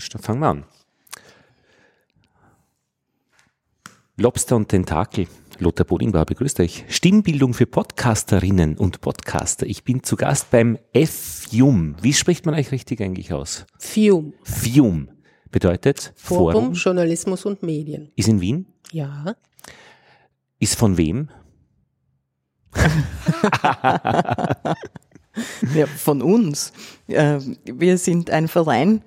fangen wir an. Lobster und Tentakel. Lothar Bodingbauer begrüßt euch. Stimmbildung für Podcasterinnen und Podcaster. Ich bin zu Gast beim FIUM. Wie spricht man euch richtig eigentlich aus? FIUM. FIUM bedeutet Forum, Forum Journalismus und Medien. Ist in Wien? Ja. Ist von wem? ja, von uns. Wir sind ein Verein.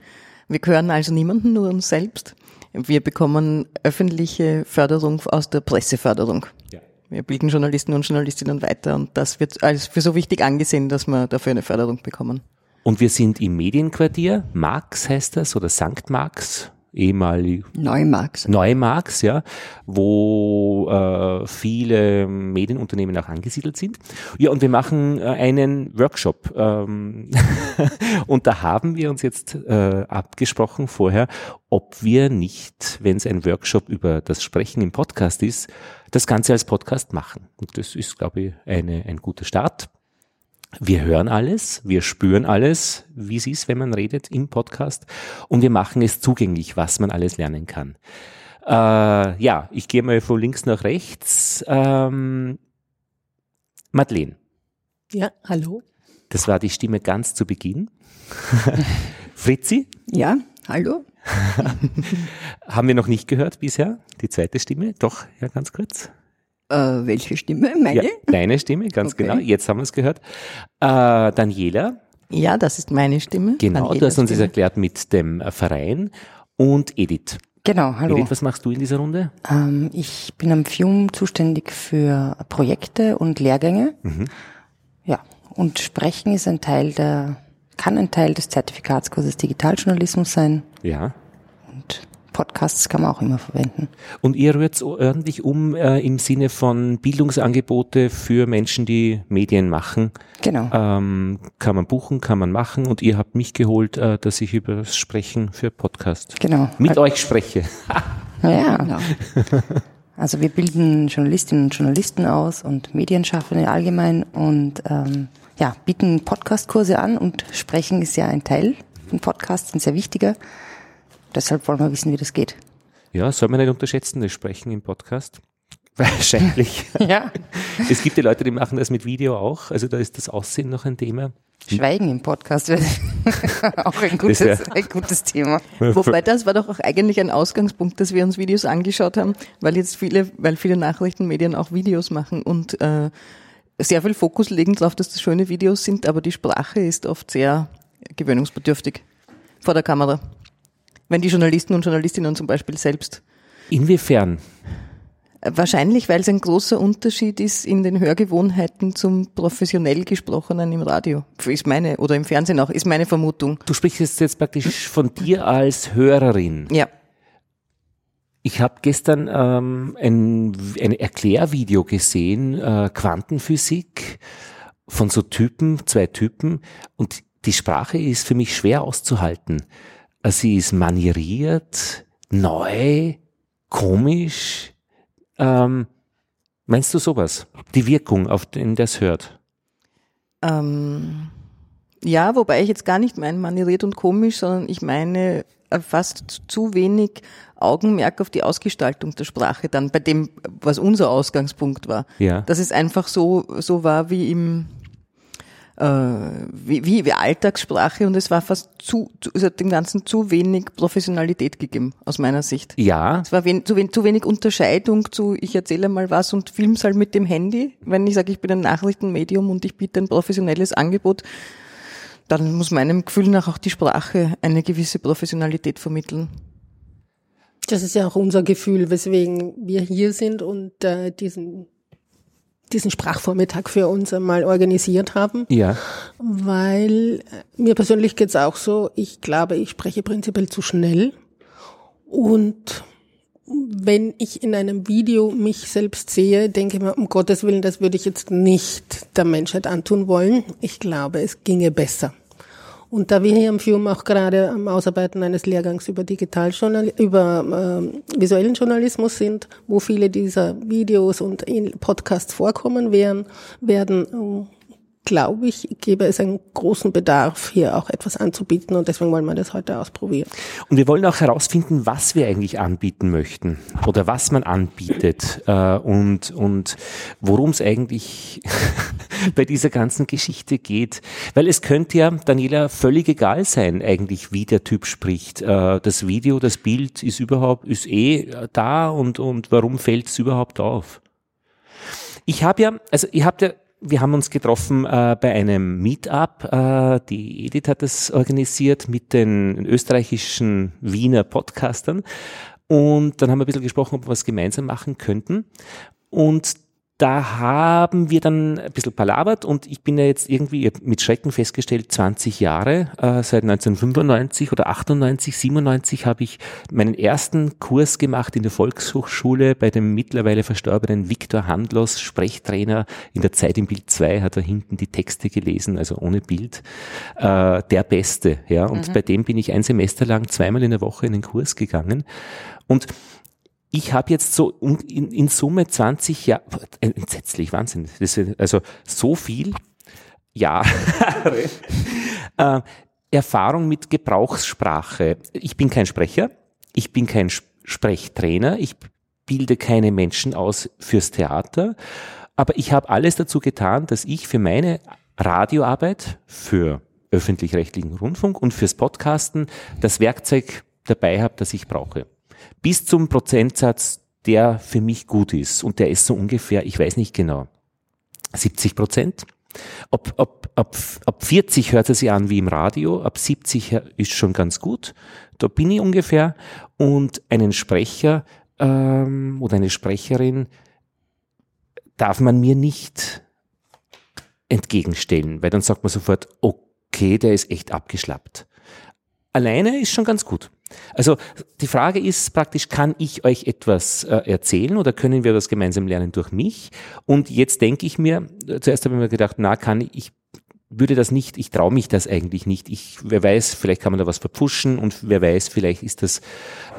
Wir gehören also niemanden, nur uns selbst. Wir bekommen öffentliche Förderung aus der Presseförderung. Ja. Wir bilden Journalisten und Journalistinnen weiter und das wird als für so wichtig angesehen, dass wir dafür eine Förderung bekommen. Und wir sind im Medienquartier, Marx heißt das, oder St. Marx, ehemalig Neumarx. Neumarx, ja, wo äh, viele Medienunternehmen auch angesiedelt sind. Ja, und wir machen äh, einen Workshop. Ähm und da haben wir uns jetzt äh, abgesprochen vorher, ob wir nicht, wenn es ein Workshop über das Sprechen im Podcast ist, das Ganze als Podcast machen. Und das ist, glaube ich, eine, ein guter Start. Wir hören alles, wir spüren alles, wie es ist, wenn man redet im Podcast und wir machen es zugänglich, was man alles lernen kann. Äh, ja, ich gehe mal von links nach rechts. Ähm, Madeleine. Ja, hallo. Das war die Stimme ganz zu Beginn. Fritzi? Ja, hallo. Haben wir noch nicht gehört bisher, die zweite Stimme? Doch, ja, ganz kurz. Äh, welche Stimme? Meine? Ja, deine Stimme, ganz okay. genau. Jetzt haben wir es gehört. Äh, Daniela. Ja, das ist meine Stimme. Genau, Daniela du hast uns das erklärt mit dem Verein. Und Edith. Genau, hallo. Edith, was machst du in dieser Runde? Ähm, ich bin am FIUM zuständig für Projekte und Lehrgänge. Mhm. Ja, und Sprechen ist ein Teil der, kann ein Teil des Zertifikatskurses Digitaljournalismus sein. Ja. Und Podcasts kann man auch immer verwenden. Und ihr rührt ordentlich um äh, im Sinne von Bildungsangebote für Menschen, die Medien machen. Genau. Ähm, kann man buchen, kann man machen. Und ihr habt mich geholt, äh, dass ich über das Sprechen für Podcasts genau. mit also, euch spreche. ja, genau. Also wir bilden Journalistinnen und Journalisten aus und Medienschaffende allgemein und ähm, ja, bieten Podcastkurse an und Sprechen ist ja ein Teil von Podcasts, ein sehr wichtiger. Deshalb wollen wir wissen, wie das geht. Ja, soll man nicht unterschätzen, das Sprechen im Podcast. Wahrscheinlich. ja. Es gibt die Leute, die machen das mit Video auch. Also da ist das Aussehen noch ein Thema. Schweigen im Podcast wäre auch ein gutes, ein gutes Thema. Wobei das war doch auch eigentlich ein Ausgangspunkt, dass wir uns Videos angeschaut haben, weil jetzt viele, weil viele Nachrichtenmedien auch Videos machen und äh, sehr viel Fokus legen darauf, dass das schöne Videos sind, aber die Sprache ist oft sehr gewöhnungsbedürftig vor der Kamera wenn die Journalisten und Journalistinnen zum Beispiel selbst. Inwiefern? Wahrscheinlich, weil es ein großer Unterschied ist in den Hörgewohnheiten zum professionell gesprochenen im Radio. Ist meine, oder im Fernsehen auch, ist meine Vermutung. Du sprichst jetzt praktisch von dir als Hörerin. Ja. Ich habe gestern ähm, ein, ein Erklärvideo gesehen, äh, Quantenphysik von so Typen, zwei Typen, und die Sprache ist für mich schwer auszuhalten. Sie ist manieriert, neu, komisch. Ähm, meinst du sowas? Die Wirkung, auf den das hört? Ähm, ja, wobei ich jetzt gar nicht meine manieriert und komisch, sondern ich meine äh, fast zu wenig Augenmerk auf die Ausgestaltung der Sprache dann bei dem, was unser Ausgangspunkt war. Ja. Dass es einfach so, so war wie im, wie, wie, wie Alltagssprache und es war fast zu, zu es hat dem Ganzen zu wenig Professionalität gegeben, aus meiner Sicht. Ja. Es war wen, zu, wen, zu wenig Unterscheidung zu, ich erzähle mal was und film's halt mit dem Handy. Wenn ich sage, ich bin ein Nachrichtenmedium und ich biete ein professionelles Angebot, dann muss meinem Gefühl nach auch die Sprache eine gewisse Professionalität vermitteln. Das ist ja auch unser Gefühl, weswegen wir hier sind und äh, diesen diesen Sprachvormittag für uns einmal organisiert haben. Ja. Weil äh, mir persönlich geht's auch so, ich glaube, ich spreche prinzipiell zu schnell. Und wenn ich in einem Video mich selbst sehe, denke ich mir, um Gottes Willen, das würde ich jetzt nicht der Menschheit antun wollen. Ich glaube, es ginge besser. Und da wir hier im FIUM auch gerade am Ausarbeiten eines Lehrgangs über Digitaljournal über äh, visuellen Journalismus sind, wo viele dieser Videos und Podcasts vorkommen werden, werden glaube ich, gäbe es einen großen Bedarf, hier auch etwas anzubieten und deswegen wollen wir das heute ausprobieren. Und wir wollen auch herausfinden, was wir eigentlich anbieten möchten oder was man anbietet äh, und, und worum es eigentlich bei dieser ganzen Geschichte geht. Weil es könnte ja, Daniela, völlig egal sein eigentlich, wie der Typ spricht. Äh, das Video, das Bild ist überhaupt, ist eh da und, und warum fällt es überhaupt auf? Ich habe ja, also ihr habt ja wir haben uns getroffen äh, bei einem Meetup. Äh, die Edith hat das organisiert mit den österreichischen Wiener Podcastern. Und dann haben wir ein bisschen gesprochen, ob wir was gemeinsam machen könnten. Und da haben wir dann ein bisschen palabert und ich bin ja jetzt irgendwie mit Schrecken festgestellt, 20 Jahre, äh, seit 1995 oder 98, 97 habe ich meinen ersten Kurs gemacht in der Volkshochschule bei dem mittlerweile verstorbenen Viktor Handlos, Sprechtrainer in der Zeit im Bild 2, hat er hinten die Texte gelesen, also ohne Bild, äh, der Beste, ja, und mhm. bei dem bin ich ein Semester lang zweimal in der Woche in den Kurs gegangen. Und ich habe jetzt so in, in, Summe 20 Jahre, entsetzlich, Wahnsinn, ist also so viel Jahre äh, Erfahrung mit Gebrauchssprache. Ich bin kein Sprecher, ich bin kein Sprechtrainer, ich bilde keine Menschen aus fürs Theater, aber ich habe alles dazu getan, dass ich für meine Radioarbeit, für öffentlich-rechtlichen Rundfunk und fürs Podcasten das Werkzeug dabei habe, das ich brauche bis zum Prozentsatz, der für mich gut ist. Und der ist so ungefähr, ich weiß nicht genau, 70 Prozent. Ab, ab, ab, ab 40 hört es sich an wie im Radio, ab 70 ist schon ganz gut. Da bin ich ungefähr. Und einen Sprecher ähm, oder eine Sprecherin darf man mir nicht entgegenstellen, weil dann sagt man sofort, okay, der ist echt abgeschlappt. Alleine ist schon ganz gut. Also die Frage ist praktisch, kann ich euch etwas äh, erzählen oder können wir das gemeinsam lernen durch mich? Und jetzt denke ich mir, zuerst habe ich mir gedacht, na, kann ich, ich würde das nicht, ich traue mich das eigentlich nicht. Ich, wer weiß, vielleicht kann man da was verpfuschen und wer weiß, vielleicht ist das,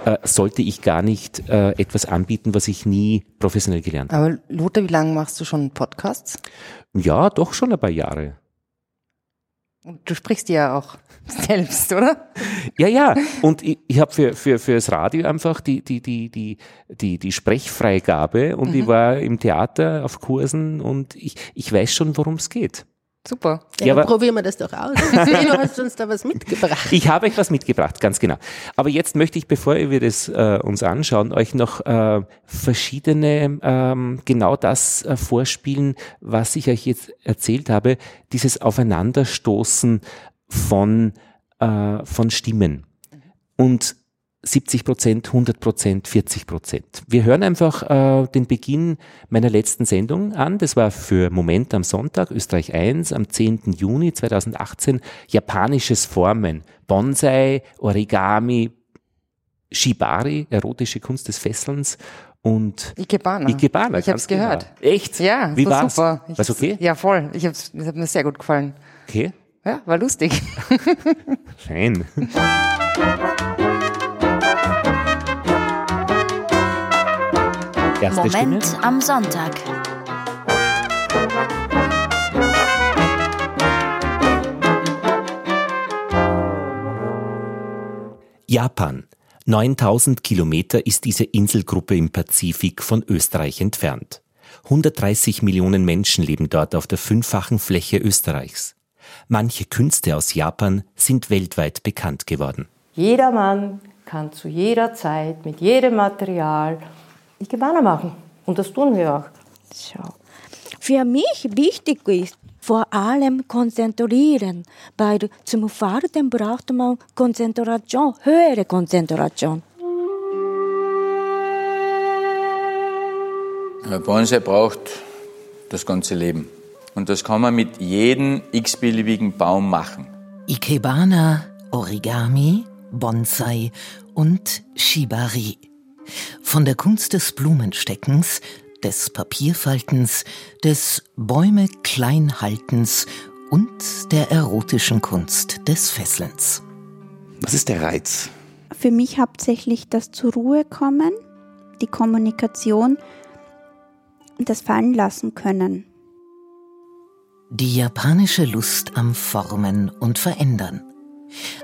äh, sollte ich gar nicht äh, etwas anbieten, was ich nie professionell gelernt habe. Aber Lothar, wie lange machst du schon Podcasts? Ja, doch schon ein paar Jahre. Und du sprichst ja auch selbst, oder? Ja, ja. Und ich, ich habe für, für, für das Radio einfach die, die, die, die, die, die Sprechfreigabe und mhm. ich war im Theater auf Kursen und ich, ich weiß schon, worum es geht. Super. Ja, ja aber probieren wir das doch aus. du hast uns da was mitgebracht. Ich habe euch was mitgebracht, ganz genau. Aber jetzt möchte ich, bevor wir das äh, uns anschauen, euch noch äh, verschiedene, ähm, genau das äh, vorspielen, was ich euch jetzt erzählt habe, dieses Aufeinanderstoßen von, äh, von Stimmen. Und 70 Prozent, 100 Prozent, 40 Prozent. Wir hören einfach äh, den Beginn meiner letzten Sendung an. Das war für Moment am Sonntag, Österreich 1, am 10. Juni 2018. Japanisches Formen, Bonsai, Origami, Shibari, erotische Kunst des Fesselns und Ikebana. Ikebana. Ich habe es gehört. Genau. Echt? Ja, Wie war super. Was okay? Ja, voll. Ich hab's, es hat mir sehr gut gefallen. Okay. Ja, war lustig. Schön. Erste Moment Stimme. am Sonntag. Japan. 9000 Kilometer ist diese Inselgruppe im Pazifik von Österreich entfernt. 130 Millionen Menschen leben dort auf der fünffachen Fläche Österreichs. Manche Künste aus Japan sind weltweit bekannt geworden. Jeder Mann kann zu jeder Zeit mit jedem Material Ikebana machen. Und das tun wir auch. Schau. Für mich wichtig ist vor allem konzentrieren, weil zum Fahren braucht man Konzentration, höhere Konzentration. Bonsai braucht das ganze Leben. Und das kann man mit jedem x-beliebigen Baum machen. Ikebana, Origami, Bonsai und Shibari. Von der Kunst des Blumensteckens, des Papierfaltens, des Bäume kleinhaltens und der erotischen Kunst des Fesselns. Was ist der Reiz? Für mich hauptsächlich das zur Ruhe kommen, die Kommunikation und das Fallen lassen können. Die japanische Lust am Formen und Verändern.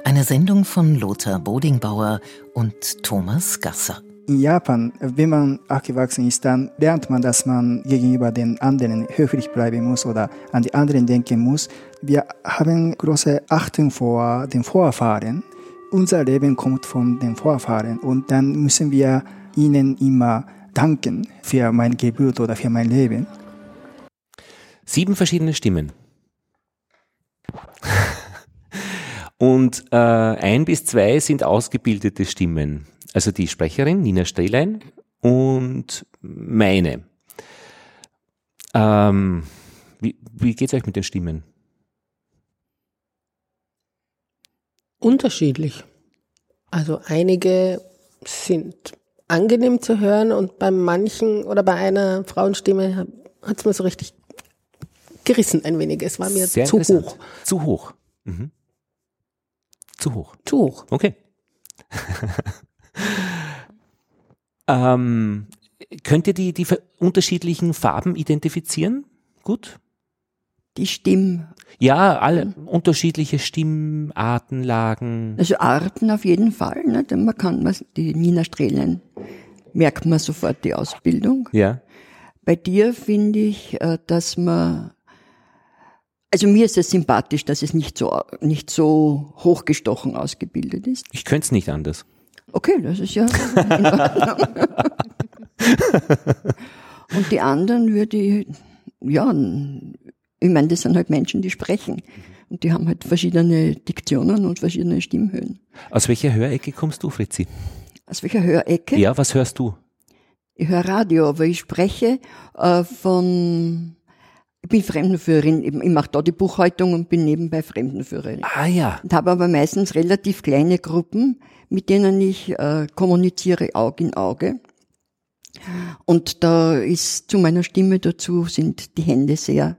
Eine Sendung von Lothar Bodingbauer und Thomas Gasser. In Japan, wenn man aufgewachsen ist, dann lernt man, dass man gegenüber den anderen höflich bleiben muss oder an die anderen denken muss. Wir haben große Achtung vor den Vorfahren. Unser Leben kommt von den Vorfahren und dann müssen wir ihnen immer danken für meine Geburt oder für mein Leben. Sieben verschiedene Stimmen. Und äh, ein bis zwei sind ausgebildete Stimmen. Also die Sprecherin Nina Strehlein und meine. Ähm, wie wie geht es euch mit den Stimmen? Unterschiedlich. Also einige sind angenehm zu hören und bei manchen oder bei einer Frauenstimme hat es mir so richtig gerissen ein wenig. Es war mir Sehr zu hoch. Zu hoch. Mhm. Zu hoch. Zu hoch. Okay. Ähm, könnt ihr die, die unterschiedlichen Farben identifizieren? Gut. Die Stimmen, Ja, alle unterschiedliche Stimmarten, Lagen. also Arten auf jeden Fall. Ne? Denn man kann, die Nina Strehlen, merkt man sofort die Ausbildung. Ja. Bei dir finde ich, äh, dass man, also mir ist es sympathisch, dass es nicht so, nicht so hochgestochen ausgebildet ist. Ich könnte es nicht anders. Okay, das ist ja in Ordnung. Und die anderen würde ich, ja, ich meine, das sind halt Menschen, die sprechen. Und die haben halt verschiedene Diktionen und verschiedene Stimmhöhen. Aus welcher Hörecke kommst du, Fritzi? Aus welcher Hörecke? Ja, was hörst du? Ich höre Radio, aber ich spreche äh, von, ich bin Fremdenführerin, ich, mache da die Buchhaltung und bin nebenbei Fremdenführerin. Ah ja. Und habe aber meistens relativ kleine Gruppen, mit denen ich äh, kommuniziere Auge in Auge. Und da ist zu meiner Stimme dazu sind die Hände sehr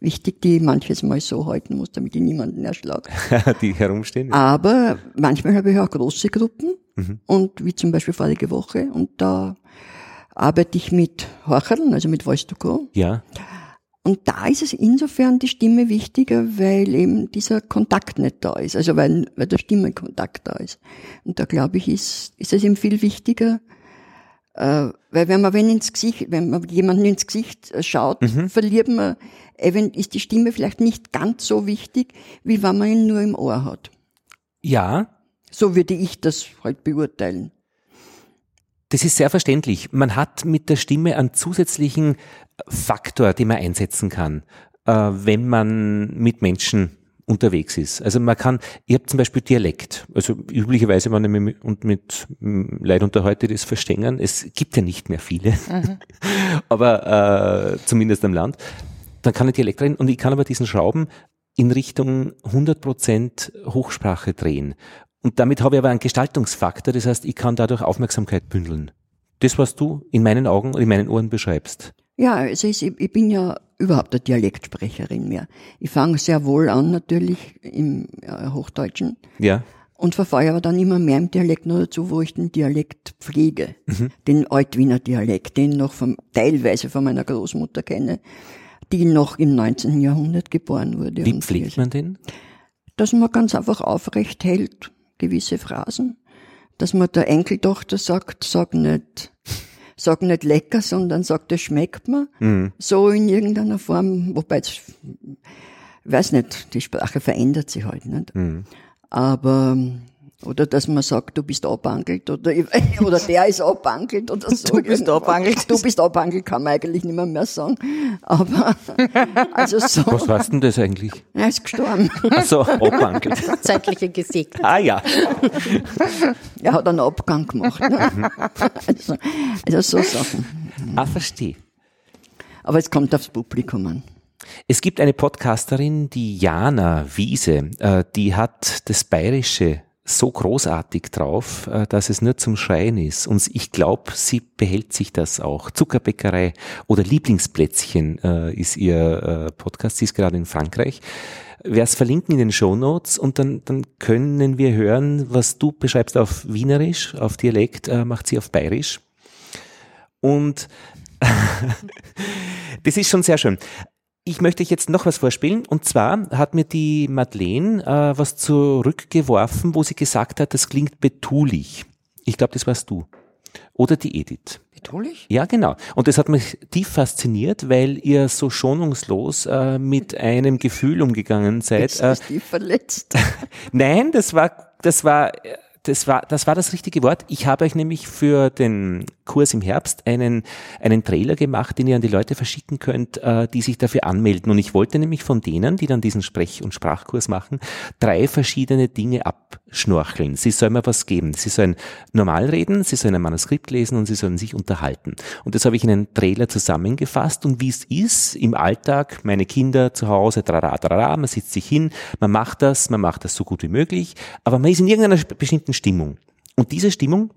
wichtig, die ich manches Mal so halten muss, damit ich niemanden erschlage. die herumstehen. Aber manchmal habe ich auch große Gruppen Mhm. und wie zum Beispiel vorige Woche und da arbeite ich mit Horcherln, also mit Voice to Go. Ja. Und da ist es insofern die Stimme wichtiger, weil eben dieser Kontakt nicht da ist, also weil, weil der Stimmenkontakt da ist. Und da glaube ich, ist, ist es eben viel wichtiger, äh, weil wenn man wenn ins Gesicht, wenn man jemanden ins Gesicht äh, schaut, verliert man, ist die Stimme vielleicht nicht ganz so wichtig, wie wenn man ihn nur im Ohr hat. Ja, So würde ich das halt beurteilen. Das ist sehr verständlich. Man hat mit der Stimme einen zusätzlichen Faktor, den man einsetzen kann, äh, wenn man mit Menschen unterwegs ist. Also man kann, ich habe zum Beispiel Dialekt. Also üblicherweise, wenn ich mich mit, und mit mm, Leuten unterhalte, das verstehen, es gibt ja nicht mehr viele, aber äh, zumindest am Land, dann kann ich Dialekt reden und ich kann aber diesen Schrauben in Richtung 100% Hochsprache drehen. Und damit habe ich aber einen Gestaltungsfaktor, das heißt, ich kann dadurch Aufmerksamkeit bündeln. Das, was du in meinen Augen und in meinen Ohren beschreibst. Ja, also ich, ich bin ja überhaupt eine Dialektsprecherin mehr. Ich fange sehr wohl an natürlich im äh, Hochdeutschen Ja. und verfahre aber dann immer mehr im Dialekt nur dazu, wo ich den Dialekt pflege. Den Altwiener Dialekt, den ich noch vom, teilweise von meiner Großmutter kenne, die noch im 19. Jahrhundert geboren wurde. Wie pflegt man den? dass man ganz einfach aufrecht hält, gewisse Phrasen. Dass man der Enkeltochter sagt, sag nicht, sag nicht lecker, sondern sagt, das schmeckt mir. Mhm. So in irgendeiner Form, wobei es, weiß nicht, die Sprache verändert sich halt nicht. Mhm. Aber, oder dass man sagt, du bist abangelt oder, oder der ist abangelt oder so. Du bist abangelt. Du bist abangelt, kann man eigentlich nicht mehr, mehr sagen. Aber, also so, Was heißt denn das eigentlich? er ist gestorben. Also, abwankelt. Zeitliche gesegnet. Ah ja. Er hat einen Abgang gemacht. Ne? Also, also so Sachen. Ah, verstehe. Aber es kommt aufs Publikum an. Es gibt eine Podcasterin, die Jana Wiese, äh, die hat das Bayerische so großartig drauf, äh, dass es nur zum Schreien ist. Und ich glaube, sie behält sich das auch. Zuckerbäckerei oder Lieblingsplätzchen äh, ist ihr äh, Podcast. Sie ist gerade in Frankreich. Wer es verlinken in den Show Notes und dann, dann können wir hören, was du beschreibst auf Wienerisch, auf Dialekt, äh, macht sie auf Bayerisch. Und das ist schon sehr schön. Ich möchte euch jetzt noch was vorspielen. Und zwar hat mir die Madeleine äh, was zurückgeworfen, wo sie gesagt hat, das klingt betulich. Ich glaube, das warst du. Oder die Edith. Betulich? Ja, genau. Und das hat mich tief fasziniert, weil ihr so schonungslos äh, mit einem Gefühl umgegangen seid. Jetzt Äh, ist die verletzt. Nein, das war, das war, das war, das war das richtige Wort. Ich habe euch nämlich für den Kurs im Herbst einen, einen Trailer gemacht, den ihr an die Leute verschicken könnt, äh, die sich dafür anmelden. Und ich wollte nämlich von denen, die dann diesen Sprech- und Sprachkurs machen, drei verschiedene Dinge abschnorcheln. Sie sollen mir was geben. Sie sollen normal reden, sie sollen ein Manuskript lesen und sie sollen sich unterhalten. Und das habe ich in einen Trailer zusammengefasst und wie es ist im Alltag, meine Kinder zu Hause, trara, trara, man sitzt sich hin, man macht das, man macht das so gut wie möglich, aber man ist in irgendeiner bestimmten Stimmung. Und diese Stimmung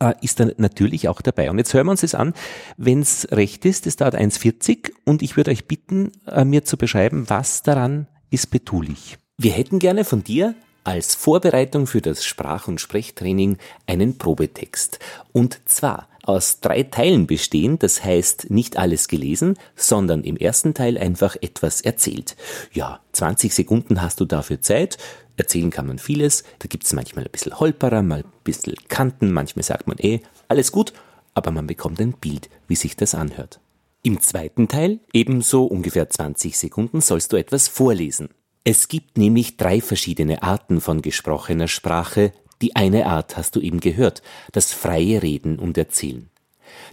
äh, ist dann natürlich auch dabei. Und jetzt hören wir uns das an, wenn es recht ist, das dauert 1,40 und ich würde euch bitten, äh, mir zu beschreiben, was daran ist betulich. Wir hätten gerne von dir als Vorbereitung für das Sprach- und Sprechtraining einen Probetext. Und zwar aus drei Teilen bestehen, das heißt nicht alles gelesen, sondern im ersten Teil einfach etwas erzählt. Ja, 20 Sekunden hast du dafür Zeit. Erzählen kann man vieles. Da gibt es manchmal ein bisschen Holperer, mal ein bisschen Kanten, manchmal sagt man eh, alles gut, aber man bekommt ein Bild, wie sich das anhört. Im zweiten Teil, ebenso ungefähr 20 Sekunden, sollst du etwas vorlesen. Es gibt nämlich drei verschiedene Arten von gesprochener Sprache. Die eine Art hast du eben gehört, das freie Reden und Erzählen.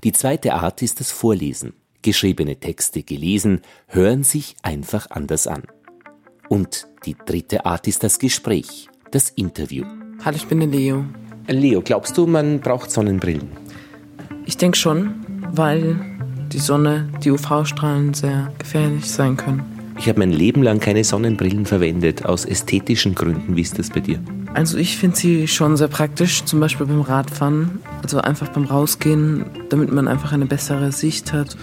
Die zweite Art ist das Vorlesen. Geschriebene Texte gelesen hören sich einfach anders an. Und die dritte Art ist das Gespräch, das Interview. Hallo, ich bin der Leo. Leo, glaubst du, man braucht Sonnenbrillen? Ich denke schon, weil die Sonne, die UV-Strahlen sehr gefährlich sein können. Ich habe mein Leben lang keine Sonnenbrillen verwendet, aus ästhetischen Gründen. Wie ist das bei dir? Also ich finde sie schon sehr praktisch, zum Beispiel beim Radfahren, also einfach beim Rausgehen, damit man einfach eine bessere Sicht hat.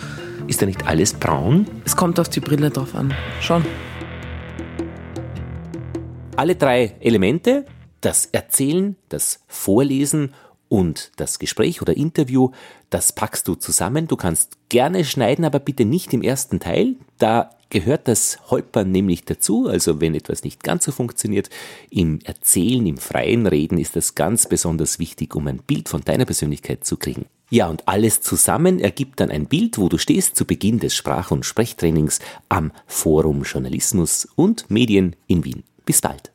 Ist da nicht alles braun? Es kommt auf die Brille drauf an. Schon. Alle drei Elemente, das Erzählen, das Vorlesen und das Gespräch oder Interview, das packst du zusammen. Du kannst gerne schneiden, aber bitte nicht im ersten Teil. Da gehört das Holpern nämlich dazu. Also wenn etwas nicht ganz so funktioniert, im Erzählen, im freien Reden ist das ganz besonders wichtig, um ein Bild von deiner Persönlichkeit zu kriegen. Ja, und alles zusammen ergibt dann ein Bild, wo du stehst zu Beginn des Sprach- und Sprechtrainings am Forum Journalismus und Medien in Wien. Bis bald.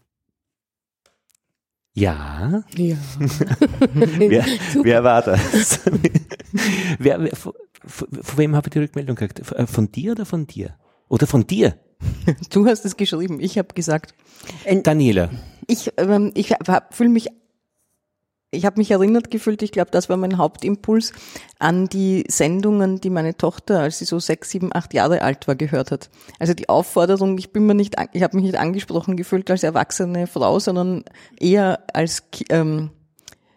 Ja. Ja. wer, wer war das? wer, wer, von, von wem habe ich die Rückmeldung gekriegt? Von dir oder von dir? Oder von dir? Du hast es geschrieben, ich habe gesagt. Daniela. Ich, ähm, ich fühle mich, ich habe mich erinnert gefühlt, ich glaube, das war mein Hauptimpuls an die Sendungen, die meine Tochter, als sie so sechs, sieben, acht Jahre alt war, gehört hat. Also die Aufforderung, ich bin mir nicht, ich habe mich nicht angesprochen gefühlt als erwachsene Frau, sondern eher als ähm,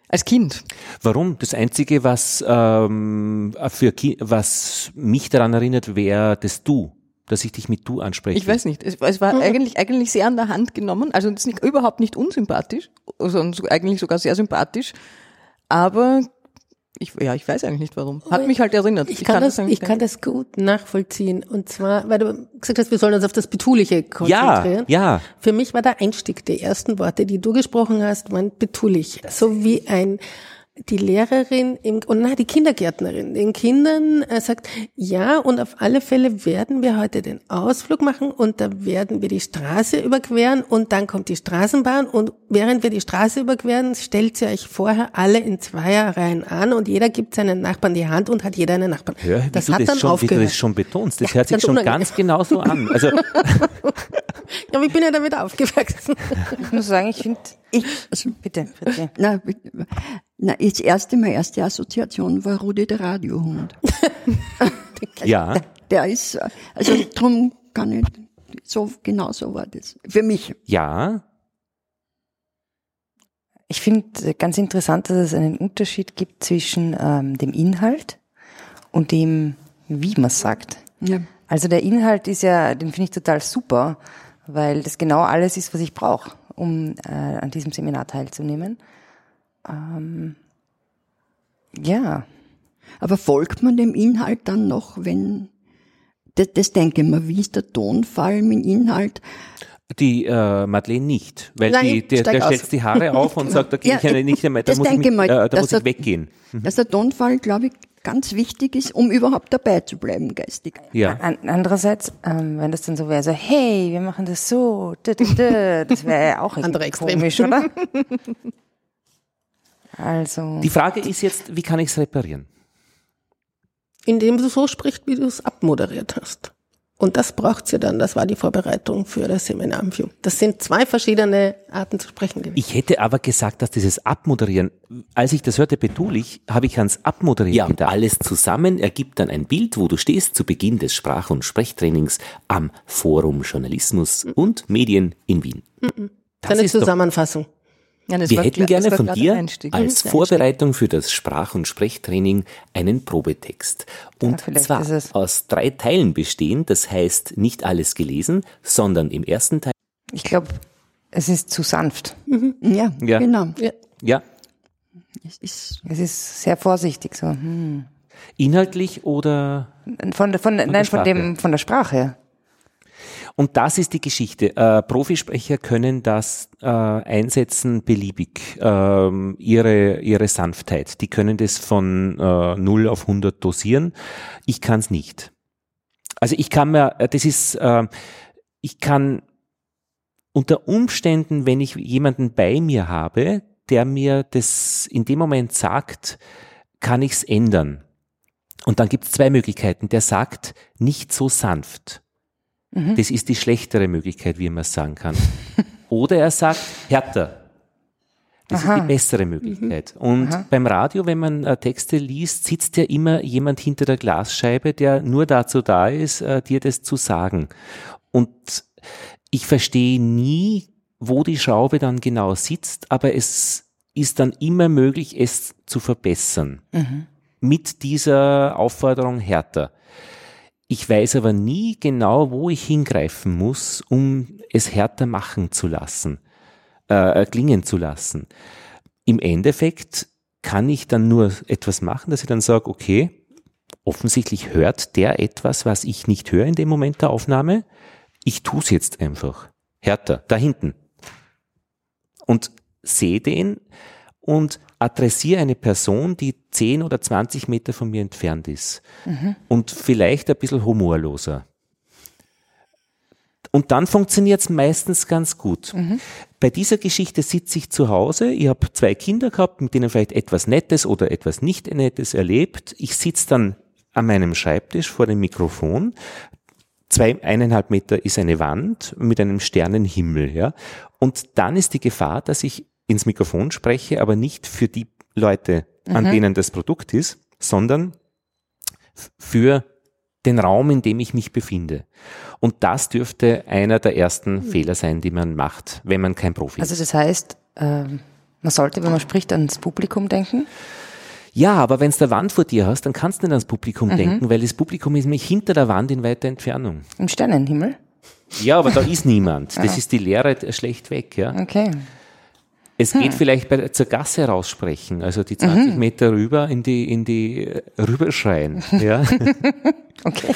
als Kind. Warum? Das Einzige, was ähm, für was mich daran erinnert, wäre das Du dass ich dich mit du anspreche. Ich weiß nicht. Es, es war mhm. eigentlich, eigentlich sehr an der Hand genommen. Also es ist nicht, überhaupt nicht unsympathisch, sondern so, eigentlich sogar sehr sympathisch. Aber ich, ja, ich weiß eigentlich nicht warum. Hat mich halt erinnert. Ich, ich kann, kann, das, ich kann das gut nachvollziehen. Und zwar, weil du gesagt hast, wir sollen uns auf das Betuliche konzentrieren. Ja, ja. Für mich war der Einstieg, die ersten Worte, die du gesprochen hast, waren betulich. So wie ein, die Lehrerin im, und na, die Kindergärtnerin den Kindern äh, sagt, ja, und auf alle Fälle werden wir heute den Ausflug machen und da werden wir die Straße überqueren und dann kommt die Straßenbahn und während wir die Straße überqueren, stellt sie euch vorher alle in Zweierreihen an und jeder gibt seinen Nachbarn die Hand und hat jeder einen Nachbarn. Ja, wie das hat das dann schon, aufgehört. Wie du das schon betonst, das ja, hört sich schon unangenehm. ganz genauso an. Also ja, aber ich bin ja damit aufgewachsen. Ich muss sagen, ich finde, ich, also bitte, bitte. Na, na, das erste, meine erste Assoziation war Rudi der Radiohund. ja. Der, der ist, also drum kann ich, so, genau so war das. Für mich. Ja. Ich finde ganz interessant, dass es einen Unterschied gibt zwischen ähm, dem Inhalt und dem, wie man sagt. Ja. Also der Inhalt ist ja, den finde ich total super, weil das genau alles ist, was ich brauche, um äh, an diesem Seminar teilzunehmen. Ähm, ja. Aber folgt man dem Inhalt dann noch, wenn Das, das denke ich mir. Wie ist der Tonfall im Inhalt? Die äh, Madeleine nicht, weil Nein, die, der, der stellt die Haare auf und sagt, da gehe Ja, ich ja nicht mehr, da das muss ich, denke mich, ich mal, äh, da dass muss ich weggehen. Dass der Tonfall, glaube ich, ganz wichtig ist, um überhaupt dabei zu bleiben, geistig. Ja. An, andererseits, ähm, wenn das dann so wäre, so, hey, wir machen das so, dü, dü, dü, das wäre ja auch komisch, oder? Also, Die Frage ist jetzt, wie kann ich es reparieren? Indem du so sprichst, wie du es abmoderiert hast. Und das braucht's ja dann. Das war die Vorbereitung für das Seminar im FIU. Das sind zwei verschiedene Arten zu sprechen gewesen. Ich hätte aber gesagt, dass dieses Abmoderieren, als ich das hörte betulich, habe ich ans Abmoderieren Ja, und gedacht. alles zusammen ergibt dann ein Bild, wo du stehst zu Beginn des Sprach- und Sprechtrainings am Forum Journalismus und Medien in Wien. Das Eine ist doch- Zusammenfassung. Ja, das Wir war hätten gerne von dir Einstieg. als Vorbereitung für das Sprach- und Sprechtraining einen Probetext. Und vielleicht zwar aus drei Teilen bestehen, das heißt nicht alles gelesen, sondern im ersten Teil ich glaube, es ist zu sanft. Ja, Ja. genau. Ja. Ja, Es ist, Es ist sehr vorsichtig so. Hm. inhaltlich oder Von, der- von, der nein, von Sprache. dem, von der Sprache. Und das ist die Geschichte. Äh, Profisprecher können das äh, einsetzen beliebig. Ähm, ihre, ihre Sanftheit. Die können das von äh, 0 auf 100 dosieren. Ich kann es nicht. Also ich kann mir, äh, das ist, äh, ich kann unter Umständen, wenn ich jemanden bei mir habe, der mir das in dem Moment sagt, kann ich es ändern. Und dann gibt es zwei Möglichkeiten. Der sagt, nicht so sanft. Das ist die schlechtere Möglichkeit, wie man es sagen kann. Oder er sagt härter. Das ist die bessere Möglichkeit. Und beim Radio, wenn man äh, Texte liest, sitzt ja immer jemand hinter der Glasscheibe, der nur dazu da ist, äh, dir das zu sagen. Und ich verstehe nie, wo die Schraube dann genau sitzt, aber es ist dann immer möglich, es zu verbessern. Mit dieser Aufforderung härter. Ich weiß aber nie genau, wo ich hingreifen muss, um es härter machen zu lassen, äh, klingen zu lassen. Im Endeffekt kann ich dann nur etwas machen, dass ich dann sage, okay, offensichtlich hört der etwas, was ich nicht höre in dem Moment der Aufnahme. Ich tue es jetzt einfach. Härter, da hinten. Und sehe den und adressiere eine Person, die 10 oder 20 Meter von mir entfernt ist. Und vielleicht ein bisschen humorloser. Und dann funktioniert es meistens ganz gut. Bei dieser Geschichte sitze ich zu Hause, ich habe zwei Kinder gehabt, mit denen vielleicht etwas Nettes oder etwas nicht Nettes erlebt. Ich sitze dann an meinem Schreibtisch vor dem Mikrofon. Zwei, eineinhalb Meter ist eine Wand mit einem Sternenhimmel, ja. Und dann ist die Gefahr, dass ich ins Mikrofon spreche, aber nicht für die Leute, an denen das Produkt ist, sondern für den Raum, in dem ich mich befinde. Und das dürfte einer der ersten Fehler sein, die man macht, wenn man kein Profi Also ist. das heißt, ähm, man sollte, wenn man spricht, ans Publikum denken. Ja, aber wenn du der Wand vor dir hast, dann kannst du nicht ans Publikum denken, weil das Publikum ist nämlich hinter der Wand in weiter Entfernung. Im Sternenhimmel. Ja, aber da ist niemand. Das ist die Leere schlecht weg, ja. Okay. Es geht vielleicht bei, zur Gasse raussprechen, also die 20 Meter rüber in die, in die äh, rüberschreien. Ja. Okay.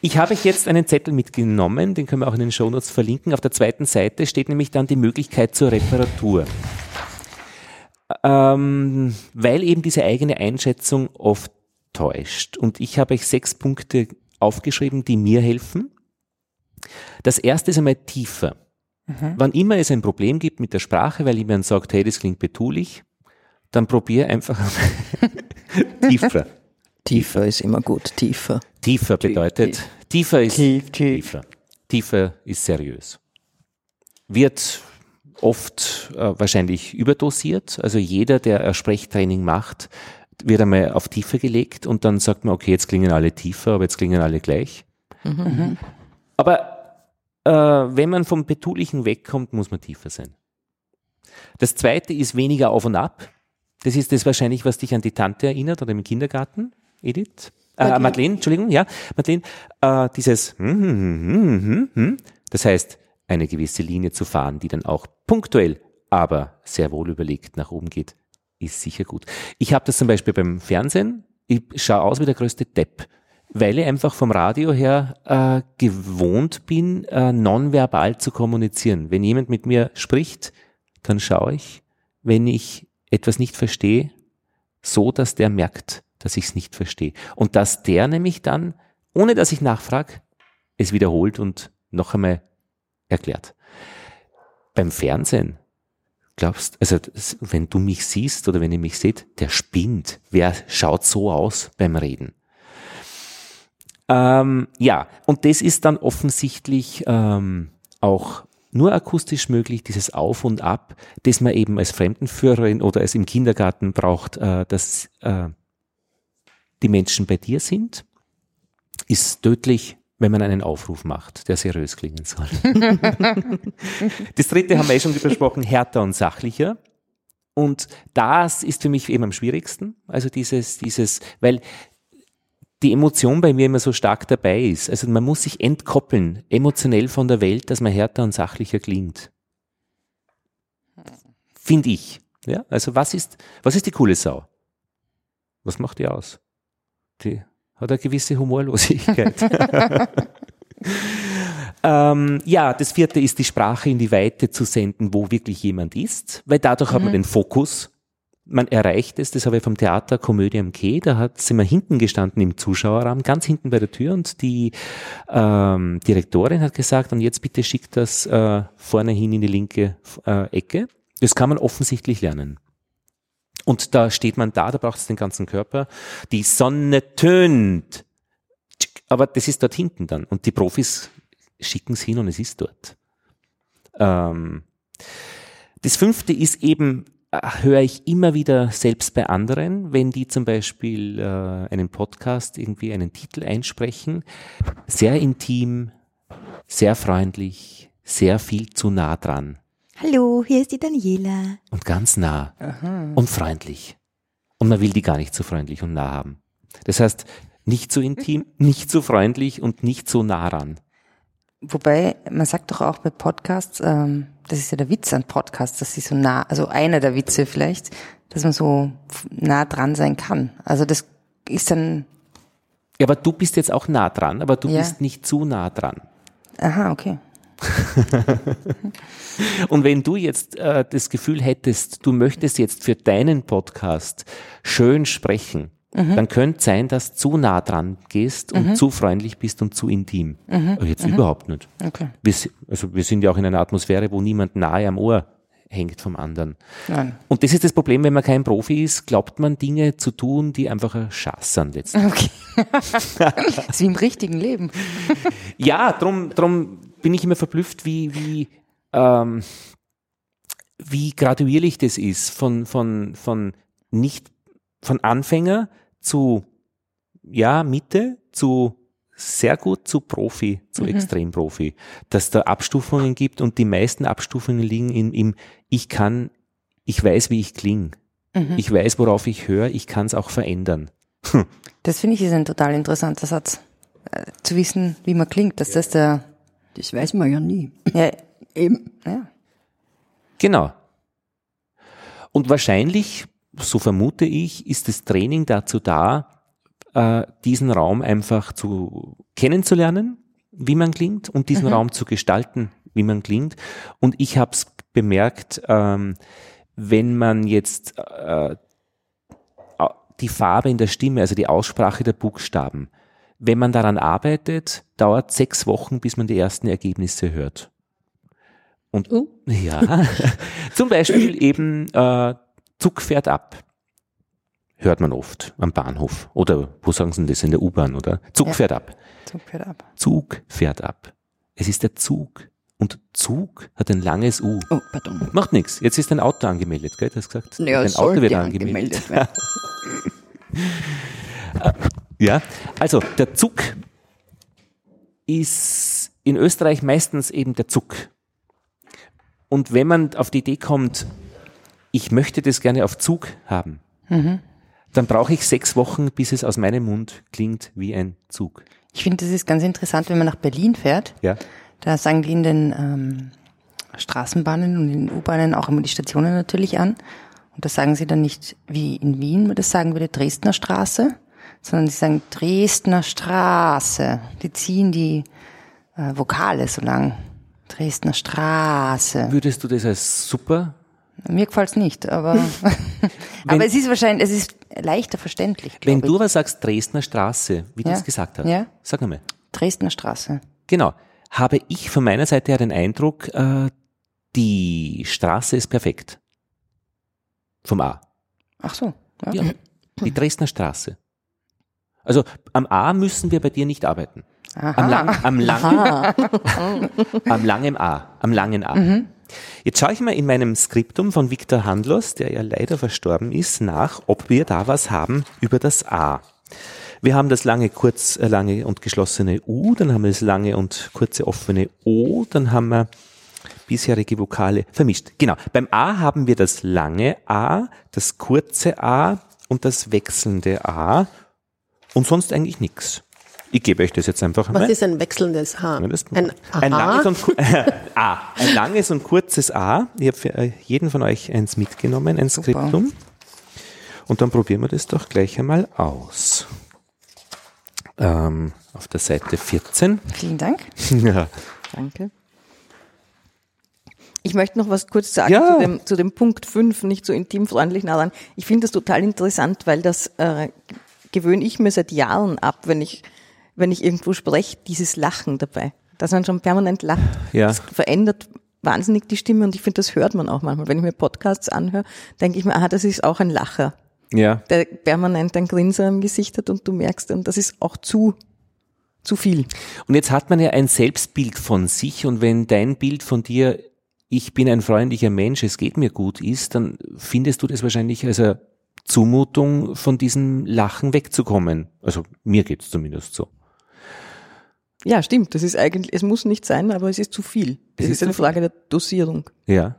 Ich habe euch jetzt einen Zettel mitgenommen, den können wir auch in den Shownotes verlinken. Auf der zweiten Seite steht nämlich dann die Möglichkeit zur Reparatur. Ähm, weil eben diese eigene Einschätzung oft täuscht. Und ich habe euch sechs Punkte aufgeschrieben, die mir helfen. Das erste ist einmal tiefer. Wann immer es ein Problem gibt mit der Sprache, weil jemand sagt, hey, das klingt betulich, dann probier einfach tiefer. Tiefer ist immer gut, tiefer. Tiefer bedeutet, tiefer ist Tief, tief. tiefer. Tiefer ist seriös. Wird oft äh, wahrscheinlich überdosiert. Also jeder, der ein Sprechtraining macht, wird einmal auf Tiefe gelegt und dann sagt man, okay, jetzt klingen alle tiefer, aber jetzt klingen alle gleich. Aber äh, wenn man vom Betulichen wegkommt, muss man tiefer sein. Das zweite ist weniger auf und ab. Das ist das wahrscheinlich, was dich an die Tante erinnert oder im Kindergarten, Edith. Äh, Madeleine, Entschuldigung, ja, Madeleine, äh, dieses, hm, hm, hm, hm, hm, hm, das heißt, eine gewisse Linie zu fahren, die dann auch punktuell, aber sehr wohl überlegt nach oben geht, ist sicher gut. Ich habe das zum Beispiel beim Fernsehen, ich schaue aus wie der größte Depp. Weil ich einfach vom Radio her äh, gewohnt bin, äh, nonverbal zu kommunizieren. Wenn jemand mit mir spricht, dann schaue ich, wenn ich etwas nicht verstehe, so dass der merkt, dass ich es nicht verstehe. Und dass der nämlich dann, ohne dass ich nachfrage, es wiederholt und noch einmal erklärt. Beim Fernsehen, glaubst, also wenn du mich siehst oder wenn ihr mich seht, der spinnt. Wer schaut so aus beim Reden? Ähm, ja, und das ist dann offensichtlich ähm, auch nur akustisch möglich, dieses Auf und Ab, das man eben als Fremdenführerin oder als im Kindergarten braucht, äh, dass äh, die Menschen bei dir sind, ist tödlich, wenn man einen Aufruf macht, der seriös klingen soll. das dritte haben wir eh schon besprochen, härter und sachlicher. Und das ist für mich eben am schwierigsten. Also dieses, dieses, weil die Emotion bei mir immer so stark dabei ist. Also man muss sich entkoppeln, emotionell von der Welt, dass man härter und sachlicher klingt. Finde ich. Ja, also was ist, was ist die coole Sau? Was macht die aus? Die hat eine gewisse Humorlosigkeit. ähm, ja, das vierte ist die Sprache in die Weite zu senden, wo wirklich jemand ist, weil dadurch mhm. hat man mhm. den Fokus man erreicht es, das habe ich vom Theater Komödie am Keh, da hat, sind wir hinten gestanden im Zuschauerraum, ganz hinten bei der Tür und die ähm, Direktorin hat gesagt, und jetzt bitte schickt das äh, vorne hin in die linke äh, Ecke. Das kann man offensichtlich lernen. Und da steht man da, da braucht es den ganzen Körper. Die Sonne tönt. Aber das ist dort hinten dann. Und die Profis schicken es hin und es ist dort. Ähm, das fünfte ist eben höre ich immer wieder selbst bei anderen, wenn die zum Beispiel äh, einen Podcast irgendwie einen Titel einsprechen, sehr intim, sehr freundlich, sehr viel zu nah dran. Hallo, hier ist die Daniela. Und ganz nah Aha. und freundlich. Und man will die gar nicht so freundlich und nah haben. Das heißt, nicht so intim, nicht so freundlich und nicht so nah ran. Wobei, man sagt doch auch bei Podcasts, ähm, das ist ja der Witz an Podcasts, dass sie so nah, also einer der Witze vielleicht, dass man so nah dran sein kann. Also das ist dann. Ja, aber du bist jetzt auch nah dran, aber du ja. bist nicht zu nah dran. Aha, okay. Und wenn du jetzt äh, das Gefühl hättest, du möchtest jetzt für deinen Podcast schön sprechen, mhm. dann könnte sein, dass zu nah dran gehst und mhm. zu freundlich bist und zu intim. Mhm. Aber jetzt mhm. überhaupt nicht. Okay. Wir, also wir sind ja auch in einer Atmosphäre, wo niemand nahe am Ohr hängt vom anderen. Nein. Und das ist das Problem, wenn man kein Profi ist, glaubt man Dinge zu tun, die einfach ein Schatz sind letztendlich. Okay. ist wie im richtigen Leben. ja, drum, drum bin ich immer verblüfft, wie, wie, ähm, wie graduierlich das ist von, von, von nicht, von Anfänger zu, ja, Mitte, zu sehr gut zu Profi, zu mhm. Extremprofi, dass da Abstufungen gibt und die meisten Abstufungen liegen in, im Ich kann, ich weiß, wie ich klinge. Mhm. Ich weiß, worauf ich höre, ich kann es auch verändern. Das finde ich ist ein total interessanter Satz. Äh, zu wissen, wie man klingt, dass das der. Das weiß man ja nie. Ja, eben. Ja. Genau. Und wahrscheinlich so vermute ich, ist das Training dazu da, äh, diesen Raum einfach zu kennenzulernen, wie man klingt und diesen mhm. Raum zu gestalten, wie man klingt. Und ich habe es bemerkt, ähm, wenn man jetzt äh, die Farbe in der Stimme, also die Aussprache der Buchstaben, wenn man daran arbeitet, dauert sechs Wochen, bis man die ersten Ergebnisse hört. Und uh. ja, zum Beispiel eben äh, Zug fährt ab. Hört man oft am Bahnhof. Oder wo sagen Sie das in der U-Bahn, oder? Zug ja. fährt ab. Zug fährt ab. Zug fährt ab. Es ist der Zug. Und Zug hat ein langes U. Oh, pardon. Macht nichts. Jetzt ist ein Auto angemeldet, gell? Du hast gesagt. Ja, ein Auto wird angemeldet. angemeldet ja, also der Zug ist in Österreich meistens eben der Zug. Und wenn man auf die Idee kommt, ich möchte das gerne auf Zug haben, mhm. dann brauche ich sechs Wochen, bis es aus meinem Mund klingt wie ein Zug. Ich finde, das ist ganz interessant, wenn man nach Berlin fährt. Ja. Da sagen die in den ähm, Straßenbahnen und in den U-Bahnen auch immer die Stationen natürlich an. Und da sagen sie dann nicht wie in Wien, das sagen wir die Dresdner Straße, sondern sie sagen Dresdner Straße. Die ziehen die äh, Vokale so lang. Dresdner Straße. Würdest du das als super? Mir gefällt's nicht, aber, aber es ist wahrscheinlich, es ist leichter verständlich. Wenn ich. du aber sagst Dresdner Straße, wie Ja. du es gesagt hast, Ja. sag einmal. Dresdner Straße. Genau. Habe ich von meiner Seite her den Eindruck, äh, die Straße ist perfekt. Vom A. Ach so. Ja. Ja, die Dresdner Straße. Also am A müssen wir bei dir nicht arbeiten. Aha. Am, lang, am, langen, Aha. am langen A. Am langen A. Mhm. Jetzt schaue ich mal in meinem Skriptum von Viktor Handlos, der ja leider verstorben ist, nach, ob wir da was haben über das A. Wir haben das lange, kurz, äh, lange und geschlossene U, dann haben wir das lange und kurze offene O, dann haben wir bisherige Vokale vermischt. Genau. Beim A haben wir das lange A, das kurze A und das wechselnde A und sonst eigentlich nichts. Ich gebe euch das jetzt einfach Was einmal. ist ein wechselndes H? Ein, ein langes und äh, A. Ein langes und kurzes A. Ich habe für äh, jeden von euch eins mitgenommen, ein Skriptum. Und dann probieren wir das doch gleich einmal aus. Ähm, auf der Seite 14. Vielen Dank. ja. Danke. Ich möchte noch was kurz sagen Ja. zu, dem, zu dem Punkt 5, nicht so intimfreundlich nah dran. Ich finde das total interessant, weil das äh, gewöhne ich mir seit Jahren ab, wenn ich, wenn ich irgendwo spreche, dieses Lachen dabei. Dass man schon permanent lacht. Ja. Das verändert wahnsinnig die Stimme und ich finde, das hört man auch manchmal. Wenn ich mir Podcasts anhöre, denke ich mir, aha, das ist auch ein Lacher, Ja. der permanent ein Grinser im Gesicht hat und du merkst dann, das ist auch zu, zu viel. Und jetzt hat man ja ein Selbstbild von sich und wenn dein Bild von dir, ich bin ein freundlicher Mensch, es geht mir gut ist, dann findest du das wahrscheinlich als eine Zumutung, von diesem Lachen wegzukommen. Also mir geht's zumindest so. Ja, stimmt. Das ist eigentlich, es muss nicht sein, aber es ist zu viel. Es Es ist, ist eine viel. Frage der Dosierung. Ja.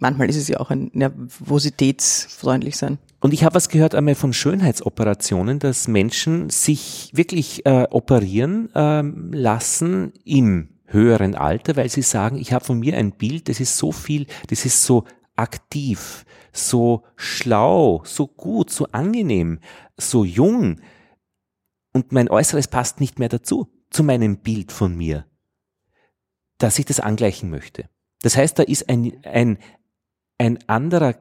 Manchmal ist es ja auch ein nervositätsfreundlich sein. Und ich habe was gehört einmal von Schönheitsoperationen, dass Menschen sich wirklich äh, operieren ähm, lassen im höheren Alter, weil sie sagen, ich habe von mir ein Bild, das ist so viel, das ist so aktiv, so schlau, so gut, so angenehm, so jung und mein Äußeres passt nicht mehr dazu, zu meinem Bild von mir, dass ich das angleichen möchte. Das heißt, da ist ein, ein, ein anderer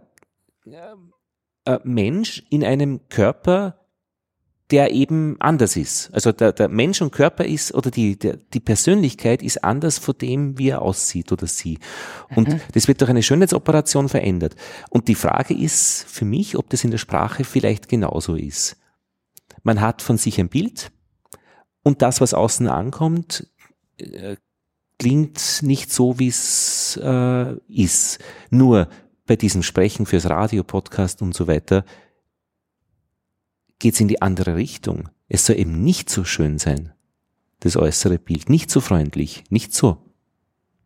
äh, Mensch in einem Körper, der eben anders ist. Also der, der Mensch und Körper ist, oder die, der, die Persönlichkeit ist anders von dem, wie er aussieht oder sie. Und das wird durch eine Schönheitsoperation verändert. Und die Frage ist für mich, ob das in der Sprache vielleicht genauso ist. Man hat von sich ein Bild und das, was außen ankommt, äh, klingt nicht so, wie es äh, ist. Nur bei diesem Sprechen fürs Radio, Podcast und so weiter geht es in die andere Richtung. Es soll eben nicht so schön sein, das äußere Bild, nicht so freundlich, nicht so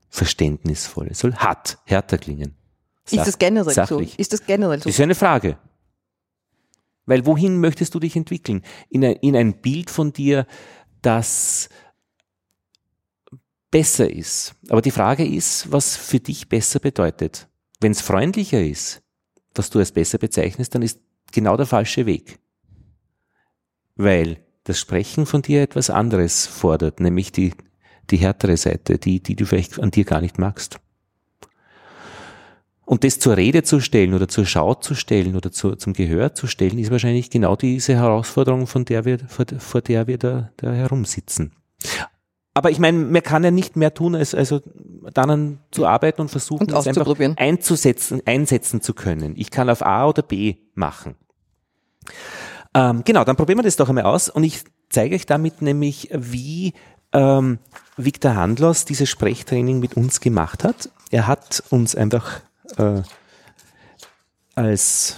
verständnisvoll. Es soll hart, härter klingen. Ist Sach- das generell sachlich. so? Ist das generell so? Ist eine Frage. Weil wohin möchtest du dich entwickeln? In ein, in ein Bild von dir, das besser ist. Aber die Frage ist, was für dich besser bedeutet. Wenn es freundlicher ist, was du als besser bezeichnest, dann ist genau der falsche Weg. Weil das Sprechen von dir etwas anderes fordert, nämlich die, die härtere Seite, die, die du vielleicht an dir gar nicht magst. Und das zur Rede zu stellen oder zur Schau zu stellen oder zu, zum Gehör zu stellen, ist wahrscheinlich genau diese Herausforderung, von der wir, vor, vor der wir da, da herumsitzen. Aber ich meine, man kann ja nicht mehr tun, als also daran zu arbeiten und versuchen, Und es einfach einzusetzen, einsetzen zu können. Ich kann auf A oder B machen. Ähm, genau, dann probieren wir das doch einmal aus und ich zeige euch damit nämlich, wie ähm, Viktor Handlos dieses Sprechtraining mit uns gemacht hat. Er hat uns einfach äh, als,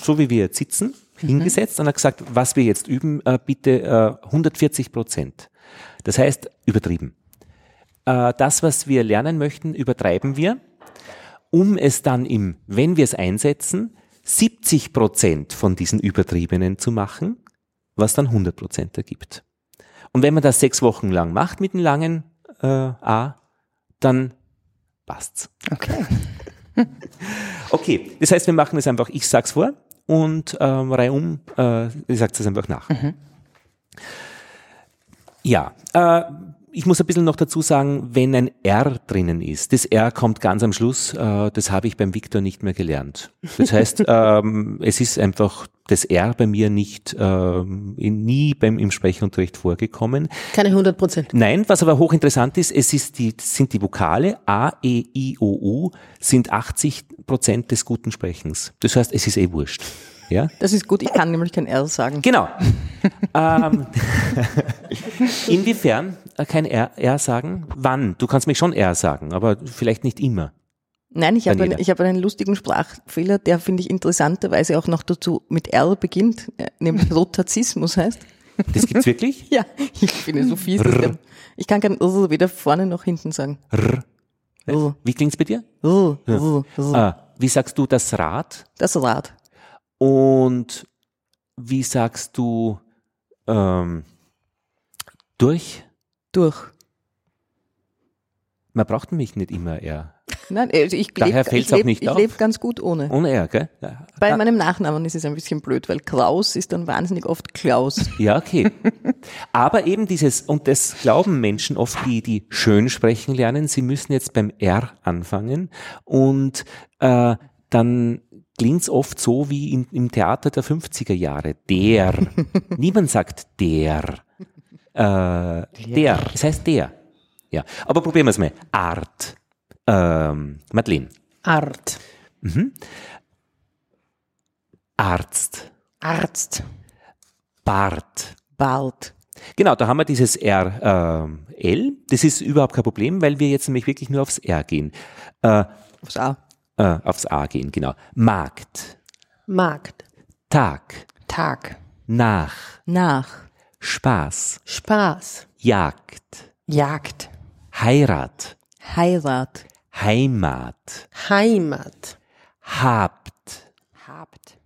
so wie wir jetzt sitzen, hingesetzt und hat gesagt, was wir jetzt üben, äh, bitte äh, 140 Prozent. Das heißt, übertrieben. Äh, das, was wir lernen möchten, übertreiben wir, um es dann im, wenn wir es einsetzen, 70 Prozent von diesen Übertriebenen zu machen, was dann 100 Prozent ergibt. Und wenn man das sechs Wochen lang macht mit dem langen äh, A, dann passt's. Okay. Okay, das heißt, wir machen es einfach, ich sag's vor und ähm, reihum, äh, ich sage es einfach nach. Mhm. Ja, äh, ich muss ein bisschen noch dazu sagen, wenn ein R drinnen ist, das R kommt ganz am Schluss, äh, das habe ich beim Viktor nicht mehr gelernt. Das heißt, ähm, es ist einfach das R bei mir nicht ähm, nie beim im Sprechunterricht vorgekommen. Keine 100 Prozent. Nein, was aber hochinteressant ist, es ist die, sind die Vokale A, E, I, O, U sind 80 Prozent des guten Sprechens. Das heißt, es ist eh wurscht. Ja? Das ist gut, ich kann nämlich kein R sagen. Genau. ähm, inwiefern kein R, R sagen? Wann? Du kannst mich schon R sagen, aber vielleicht nicht immer. Nein, ich habe, einen, ich habe einen lustigen Sprachfehler, der finde ich interessanterweise auch noch dazu mit R beginnt, äh, nämlich Rotazismus heißt. Das gibt's wirklich? Ja, ich finde so fies. der- Ich kann kein R weder vorne noch hinten sagen. R. Wie klingt's bei dir? R. R, R. Ah, wie sagst du das Rad? Das Rad. Und wie sagst du ähm, durch? Durch. Man braucht nämlich nicht immer R. Nein, also ich Daher lebe ich lebe ganz gut ohne. Ohne R, gell? Ja. Bei meinem Nachnamen ist es ein bisschen blöd, weil Klaus ist dann wahnsinnig oft Klaus. Ja, okay. Aber eben dieses, und das glauben Menschen oft, die, die schön sprechen lernen, sie müssen jetzt beim R anfangen und äh, dann klingt's oft so wie in, im Theater der 50er Jahre. Der. Niemand sagt der. Äh, der. Es heißt der. Ja. Aber probieren wir es mal. Art. Ähm, Madeleine. Art. Mhm. Arzt. Arzt. Bart. Bart. Genau, da haben wir dieses R, ähm, L. Das ist überhaupt kein Problem, weil wir jetzt nämlich wirklich nur aufs R gehen. Äh, aufs A. Äh, aufs A gehen, genau. Markt. Markt. Tag. Tag. Nach. Nach. Spaß. Spaß. Jagd. Jagd. Heirat. Heirat. Heimat. Heimat. Habt. Habt.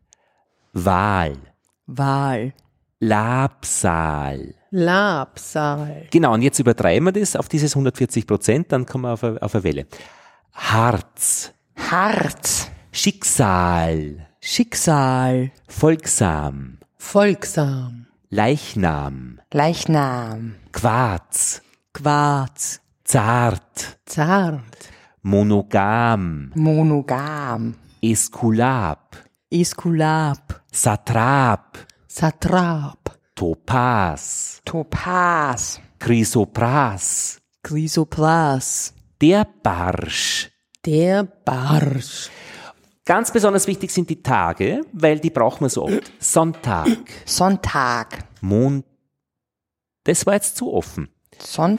Wahl. Wahl. Labsal. Labsal. Genau, und jetzt übertreiben wir das auf dieses 140 Prozent, dann kommen wir auf eine, auf eine Welle. Harz. Harz. Schicksal. Schicksal. Folgsam. Folgsam. Leichnam. Leichnam. Quarz. Quarz. Zart. Zart. Monogam. Monogam. Eskulap. Eskulap. Satrap. Satrap. Topaz. Topaz. Chrysopras. Chrysopras. Der Barsch. Der Barsch. Ganz besonders wichtig sind die Tage, weil die brauchen wir so oft. Sonntag. Sonntag. Mond. Das war jetzt zu offen. Son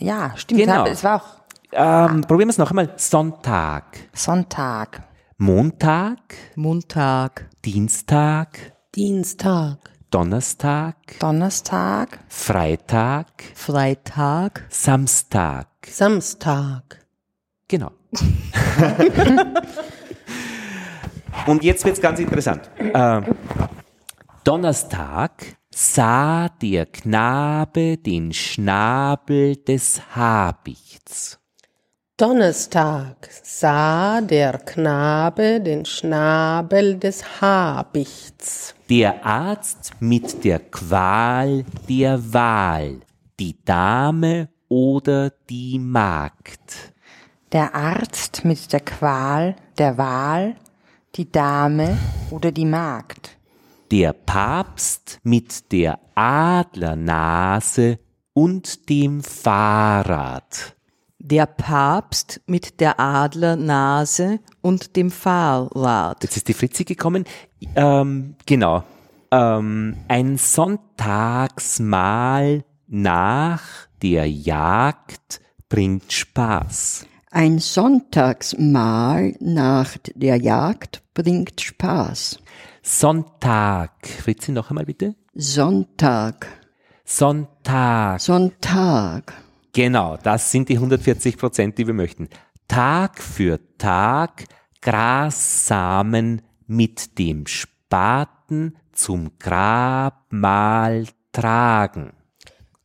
ja, stimmt. Genau. Es war auch Ähm, probieren wir es noch einmal. Sonntag. Sonntag. Montag. Montag. Dienstag. Dienstag. Donnerstag. Donnerstag. Freitag. Freitag. Samstag. Samstag. Genau. Und jetzt wird's ganz interessant. Äh, Donnerstag sah der Knabe den Schnabel des Habichts. Donnerstag sah der Knabe den Schnabel des Habichts. Der Arzt mit der Qual der Wahl, die Dame oder die Magd. Der Arzt mit der Qual der Wahl, die Dame oder die Magd. Der Papst mit der Adlernase und dem Fahrrad. Der Papst mit der Adlernase und dem Fahrrad. Jetzt ist die Fritzi gekommen. Ähm, genau. Ähm, ein Sonntagsmahl nach der Jagd bringt Spaß. Ein Sonntagsmahl nach der Jagd bringt Spaß. Sonntag. Fritzi, noch einmal bitte. Sonntag. Sonntag. Sonntag. Genau, das sind die 140 Prozent, die wir möchten. Tag für Tag Grassamen mit dem Spaten zum Grabmal tragen.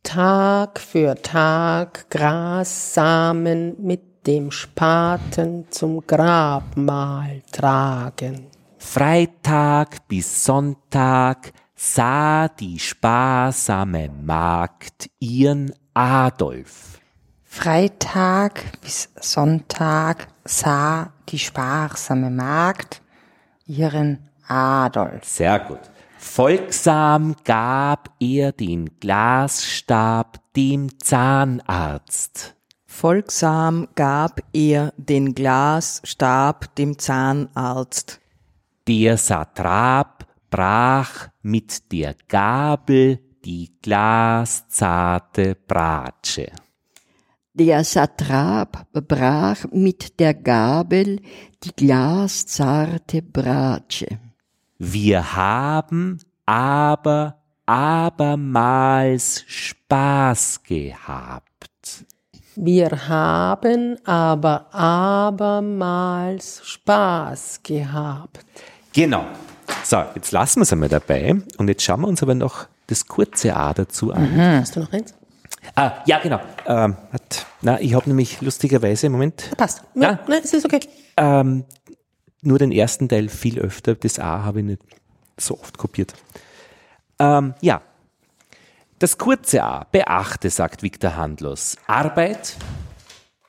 Tag für Tag Grassamen mit dem Spaten zum Grabmal tragen. Freitag bis Sonntag sah die sparsame Magd ihren Adolf. Freitag bis Sonntag sah die sparsame Magd ihren Adolf. Sehr gut. Folgsam gab er den Glasstab dem Zahnarzt. Folgsam gab er den Glasstab dem Zahnarzt. Der Satrap brach mit der Gabel die glaszarte Bratsche. Der Satrap brach mit der Gabel die glaszarte Bratsche. Wir haben aber abermals Spaß gehabt. Wir haben aber abermals Spaß gehabt. Genau. So, jetzt lassen wir es einmal dabei und jetzt schauen wir uns aber noch das kurze A dazu an. Mhm. Hast du noch eins? Ah, ja, genau. Ähm, hat, na, ich habe nämlich lustigerweise im Moment. Passt. Ja, nein, es ist okay. Ähm, nur den ersten Teil viel öfter. Das A habe ich nicht so oft kopiert. Ähm, ja. Das kurze A. Beachte, sagt Viktor Handlos. Arbeit,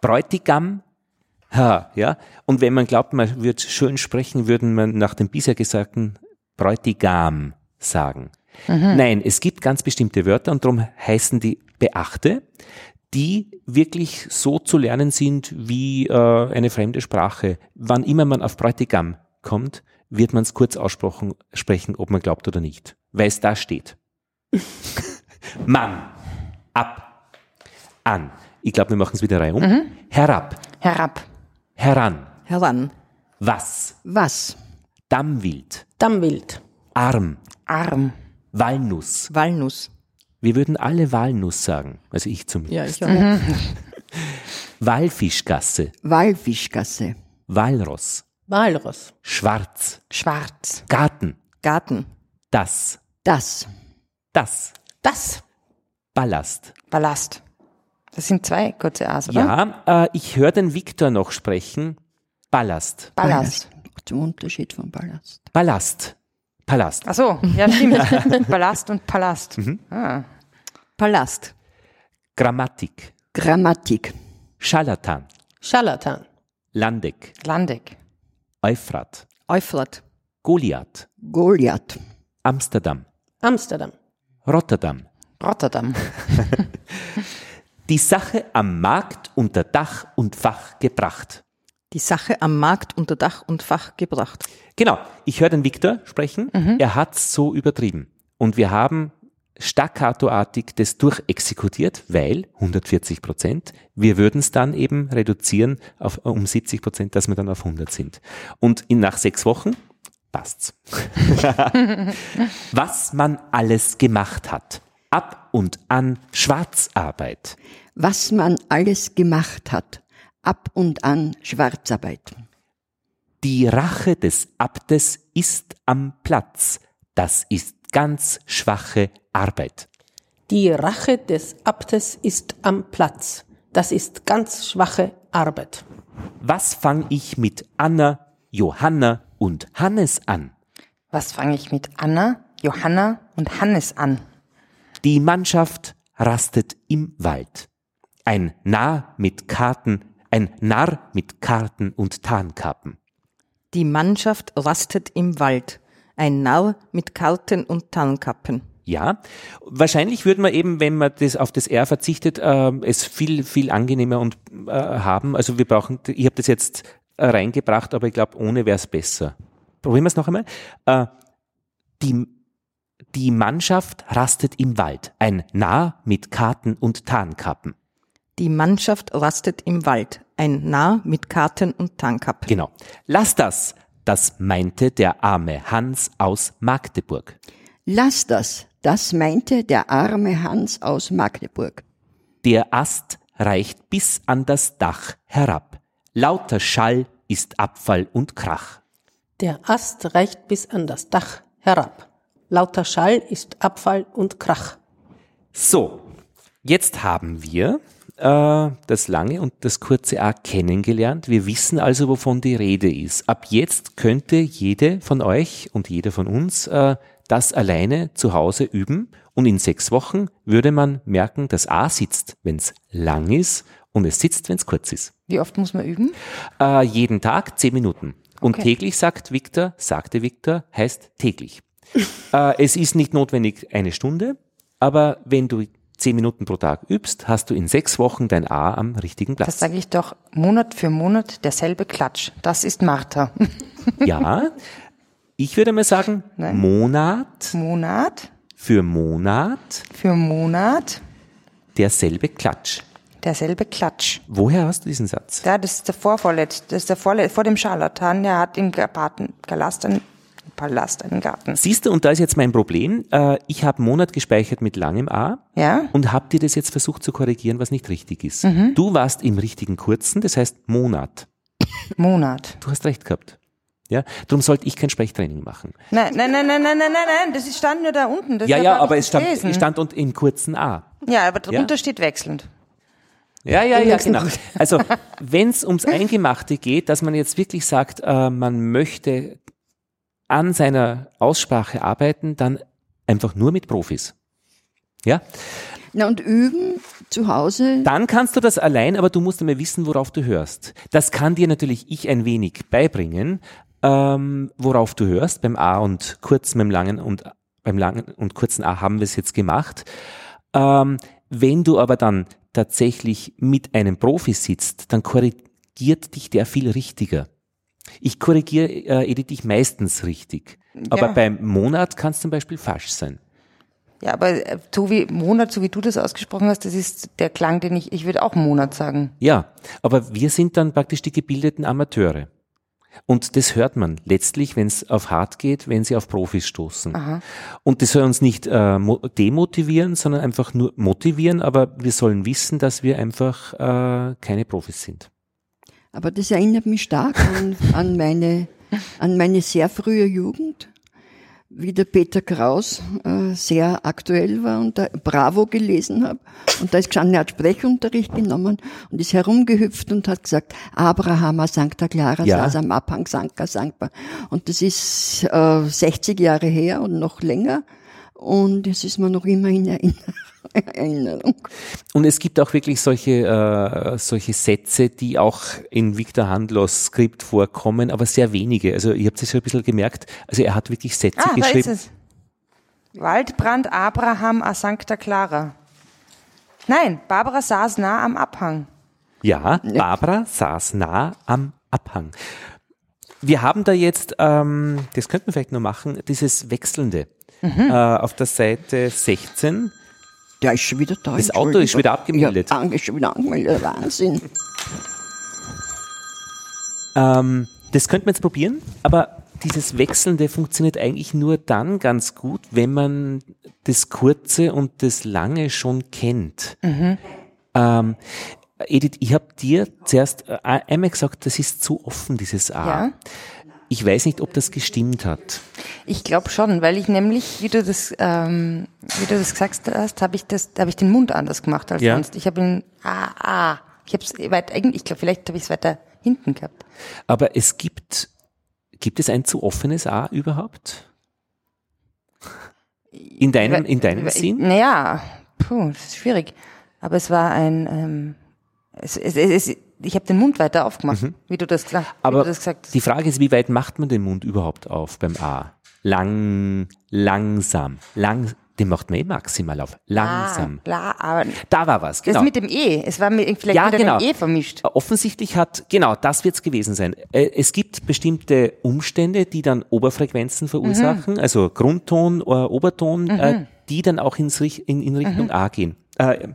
Bräutigam, ha, ja. Und wenn man glaubt, man würde schön sprechen, würden man nach dem bisher Gesagten Bräutigam sagen. Mhm. Nein, es gibt ganz bestimmte Wörter und darum heißen die Beachte, die wirklich so zu lernen sind wie äh, eine fremde Sprache. Wann immer man auf Bräutigam kommt, wird man es kurz aussprechen, sprechen, ob man glaubt oder nicht, weil es da steht. Mann, ab, an. Ich glaube, wir machen es wieder reihum. Mhm. Herab, Herab. heran, Heran. was, Was? Mhm. Dammwild, Dammwild. Arm, Arm. Walnuss. Walnuss. Wir würden alle Walnuss sagen, also ich zumindest. Ja, ich auch. Walfischgasse, Walfischgasse. Walross, Walross. Schwarz, Schwarz. Garten, Garten. das, Das. das, Das. Ballast. Ballast. Das sind zwei kurze A's, oder? Ja, äh, ich höre den Viktor noch sprechen. Ballast. Ballast. Zum Unterschied von Ballast. Ballast. Palast. Ach so, ja stimmt. Ballast und Palast. Mhm. Ah. Palast. Grammatik. Grammatik. Scharlatan. Scharlatan. Landeck. Landeck. Euphrat. Euphrat. Goliath. Goliath. Amsterdam. Amsterdam. Rotterdam. Rotterdam. Die Sache am Markt unter Dach und Fach gebracht. Die Sache am Markt unter Dach und Fach gebracht. Genau. Ich höre den Viktor sprechen. Mhm. Er hat's so übertrieben. Und wir haben staccatoartig das durchexekutiert, weil 140 Prozent, wir würden es dann eben reduzieren auf, um 70 Prozent, dass wir dann auf 100 sind. Und in, nach sechs Wochen passt's. Was man alles gemacht hat. Ab und an Schwarzarbeit. Was man alles gemacht hat. Ab und an Schwarzarbeit. Die Rache des Abtes ist am Platz. Das ist ganz schwache Arbeit. Die Rache des Abtes ist am Platz. Das ist ganz schwache Arbeit. Was fang ich mit Anna, Johanna und Hannes an? Was fange ich mit Anna, Johanna und Hannes an? Die Mannschaft rastet im Wald. Ein Narr mit Karten, ein Narr mit Karten und Tarnkappen. Die Mannschaft rastet im Wald. Ein Narr mit Karten und Tarnkappen. Ja, wahrscheinlich würde man eben, wenn man das auf das R verzichtet, äh, es viel, viel angenehmer und äh, haben. Also wir brauchen, ich habe das jetzt reingebracht, aber ich glaube, ohne wäre es besser. Probieren wir es noch einmal. Äh, die, die Mannschaft rastet im Wald. Ein Narr mit Karten und Tarnkappen. Die Mannschaft rastet im Wald. Ein Narr mit Karten und Tarnkappen. Genau. Lass das. Das meinte der arme Hans aus Magdeburg. Lass das. Das meinte der arme Hans aus Magdeburg. Der Ast reicht bis an das Dach herab. Lauter Schall ist Abfall und Krach. Der Ast reicht bis an das Dach herab. Lauter Schall ist Abfall und Krach. So, jetzt haben wir äh, das lange und das kurze A kennengelernt. Wir wissen also, wovon die Rede ist. Ab jetzt könnte jede von euch und jeder von uns äh, das alleine zu Hause üben und in sechs Wochen würde man merken, dass A sitzt, wenn es lang ist und es sitzt, wenn es kurz ist. Wie oft muss man üben? Äh, jeden Tag zehn Minuten. Und Okay. täglich, sagt Victor, sagte Victor, heißt täglich. äh, es ist nicht notwendig eine Stunde, aber wenn du zehn Minuten pro Tag übst, hast du in sechs Wochen dein A am richtigen Das Platz. sage ich doch Monat für Monat derselbe Klatsch. Das ist Martha. ja, ich würde mal sagen, Nein. Monat Monat für Monat für Monat derselbe Klatsch. Derselbe Klatsch. Woher hast du diesen Satz? Ja, das ist der Vorvorletz, das ist der Vorle vor dem Scharlatan, der hat im Garten, Galast einen Palast, einen Garten. Siehst du, und da ist jetzt mein Problem. Äh, ich habe Monat gespeichert mit langem A Ja? und habe dir das jetzt versucht zu korrigieren, was nicht richtig ist. Mhm. Du warst im richtigen kurzen, das heißt Monat. Monat. Du hast recht gehabt. Ja, darum sollte ich kein Sprechtraining machen. Nein, nein, nein, nein, nein, nein, nein, nein, das stand nur da unten. Das ja, ja, aber es stand, es stand und im kurzen A. Ja, aber Ja? drunter steht wechselnd. Ja, ja, ja, genau. Also wenn es ums Eingemachte geht, dass man jetzt wirklich sagt, äh, man möchte an seiner Aussprache arbeiten, dann einfach nur mit Profis. Ja, Na und üben zu Hause. dann kannst du das allein, aber du musst einmal wissen, worauf du hörst. Das kann dir natürlich ich ein wenig beibringen, ähm, worauf du hörst. Beim A und kurz, beim langen und beim langen und kurzen A haben wir es jetzt gemacht. Ähm, wenn du aber dann tatsächlich mit einem Profi sitzt, dann korrigiert dich der viel richtiger. Ich korrigiere äh, Edith dich meistens richtig. Aber Ja. beim Monat kann es zum Beispiel falsch sein. Ja, aber äh, so wie Monat, so wie du das ausgesprochen hast, das ist der Klang, den ich, ich würde auch Monat sagen. Ja, aber wir sind dann praktisch die gebildeten Amateure. Und das hört man letztlich, wenn es auf hart geht, wenn sie auf Profis stoßen. Aha. Und das soll uns nicht äh, mo- demotivieren, sondern einfach nur motivieren, aber wir sollen wissen, dass wir einfach äh, keine Profis sind. Aber das erinnert mich stark an, an, meine, an meine sehr frühe Jugend, wie der Peter Kraus äh, sehr aktuell war und da Bravo gelesen habe. Und da ist gestanden, er hat Sprechunterricht genommen und ist herumgehüpft und hat gesagt, Abrahama Sancta Clara Ja. saß am Abhang Sancta Sancta. Und das ist äh, 60 Jahre her und noch länger. Und es ist mir noch immer in Erinner- Erinnerung. Und es gibt auch wirklich solche, äh, solche Sätze, die auch in Victor Handlos Skript vorkommen, aber sehr wenige. Also ihr habt es schon ein bisschen gemerkt. Also er hat wirklich Sätze Ah, da ist geschrieben. es. Waldbrand Abraham a Sancta Clara. Nein, Barbara saß nah am Abhang. Ja, Barbara saß nah am Abhang. Wir haben da jetzt, ähm, das könnten wir vielleicht noch machen, dieses Wechselnde. Mhm. Äh, auf der Seite 16. Der ist schon wieder da. Das Auto ist schon wieder abgemeldet. Ja, ist schon wieder angemeldet. Wahnsinn. Ähm, das könnte man jetzt probieren, aber dieses Wechselnde funktioniert eigentlich nur dann ganz gut, wenn man das Kurze und das Lange schon kennt. Mhm. Ähm, Edith, ich habe dir zuerst äh, einmal gesagt, das ist zu offen, dieses A. Ja. Ich weiß nicht, ob das gestimmt hat. Ich glaube schon, weil ich nämlich, wie du das, ähm, wie du das gesagt hast, habe ich das, habe ich den Mund anders gemacht als Ja. sonst. Ich habe ihn, ah, ah. Ich habe es weit, eigentlich, ich glaube, vielleicht habe ich es weiter hinten gehabt. Aber es gibt, gibt es ein zu offenes A überhaupt? In deinem, in deinem Sinn? Naja, puh, das ist schwierig. Aber es war ein, ähm, es, es, es, es, ich habe den Mund weiter aufgemacht, wie du das, gesagt- Mhm. Aber gesagt hast. die Frage ist, wie weit macht man den Mund überhaupt auf beim A? Lang, langsam, lang, den macht man eh maximal auf. Langsam. Ah, la, aber Da war was, genau. das mit dem E, es war mit, vielleicht Ja, mit genau. einem E vermischt. Offensichtlich hat, genau, das wird es gewesen sein. Äh, Es gibt bestimmte Umstände, die dann Oberfrequenzen verursachen, also Grundton, äh, Oberton, äh, Mhm. die dann auch ins, in, in Richtung Mhm. A gehen. Äh,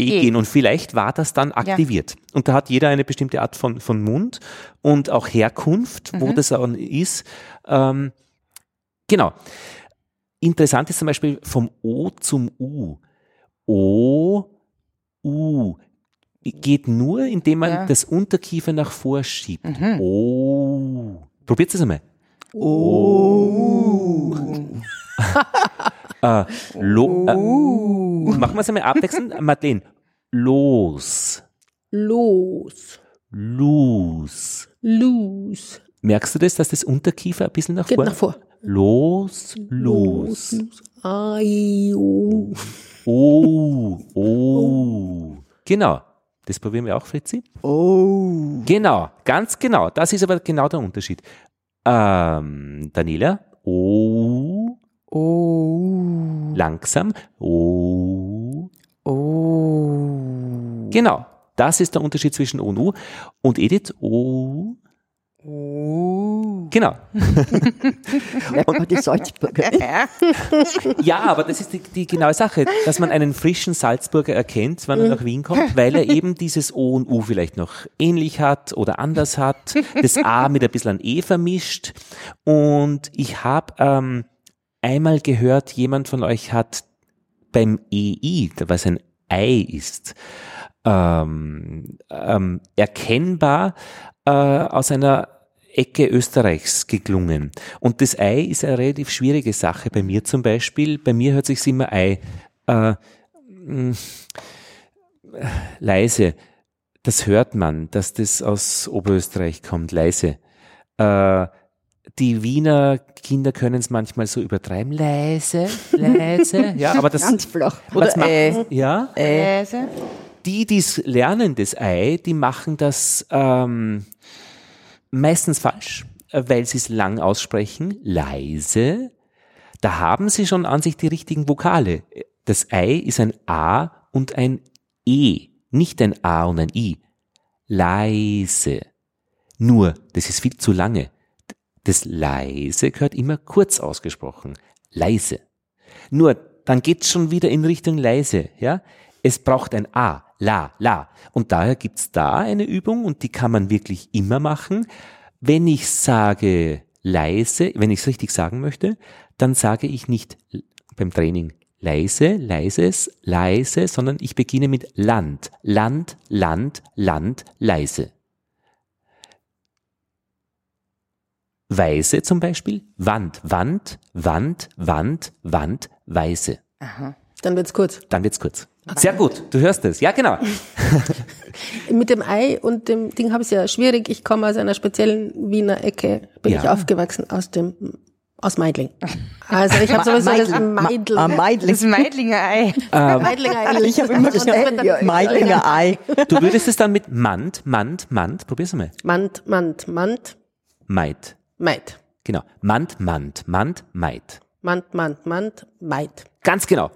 E E. gehen. Und vielleicht war das dann aktiviert. Und da hat jeder eine bestimmte Art von, von Mund und auch Herkunft, wo Mhm. das auch ist. Ähm, genau. Interessant ist zum Beispiel vom O zum U. O, U. Geht nur, indem man Ja. das Unterkiefer nach vorschiebt. Mhm. O. Probiert es einmal. Oh. Äh, lo, äh, machen wir es einmal abwechselnd. Madeleine. los, los, los. los. Merkst du das, dass das Unterkiefer ein bisschen nach Geht vor? nach vor. Los, los. Ai, oh. Oh, oh. Genau. Das probieren wir auch, Fritzi. Oh. Genau, ganz genau. Das ist aber genau der Unterschied. Ähm, Daniela, oh. Oh. Langsam, oh. Oh. Genau. Das ist der Unterschied zwischen O und U. Und Edith, oh. Oh. Genau. Man die Salzburger. Ja, aber das ist die, die genaue Sache, dass man einen frischen Salzburger erkennt, wenn er nach Wien kommt, weil er eben dieses O und U vielleicht noch ähnlich hat oder anders hat, das A mit ein bisschen an E vermischt. Und ich habe ähm, einmal gehört, jemand von euch hat beim EI, was ein Ei ist, ähm, ähm, erkennbar äh, aus einer Ecke Österreichs geklungen. Und das Ei ist eine relativ schwierige Sache. Bei mir zum Beispiel, bei mir hört sich immer Ei äh, mh, leise. Das hört man, dass das aus Oberösterreich kommt, leise. Äh, die Wiener Kinder können es manchmal so übertreiben, leise, leise, ja, aber das Ganz flach. Oder äh, ja, Leise. die, die es lernen, das Ei, die machen das ähm, meistens falsch, äh, weil sie es lang aussprechen, leise. Da haben sie schon an sich die richtigen Vokale. Das Ei ist ein A und ein E, nicht ein A und ein I. Leise. Nur, das ist viel zu lange. Das leise gehört immer kurz ausgesprochen. Leise. Nur, dann geht's schon wieder in Richtung leise, ja? Es braucht ein A, la, la. Und daher gibt's da eine Übung und die kann man wirklich immer machen. Wenn ich sage leise, wenn ich es richtig sagen möchte, dann sage ich nicht beim Training leise, leises, leise, sondern ich beginne mit Land, Land, Land, Land, leise. Weise zum Beispiel, Wand, Wand, Wand, Wand, Wand, Weise. Dann wird's kurz. Dann wird's kurz. Sehr gut, du hörst es. Ja, genau. Mit dem Ei und dem Ding habe ich es ja schwierig. Ich komme aus einer speziellen Wiener Ecke, bin Ja. ich aufgewachsen aus dem aus Meidling. Also ich habe sowieso das Meidl. Ah, Meidling. Das Meidlinger Ei. Ähm, Meidlinger Ei. Ich habe immer ja, Meidlinger Ei. du würdest es dann mit Mand, Mand, Mand, probier's mal. Mand, Mand, Mand, Meid. Meid. Genau. Mand, Mand, Mand, Meid. Mand, Mand, Mand, Meid. Ganz genau.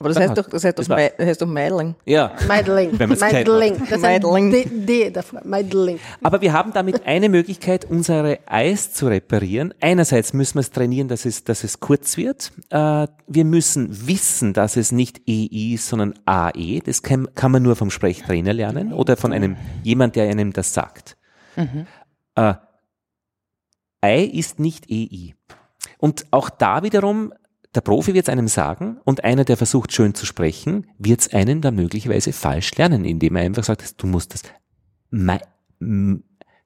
Aber das heißt doch, das heißt Das doch, das heißt doch Meidling. Ja. Meidling. Gescheit Meidling. Das Meidling. D, D davor. Meidling. Aber wir haben damit eine Möglichkeit, unsere Eis zu reparieren. Einerseits müssen wir es trainieren, dass es, dass es kurz wird. Äh, wir müssen wissen, dass es nicht EI ist, sondern AE. Das kann, kann man nur vom Sprechtrainer lernen oder von einem jemand, der einem das sagt. Äh, Ei ist nicht EI. Und auch da wiederum, der Profi wird es einem sagen und einer, der versucht schön zu sprechen, wird es einen dann möglicherweise falsch lernen, indem er einfach sagt, du musst das Mai,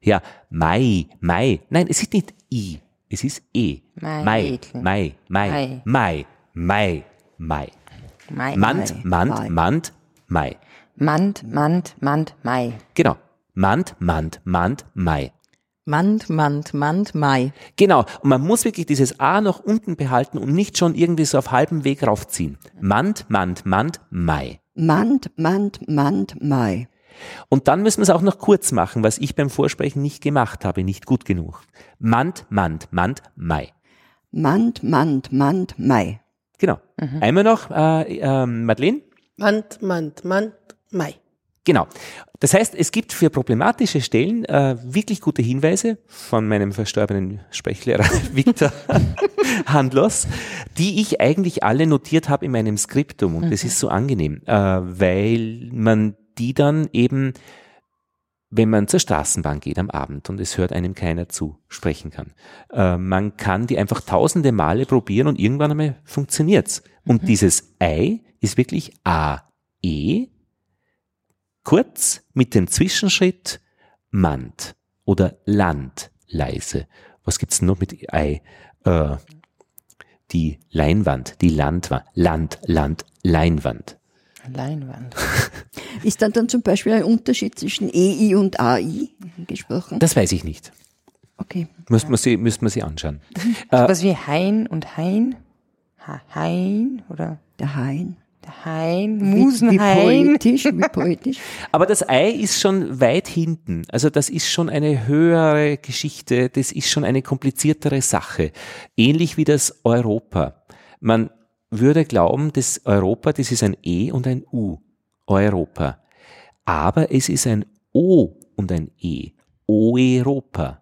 ja, Mai, Mai. Nein, es ist nicht I, es ist E. Mai, Mai. Mai, Mai, Mai, Mai, Mai. Mai, Mand. Mand, Mand, Mai. Mand, Mand, Mand, Mai. Genau. Mand, Mand, Mand, Mai. Mand, Mand, Mand, Mai. Genau. Und man muss wirklich dieses A noch unten behalten und nicht schon irgendwie so auf halbem Weg raufziehen. Mand, Mand, Mand, Mai. Mand, Mand, Mand, Mai. Und dann müssen wir es auch noch kurz machen, was ich beim Vorsprechen nicht gemacht habe, nicht gut genug. Mand, Mand, Mand, Mai. Mand, Mand, Mand, Mai. Genau. Einmal noch, äh, äh, Madeleine? Mand, Mand, Mand, Mai. Genau. Das heißt, es gibt für problematische Stellen äh, wirklich gute Hinweise von meinem verstorbenen Sprechlehrer Viktor Handlos, die ich eigentlich alle notiert habe in meinem Skriptum. Und das ist so angenehm, äh, weil man die dann eben, wenn man zur Straßenbahn geht am Abend und es hört einem keiner zu, sprechen kann. Äh, man kann die einfach tausende Male probieren und irgendwann einmal funktioniert's. Und dieses Ei ist wirklich A, E, kurz mit dem Zwischenschritt Mand oder Land leise. Was gibt's noch mit Ei? Äh, die Leinwand, die Landwand, Land, Land, Leinwand. Leinwand. Ist dann dann zum Beispiel ein Unterschied zwischen EI und AI gesprochen? Das weiß ich nicht. Okay. Müsste man sie, müsste man sie anschauen. So was wie Hein und Hein? Ha, Hein oder? Der Hain. Der Hein, Wie, Musenhain. wie poetisch, wie poetisch. Aber das Ei ist schon weit hinten. Also das ist schon eine höhere Geschichte, das ist schon eine kompliziertere Sache. Ähnlich wie das Europa. Man würde glauben, das Europa, das ist ein E und ein U. Europa. Aber es ist ein O und ein E. Oeuropa.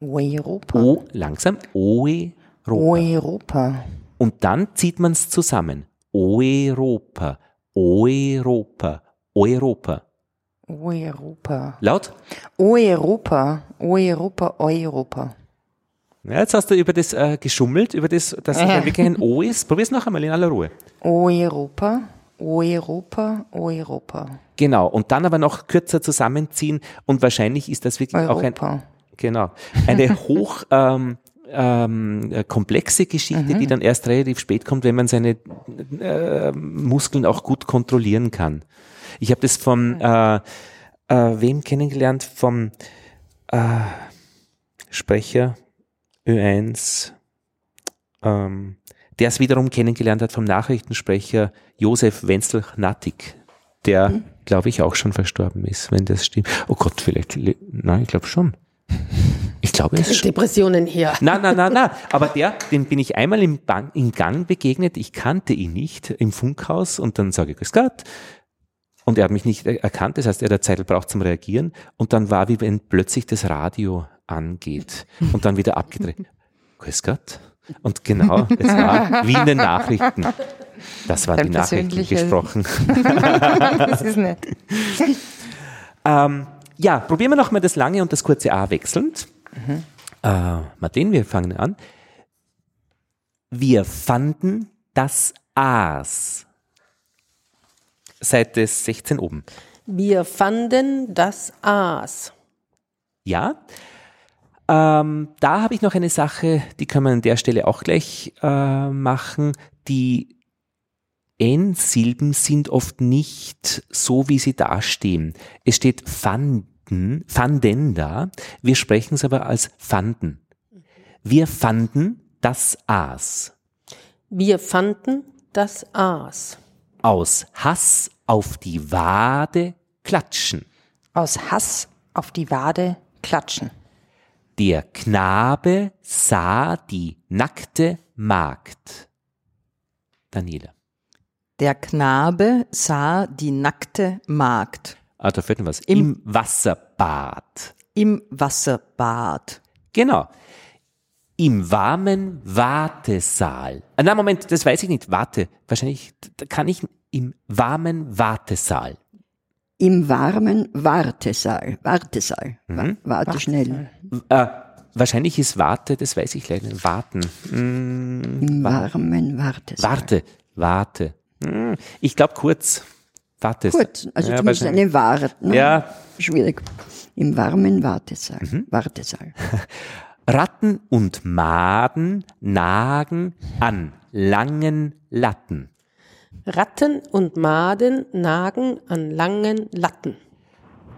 Europa. O, langsam, Oeuropa. Europa. Und dann zieht man es zusammen. Oeuropa, Oeuropa, Europa. Europa. Laut? Europa. Europa. Europa. Ja, jetzt hast du über das äh, geschummelt, über das, dass es Ja. wirklich ein O ist. Probier's noch einmal in aller Ruhe. Europa. Europa. Europa. Genau. Und dann aber noch kürzer zusammenziehen und wahrscheinlich ist das wirklich auch ein, Europa. genau, eine hoch, ähm, ähm, äh, komplexe Geschichte, die dann erst relativ spät kommt, wenn man seine äh, Muskeln auch gut kontrollieren kann. Ich habe das vom äh, äh, wem kennengelernt? Vom äh, Sprecher Ö1, ähm, der es wiederum kennengelernt hat vom Nachrichtensprecher Josef Wenzel-Nattig, der, glaube ich, auch schon verstorben ist, wenn das stimmt. Oh Gott, vielleicht, le- nein, ich glaube schon. Ich glaube es schon. Depressionen hier. Nein, nein, nein, nein. Aber der, den bin ich einmal im, Bang, im Gang begegnet. Ich kannte ihn nicht im Funkhaus und dann sage ich, Grüß Gott. Und er hat mich nicht er- erkannt. Das heißt, er hat eine Zeit gebraucht zum Reagieren. Und dann war, wie wenn plötzlich das Radio angeht und dann wieder abgedreht. Grüß Gott. Und genau, es war wie in den Nachrichten. Das waren Dein die Nachrichten gesprochen. das ist nett. Ähm, ja, probieren wir nochmal das lange und das kurze A wechselnd. Mhm. Äh, Martin, wir fangen an. Wir fanden das Aas. Seite 16 oben. Wir fanden das Aas. Ja. Ähm, da habe ich noch eine Sache, die können wir an der Stelle auch gleich äh, machen. Die N-Silben sind oft nicht so, wie sie dastehen. Es steht fanden, fanden da. Wir sprechen es aber als fanden. Wir fanden das Aas. Wir fanden das Aas. Aus Hass auf die Wade klatschen. Aus Hass auf die Wade klatschen. Der Knabe sah die nackte Magd. Daniela. Der Knabe sah die nackte Magd Ah, da fällt mir was. Im, Wasserbad. im Wasserbad. Genau. Im warmen Wartesaal. Ah, na, Moment, das weiß ich nicht. Warte. Wahrscheinlich da kann ich im warmen Wartesaal. Im warmen Wartesaal. Wartesaal. Wa- Warte schnell. Äh, wahrscheinlich ist Warte, das weiß ich leider nicht. Warten. Mm, Im wa- warmen Wartesaal. Warte, warte. Hm, Ich glaube kurz. Warte. Kurz, also Ja, zumindest eine Wart. Ne? Ja. Schwierig. Im warmen Wartesaal. Mhm. Wartesaal. Ratten und Maden nagen an langen Latten. Ratten und Maden nagen an langen Latten.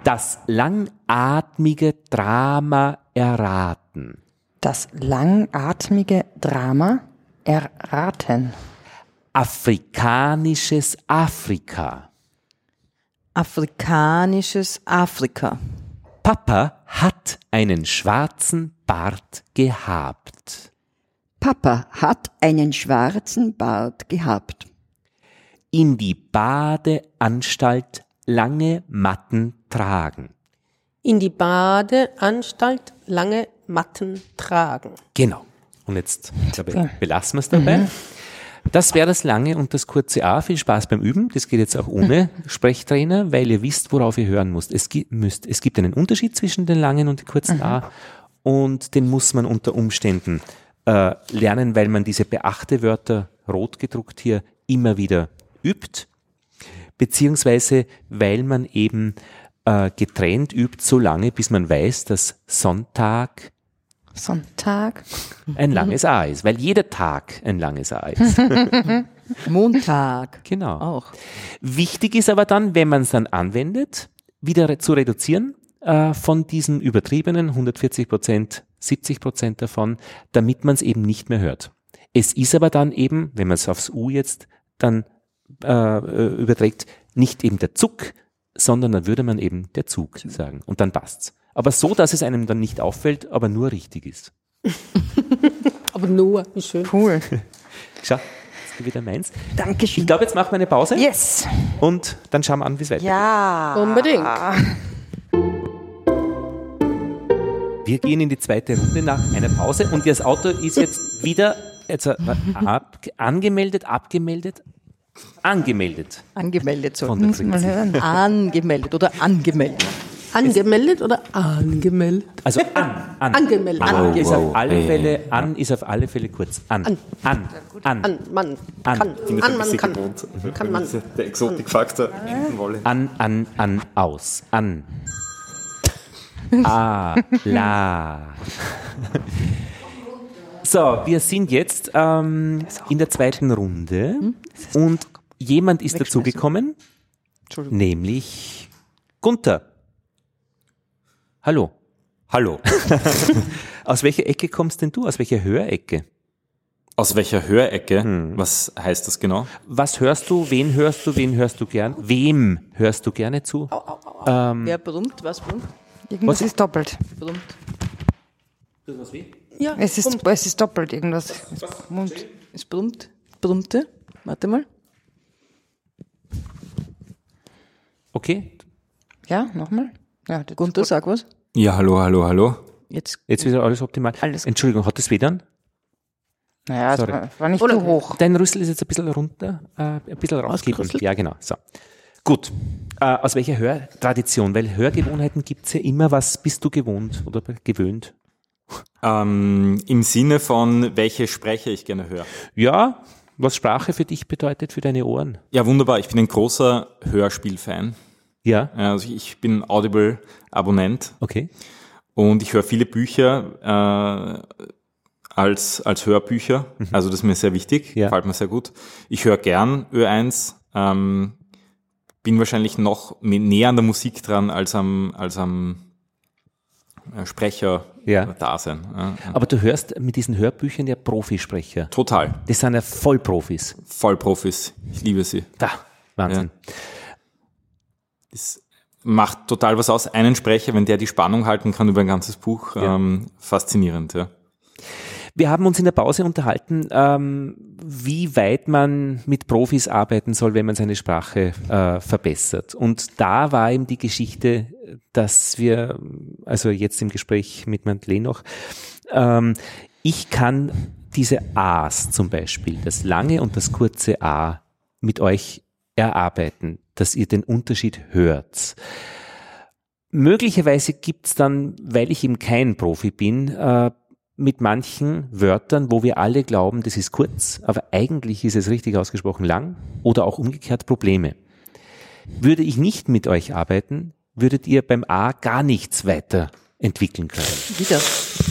Das langatmige Drama erraten. Das langatmige Drama erraten. Afrikanisches Afrika. Afrikanisches Afrika. Papa hat einen schwarzen Bart gehabt. Papa hat einen schwarzen Bart gehabt. In die Badeanstalt lange Matten tragen. In die Badeanstalt lange Matten tragen. Genau. Und jetzt glaube ich, belassen wir es dabei. Das wäre das lange und das kurze A. Viel Spaß beim Üben. Das geht jetzt auch ohne Sprechtrainer, weil ihr wisst, worauf ihr hören müsst. Es gibt, müsst. es gibt einen Unterschied zwischen den langen und den kurzen A und den muss man unter Umständen äh, lernen, weil man diese Beachte-Wörter rot gedruckt hier immer wieder übt, beziehungsweise weil man eben äh, getrennt übt so lange, bis man weiß, dass Sonntag Sonntag. ein langes A ist, weil jeder Tag ein langes A ist. Montag. Genau. Auch. Wichtig ist aber dann, wenn man es dann anwendet, wieder zu reduzieren äh, von diesen übertriebenen 140 Prozent, 70 Prozent davon, damit man es eben nicht mehr hört. Es ist aber dann eben, wenn man es aufs U jetzt dann äh, äh, überträgt, nicht eben der Zuck, sondern dann würde man eben der Zug sagen. Und dann passt's. Aber so, dass es einem dann nicht auffällt, aber nur richtig ist. Aber nur, wie schön. Cool. Schau, jetzt wieder meins. Dankeschön. Ich glaube, jetzt machen wir eine Pause. Yes. Und dann schauen wir an, wie es weitergeht. Ja. Unbedingt. Wir gehen in die zweite Runde nach einer Pause und das Auto ist jetzt wieder jetzt, äh, ab, angemeldet, abgemeldet, angemeldet. Angemeldet so. Von der Muss mal hören. Angemeldet oder angemeldet. Angemeldet oder angemeldet? Also an, an. Angemeldet. An Wow, ist wow, auf alle. Fälle, an ist auf alle Fälle kurz. An, an, an, an, An, Mann, An. kann, an, man kann, kann man. Der Exotikfaktor hinten wollen. an, an, an, aus, an. A, la. So, wir sind jetzt ähm, in der zweiten Runde und jemand ist dazugekommen, nämlich Gunther. Hallo. Hallo. Aus welcher Ecke kommst denn du? Aus welcher Hörecke? Aus welcher Hörecke? Was heißt das genau? Was hörst du? Wen hörst du? Wen hörst du gern? Wem hörst du gerne zu? Ähm, Wer brummt? Was brummt? Irgendwas ist doppelt. Brummt. Ja, Es ist, es ist doppelt irgendwas. Es brummt. Es brummt. Brummte. Warte mal. Okay. Ja, nochmal. Ja, das Gunther, sag was. Ja, hallo, hallo, hallo. Jetzt. Jetzt wieder alles optimal. Entschuldigung, hat das WLAN? Naja, es Sorry. war, war nicht zu hoch. Dein Rüssel ist jetzt ein bisschen runter, äh, ein bisschen rausgekommen. Ja, genau. So. Gut. Äh, aus welcher Hörtradition? Weil Hörgewohnheiten gibt's ja immer. Was bist du gewohnt oder gewöhnt? Ähm, Im Sinne von, welche Sprecher ich gerne höre. Ja, was Sprache für dich bedeutet, für deine Ohren. Ja, wunderbar. Ich bin ein großer Hörspielfan. Ja. Also ich bin Audible-Abonnent. Okay. Und ich höre viele Bücher äh, als, als Hörbücher. Also das ist mir sehr wichtig, gefällt mir sehr gut. Ich höre gern Ö1, ähm, bin wahrscheinlich noch näher an der Musik dran als am, als am äh, Sprecher Ja. Dasein. Ja. Aber du hörst mit diesen Hörbüchern ja Profisprecher. Total. Das sind ja Vollprofis. Vollprofis. Ich liebe sie. Da, Wahnsinn. Das macht total was aus. Einen Sprecher, wenn der die Spannung halten kann über ein ganzes Buch, Ja. ähm, faszinierend. Ja. Wir haben uns in der Pause unterhalten, ähm, wie weit man mit Profis arbeiten soll, wenn man seine Sprache äh, verbessert. Und da war eben die Geschichte, dass wir, also jetzt im Gespräch mit Madeleine noch, ähm, ich kann diese A's zum Beispiel, das lange und das kurze A, mit euch erarbeiten, dass ihr den Unterschied hört. Möglicherweise gibt's dann, weil ich eben kein Profi bin, äh, mit manchen Wörtern, wo wir alle glauben, das ist kurz, aber eigentlich ist es richtig ausgesprochen lang oder auch umgekehrt Probleme. Würde ich nicht mit euch arbeiten, würdet ihr beim A gar nichts weiter entwickeln können. Wieder.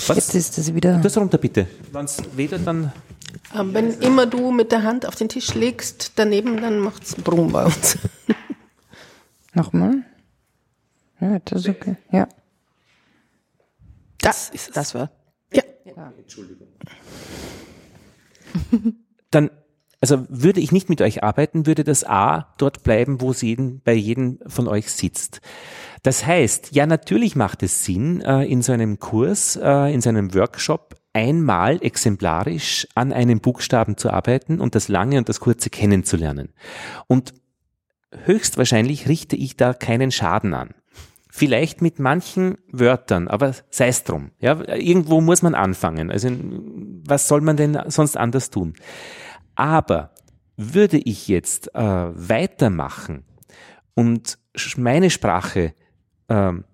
Was? Jetzt ist das wieder. Das runter bitte. Wenn's weder dann Ähm, wenn immer du mit der Hand auf den Tisch legst, daneben, dann macht's Brumm bei uns. Nochmal. Ja, das ist okay. Ja. Das ist es. Das war. Ja. dann, also würde ich nicht mit euch arbeiten, würde das A dort bleiben, wo es jeden, bei jedem von euch sitzt. Das heißt, ja, natürlich macht es Sinn, äh, in so einem Kurs, äh, in so einem Workshop einmal exemplarisch an einem Buchstaben zu arbeiten und das lange und das kurze kennenzulernen. Und höchstwahrscheinlich richte ich da keinen Schaden an. Vielleicht mit manchen Wörtern, aber sei es drum. Ja, irgendwo muss man anfangen. Also was soll man denn sonst anders tun? Aber würde ich jetzt äh, weitermachen und meine Sprache, ähm,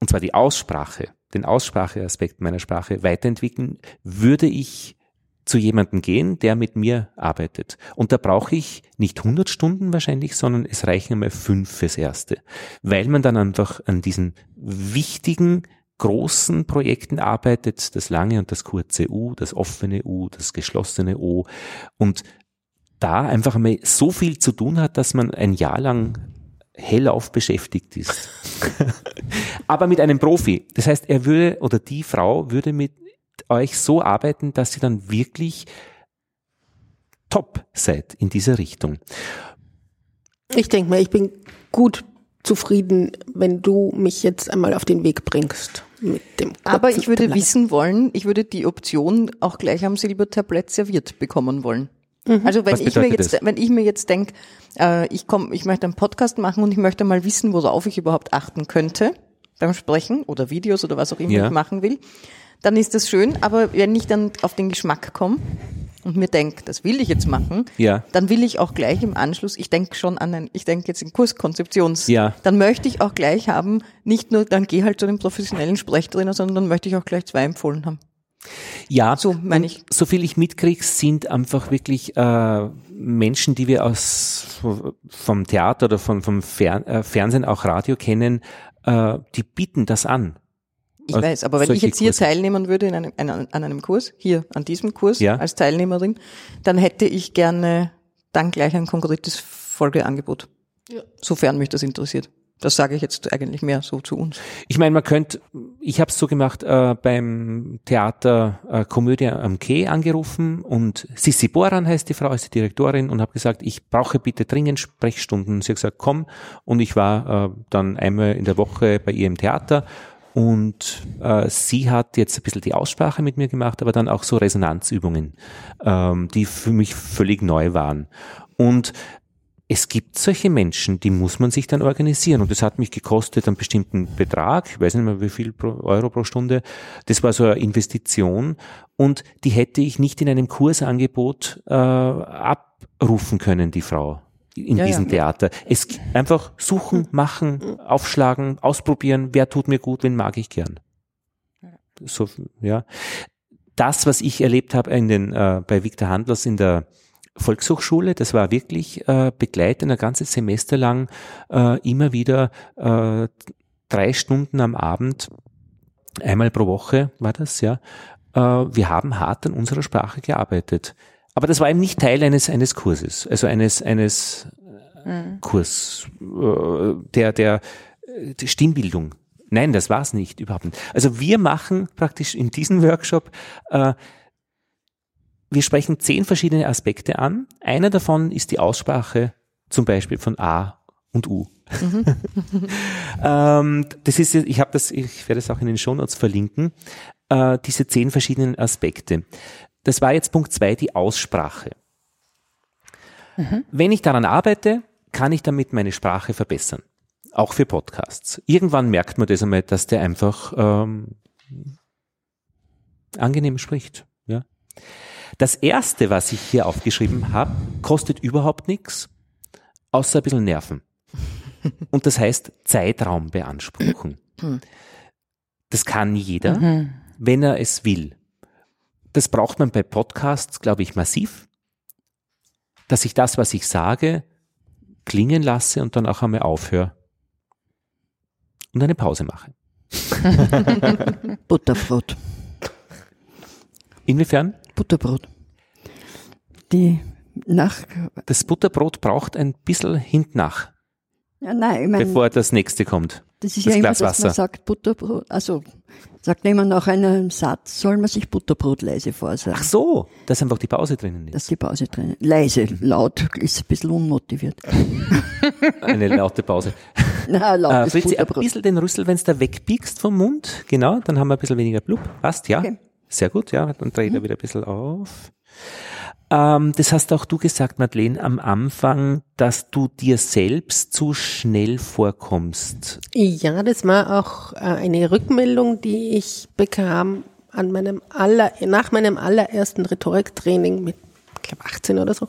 und zwar die Aussprache, den Ausspracheaspekt meiner Sprache weiterentwickeln, würde ich zu jemandem gehen, der mit mir arbeitet. Und da brauche ich nicht 100 Stunden wahrscheinlich, sondern es reichen einmal fünf fürs Erste. Weil man dann einfach an diesen wichtigen großen Projekten arbeitet, das lange und das kurze U, das offene U, das geschlossene O und da einfach mal so viel zu tun hat, dass man ein Jahr lang hellauf beschäftigt ist. Aber mit einem Profi. Das heißt, er würde oder die Frau würde mit euch so arbeiten, dass sie dann wirklich top seid in dieser Richtung. Ich denke mal, ich bin gut zufrieden, wenn du mich jetzt einmal auf den Weg bringst. Mit dem Aber ich würde Tablett. wissen wollen, ich würde die Option auch gleich am Silbertablett serviert bekommen wollen. Mhm. Also wenn ich mir jetzt, das? wenn ich mir jetzt denke, äh, ich komme, ich möchte einen Podcast machen und ich möchte mal wissen, worauf ich überhaupt achten könnte beim Sprechen oder Videos oder was auch immer ja. ich machen will, dann ist das schön. Aber wenn ich dann auf den Geschmack komme, und mir denke, das will ich jetzt machen, ja. dann will ich auch gleich im Anschluss, ich denke schon an ein, ich denke jetzt in Kurskonzeptions, ja. dann möchte ich auch gleich haben, nicht nur, dann geh halt zu dem professionellen Sprechtrainer, sondern dann möchte ich auch gleich zwei empfohlen haben. Ja, so meine ich. So viel ich mitkriege, sind einfach wirklich äh, Menschen, die wir aus vom Theater oder von, vom Fer äh, Fernsehen, auch Radio kennen, äh, die bieten das an. Ich weiß, aber wenn ich jetzt hier Kurse. teilnehmen würde in einem, an einem Kurs, hier an diesem Kurs ja. als Teilnehmerin, dann hätte ich gerne dann gleich ein konkretes Folgeangebot. Ja. Sofern mich das interessiert. Das sage ich jetzt eigentlich mehr so zu uns. Ich meine, man könnte, ich habe es so gemacht, äh, beim Theater äh, Komödie am Quai angerufen und Sissi Boran heißt die Frau, ist die Direktorin und habe gesagt, ich brauche bitte dringend Sprechstunden. Sie hat gesagt, komm und ich war äh, dann einmal in der Woche bei ihr im Theater und äh, sie hat jetzt ein bisschen die Aussprache mit mir gemacht, aber dann auch so Resonanzübungen, ähm, die für mich völlig neu waren. Und es gibt solche Menschen, die muss man sich dann organisieren. Und das hat mich gekostet einen bestimmten Betrag, ich weiß nicht mehr wie viel Euro pro Stunde. Das war so eine Investition und die hätte ich nicht in einem Kursangebot äh, abrufen können, die Frau in ja, diesem ja. Theater. Es einfach suchen, machen, aufschlagen, ausprobieren, wer tut mir gut, wen mag ich gern. So, ja. Das, was ich erlebt habe in den, äh, bei Viktor Handlers in der Volkshochschule, das war wirklich äh, begleitend ein ganzes Semester lang äh, immer wieder äh, drei Stunden am Abend, einmal pro Woche war das, ja. Äh, wir haben hart an unserer Sprache gearbeitet. Aber das war eben nicht Teil eines, eines Kurses, also eines, eines mhm. Kurs, äh, der, der, die Stimmbildung. Nein, das war's nicht, überhaupt nicht. Also wir machen praktisch in diesem Workshop, äh, wir sprechen zehn verschiedene Aspekte an. Einer davon ist die Aussprache zum Beispiel von A und U. Mhm. ähm, das ist, ich habe das, ich werde es auch in den Shownotes verlinken. Äh, diese zehn verschiedenen Aspekte. Das war jetzt Punkt zwei, die Aussprache. Mhm. Wenn ich daran arbeite, kann ich damit meine Sprache verbessern. Auch für Podcasts. Irgendwann merkt man das einmal, dass der einfach ähm, angenehm spricht. Ja. Das erste, was ich hier aufgeschrieben habe, kostet überhaupt nichts, außer ein bisschen Nerven. Und das heißt Zeitraum beanspruchen. Das kann jeder, mhm. wenn er es will. Das braucht man bei Podcasts, glaube ich, massiv, dass ich das, was ich sage, klingen lasse und dann auch einmal aufhöre und eine Pause mache. Butterbrot. Inwiefern? Butterbrot. Die nach. Das Butterbrot braucht ein bisschen hintnach. Ja, nein, ich mein, bevor das nächste kommt. Das ist das ja immer, dass man sagt Butterbrot, also sagt jemand nach einem Satz, soll man sich Butterbrot leise vorsagen. Ach so, dass einfach die Pause drinnen ist. Dass die Pause drinnen Leise, laut ist ein bisschen unmotiviert. Eine laute Pause. Na, laut äh, Fritzi, ein bisschen den Rüssel, wenn du da wegbiegst vom Mund, genau, dann haben wir ein bisschen weniger Blub. Passt, ja. Okay. Sehr gut, ja. Dann dreht mhm. er wieder ein bisschen auf. Ähm, das hast auch du gesagt, Madeleine, am Anfang, dass du dir selbst zu schnell vorkommst. Ja, das war auch äh, eine Rückmeldung, die ich bekam an meinem aller, nach meinem allerersten Rhetoriktraining mit, ich glaube 18 oder so,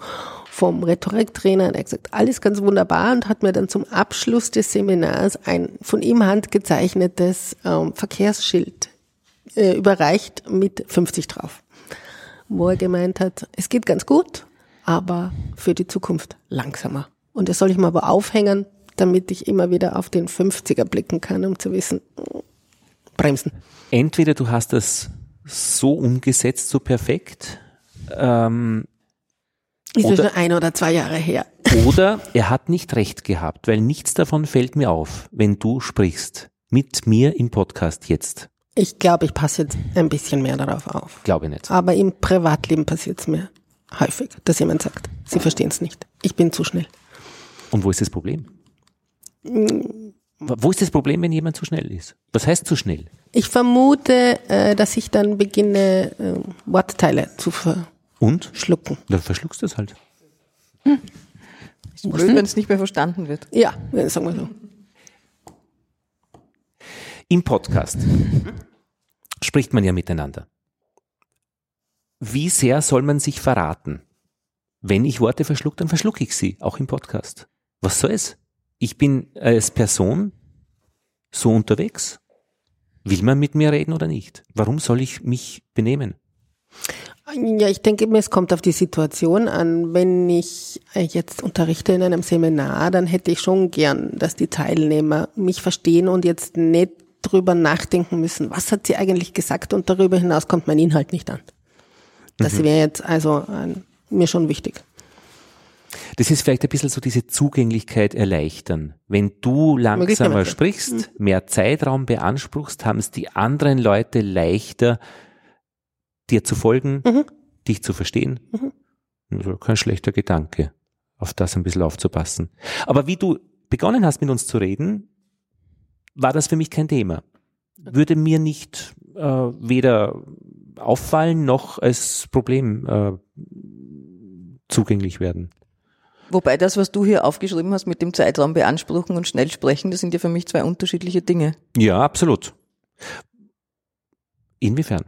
vom Rhetoriktrainer, der hat gesagt, alles ganz wunderbar und hat mir dann zum Abschluss des Seminars ein von ihm handgezeichnetes ähm, Verkehrsschild äh, überreicht mit 50 drauf wo er gemeint hat, es geht ganz gut, aber für die Zukunft langsamer. Und das soll ich mal aber aufhängen, damit ich immer wieder auf den 50er blicken kann, um zu wissen, bremsen. Entweder du hast das so umgesetzt, so perfekt, ähm, ist oder, schon ein oder zwei Jahre her. Oder er hat nicht recht gehabt, weil nichts davon fällt mir auf, wenn du sprichst mit mir im Podcast jetzt. Ich glaube, ich passe jetzt ein bisschen mehr darauf auf. Glaube nicht. Aber im Privatleben passiert es mir häufig, dass jemand sagt, sie verstehen es nicht. Ich bin zu schnell. Und wo ist das Problem? Mm. Wo ist das Problem, wenn jemand zu schnell ist? Was heißt zu schnell? Ich vermute, äh, dass ich dann beginne, äh, Wortteile zu ver und? Schlucken. Dann verschluckst du es halt. Hm. Ist blöd, wenn es nicht mehr verstanden wird. Ja, sagen wir so. Im Podcast spricht man ja miteinander. Wie sehr soll man sich verraten? Wenn ich Worte verschluck, dann verschlucke ich sie, auch im Podcast. Was soll es? Ich bin als Person so unterwegs. Will man mit mir reden oder nicht? Warum soll ich mich benehmen? Ja, ich denke mir, es kommt auf die Situation an. Wenn ich jetzt unterrichte in einem Seminar, dann hätte ich schon gern, dass die Teilnehmer mich verstehen und jetzt nicht drüber nachdenken müssen, was hat sie eigentlich gesagt und darüber hinaus kommt mein Inhalt nicht an. Das mhm. wäre jetzt also äh, mir schon wichtig. Das ist vielleicht ein bisschen so diese Zugänglichkeit erleichtern. Wenn du langsamer sprichst, mhm. mehr Zeitraum beanspruchst, haben es die anderen Leute leichter, dir zu folgen, mhm. dich zu verstehen. Mhm. Also kein schlechter Gedanke, auf das ein bisschen aufzupassen. Aber wie du begonnen hast, mit uns zu reden, war das für mich kein Thema. Würde mir nicht äh, weder auffallen noch als Problem äh, zugänglich werden. Wobei das, was du hier aufgeschrieben hast mit dem Zeitraum beanspruchen und schnell sprechen, das sind ja für mich zwei unterschiedliche Dinge. Ja, absolut. Inwiefern?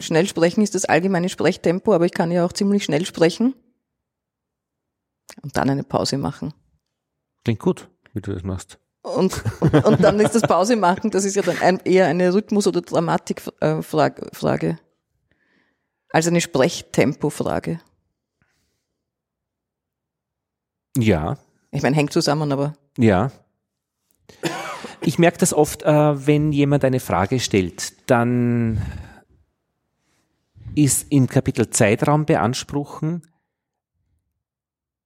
Schnell sprechen ist das allgemeine Sprechtempo, aber ich kann ja auch ziemlich schnell sprechen und dann eine Pause machen. Klingt gut, wie du das machst. Und, und, dann ist das Pause machen, das ist ja dann ein, eher eine Rhythmus- oder Dramatikfrage äh, als eine Sprechtempofrage. Ja. Ich meine, hängt zusammen, aber. Ja. Ich merke das oft, äh, wenn jemand eine Frage stellt, dann ist im Kapitel Zeitraum beanspruchen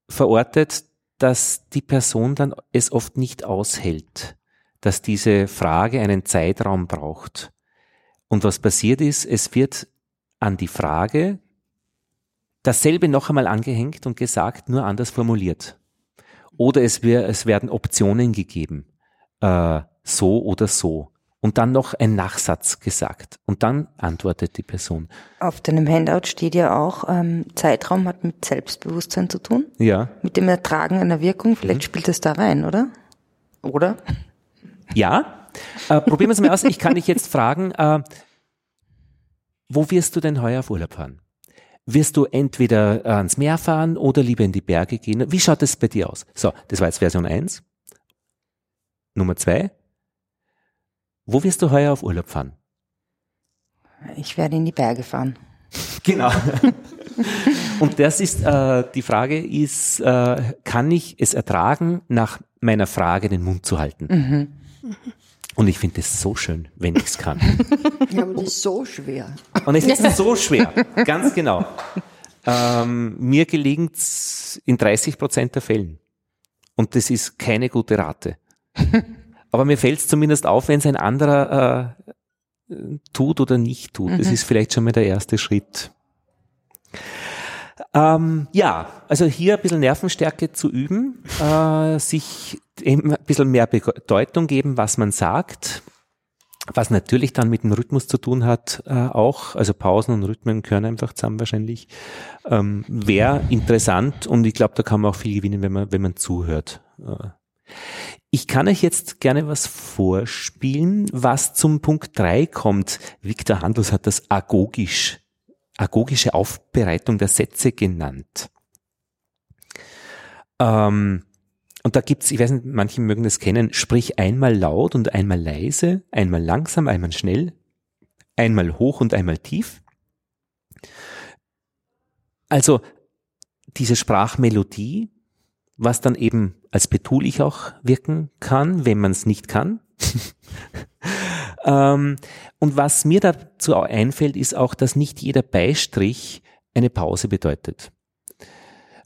verortet, dass die Person dann es oft nicht aushält, dass diese Frage einen Zeitraum braucht. Und was passiert ist, es wird an die Frage dasselbe noch einmal angehängt und gesagt, nur anders formuliert. Oder es, wär, es werden Optionen gegeben, äh, so oder so und dann noch ein Nachsatz gesagt und dann antwortet die Person. Auf deinem Handout steht ja auch, ähm, Zeitraum hat mit Selbstbewusstsein zu tun. Ja. Mit dem Ertragen einer Wirkung. Vielleicht mhm. spielt es da rein, oder? Oder? Ja. Äh, probieren wir es mal aus. Ich kann dich jetzt fragen, äh, wo wirst du denn heuer auf Urlaub fahren? Wirst du entweder ans Meer fahren oder lieber in die Berge gehen? Wie schaut es bei dir aus? So, das war jetzt Version 1. Nummer 2. Wo wirst du heuer auf Urlaub fahren? Ich werde in die Berge fahren. Genau. Und das ist, äh, die Frage ist, äh, kann ich es ertragen, nach meiner Frage den Mund zu halten? Mhm. Und ich finde es so schön, wenn ich es kann. Ja, aber das ist so schwer. Und es ist so schwer, ganz genau. Ähm, mir gelingt es in 30 Prozent der Fällen. Und das ist keine gute Rate. Aber mir fällt es zumindest auf, wenn es ein anderer äh, tut oder nicht tut. Mhm. Das ist vielleicht schon mal der erste Schritt. Ähm, ja, also hier ein bisschen Nervenstärke zu üben, äh, sich eben ein bisschen mehr Bedeutung geben, was man sagt, was natürlich dann mit dem Rhythmus zu tun hat, äh, auch, also Pausen und Rhythmen gehören einfach zusammen wahrscheinlich, ähm, wäre interessant und ich glaube, da kann man auch viel gewinnen, wenn man, wenn man zuhört. Äh, ich kann euch jetzt gerne was vorspielen, was zum Punkt drei kommt. Viktor Handels hat das agogisch, agogische Aufbereitung der Sätze genannt. Ähm, und da gibt's, ich weiß nicht, manche mögen das kennen, sprich einmal laut und einmal leise, einmal langsam, einmal schnell, einmal hoch und einmal tief. Also diese Sprachmelodie was dann eben als betulich auch wirken kann, wenn man es nicht kann. Ähm, und was mir dazu einfällt, ist auch, dass nicht jeder Beistrich eine Pause bedeutet.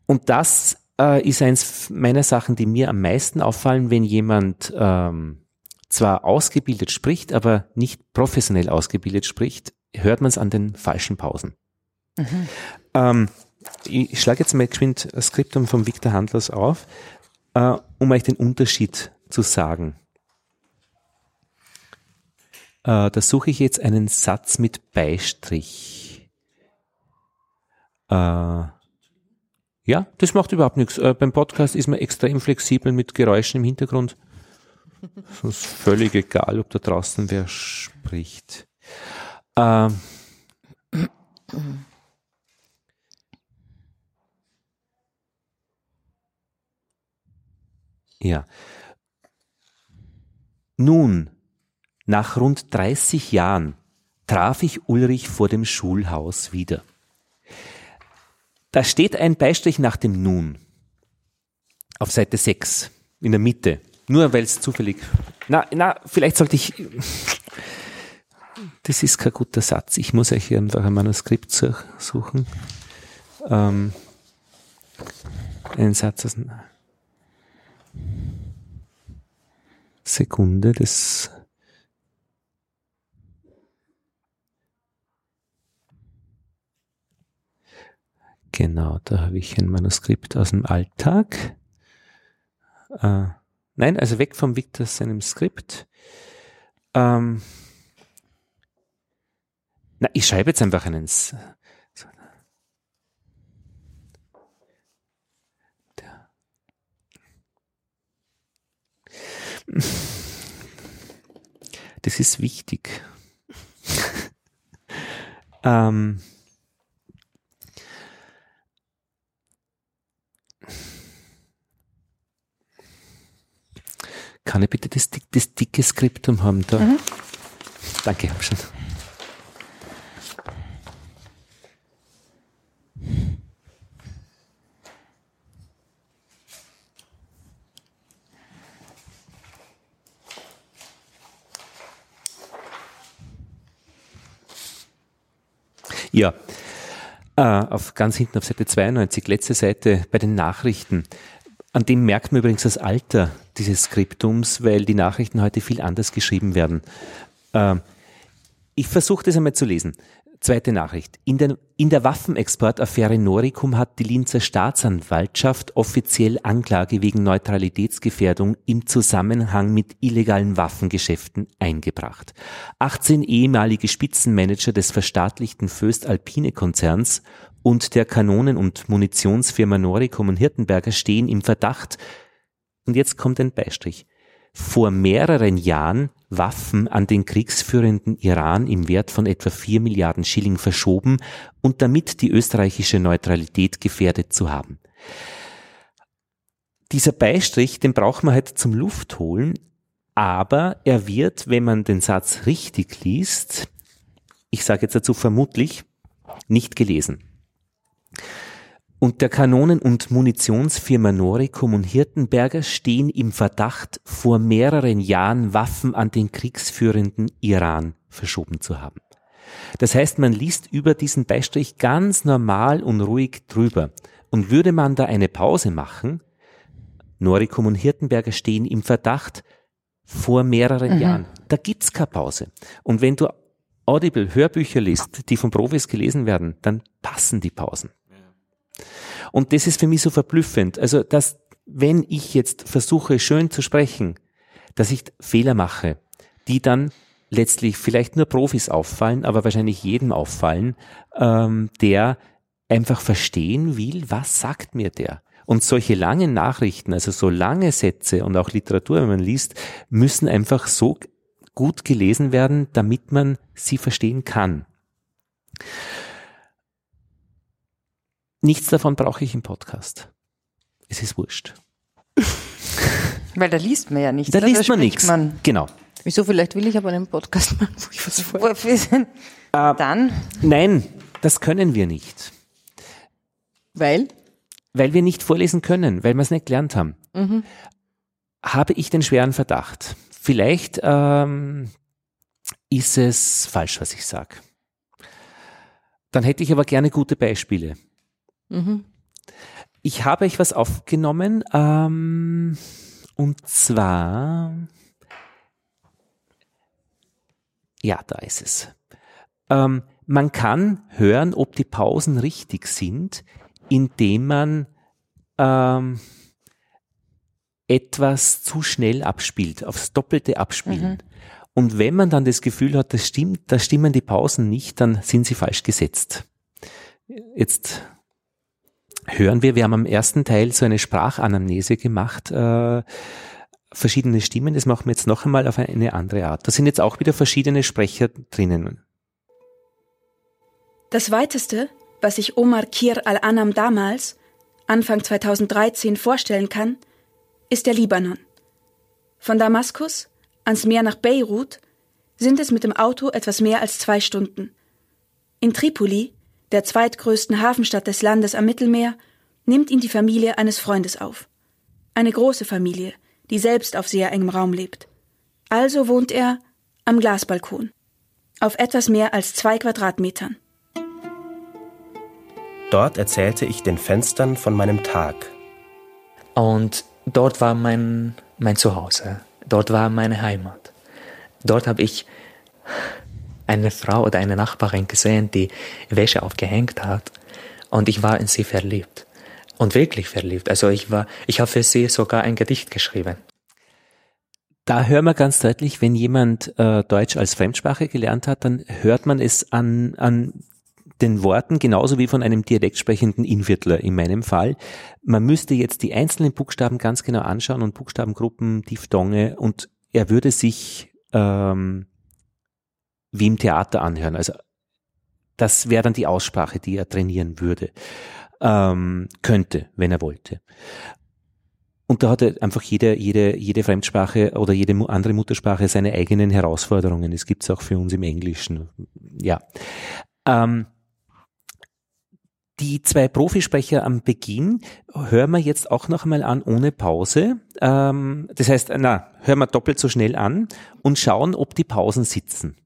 Und das äh, ist eins meiner Sachen, die mir am meisten auffallen, wenn jemand ähm, zwar ausgebildet spricht, aber nicht professionell ausgebildet spricht, hört man es an den falschen Pausen. Mhm. Ähm, ich schlage jetzt mal geschwind das Skriptum von Viktor Handlers auf, äh, um euch den Unterschied zu sagen. Äh, da suche ich jetzt einen Satz mit Beistrich. Äh, ja, das macht überhaupt nichts. Äh, beim Podcast ist man extrem flexibel mit Geräuschen im Hintergrund. Es ist völlig egal, ob da draußen wer spricht. Ähm, ja. Nun, nach rund 30 Jahren traf ich Ulrich vor dem Schulhaus wieder. Da steht ein Beistrich nach dem Nun. Auf Seite 6, in der Mitte. Nur weil es zufällig. Na, na, vielleicht sollte ich. Das ist kein guter Satz. Ich muss euch hier einfach ein Manuskript suchen. Ähm, einen Satz aus. Sekunde, das Genau, da habe ich ein Manuskript aus dem Alltag. Äh, nein, also weg vom Victor seinem Skript. Ähm, na, ich schreibe jetzt einfach einen. Das ist wichtig. ähm, Kann ich bitte das, das dicke Skriptum haben da? Mhm. Danke, hab schon. Ja, äh, auf ganz hinten auf Seite 92, letzte Seite bei den Nachrichten. An dem merkt man übrigens das Alter dieses Skriptums, weil die Nachrichten heute viel anders geschrieben werden. Ähm, ich versuche das einmal zu lesen. Zweite Nachricht. In der, in der Waffenexportaffäre Noricum hat die Linzer Staatsanwaltschaft offiziell Anklage wegen Neutralitätsgefährdung im Zusammenhang mit illegalen Waffengeschäften eingebracht. 18 ehemalige Spitzenmanager des verstaatlichten Föst-Alpine Konzerns und der Kanonen- und Munitionsfirma Noricum und Hirtenberger stehen im Verdacht, und jetzt kommt ein Beistrich, vor mehreren Jahren Waffen an den kriegsführenden Iran im Wert von etwa 4 Milliarden Schilling verschoben und damit die österreichische Neutralität gefährdet zu haben. Dieser Beistrich, den braucht man halt zum Luftholen, aber er wird, wenn man den Satz richtig liest, ich sage jetzt dazu vermutlich, nicht gelesen. Und der Kanonen- und Munitionsfirma Noricum und Hirtenberger stehen im Verdacht, vor mehreren Jahren Waffen an den kriegsführenden Iran verschoben zu haben. Das heißt, man liest über diesen Beistrich ganz normal und ruhig drüber. Und würde man da eine Pause machen, Noricum und Hirtenberger stehen im Verdacht vor mehreren mhm. Jahren. Da gibt's keine Pause. Und wenn du Audible Hörbücher liest, die von Profis gelesen werden, dann passen die Pausen. Und das ist für mich so verblüffend. Also, dass, wenn ich jetzt versuche, schön zu sprechen, dass ich Fehler mache, die dann letztlich vielleicht nur Profis auffallen, aber wahrscheinlich jedem auffallen, ähm, der einfach verstehen will, was sagt mir der? Und solche langen Nachrichten, also so lange Sätze und auch Literatur, wenn man liest, müssen einfach so gut gelesen werden, damit man sie verstehen kann. Nichts davon brauche ich im Podcast. Es ist wurscht. Weil da liest man ja nichts. Da liest man nichts. Genau. Wieso? Vielleicht will ich aber einen Podcast machen, wo ich was vorlese. Äh, Dann? Nein, das können wir nicht. Weil? Weil wir nicht vorlesen können, weil wir es nicht gelernt haben. Mhm. Habe ich den schweren Verdacht. Vielleicht ähm, ist es falsch, was ich sage. Dann hätte ich aber gerne gute Beispiele. Mhm. Ich habe euch was aufgenommen, ähm, und zwar, ja, da ist es. Ähm, man kann hören, ob die Pausen richtig sind, indem man ähm, etwas zu schnell abspielt, aufs Doppelte abspielen. Mhm. Und wenn man dann das Gefühl hat, das stimmt, da stimmen die Pausen nicht, dann sind sie falsch gesetzt. Jetzt hören wir, wir haben am ersten Teil so eine Sprachanamnese gemacht, äh, verschiedene Stimmen, das machen wir jetzt noch einmal auf eine andere Art. Da sind jetzt auch wieder verschiedene Sprecher drinnen. Das weiteste, was sich Omar Kir al-Anam damals, Anfang 2013, vorstellen kann, ist der Libanon. Von Damaskus ans Meer nach Beirut sind es mit dem Auto etwas mehr als zwei Stunden. In Tripoli, der zweitgrößten Hafenstadt des Landes am Mittelmeer, nimmt ihn die Familie eines Freundes auf. Eine große Familie, die selbst auf sehr engem Raum lebt. Also wohnt er am Glasbalkon. Auf etwas mehr als zwei Quadratmetern. Dort erzählte ich den Fenstern von meinem Tag. Und dort war mein, mein Zuhause. Dort war meine Heimat. Dort habe ich eine Frau oder eine Nachbarin gesehen, die Wäsche aufgehängt hat. Und ich war in sie verliebt. Und wirklich verliebt. Also ich war, ich habe für sie sogar ein Gedicht geschrieben. Da hören wir ganz deutlich, wenn jemand äh, Deutsch als Fremdsprache gelernt hat, dann hört man es an, an den Worten genauso wie von einem dialekt sprechenden Inviertler in meinem Fall. Man müsste jetzt die einzelnen Buchstaben ganz genau anschauen und Buchstabengruppen, Diphthonge und er würde sich ähm, wie im Theater anhören. Also das wäre dann die Aussprache, die er trainieren würde, ähm, könnte, wenn er wollte. Und da hat einfach jede, jede, jede Fremdsprache oder jede andere Muttersprache seine eigenen Herausforderungen. Das gibt's auch für uns im Englischen. Ja. Ähm, die zwei Profisprecher am Beginn hören wir jetzt auch noch einmal an ohne Pause. Ähm, das heißt, na, hören wir doppelt so schnell an und schauen, ob die Pausen sitzen.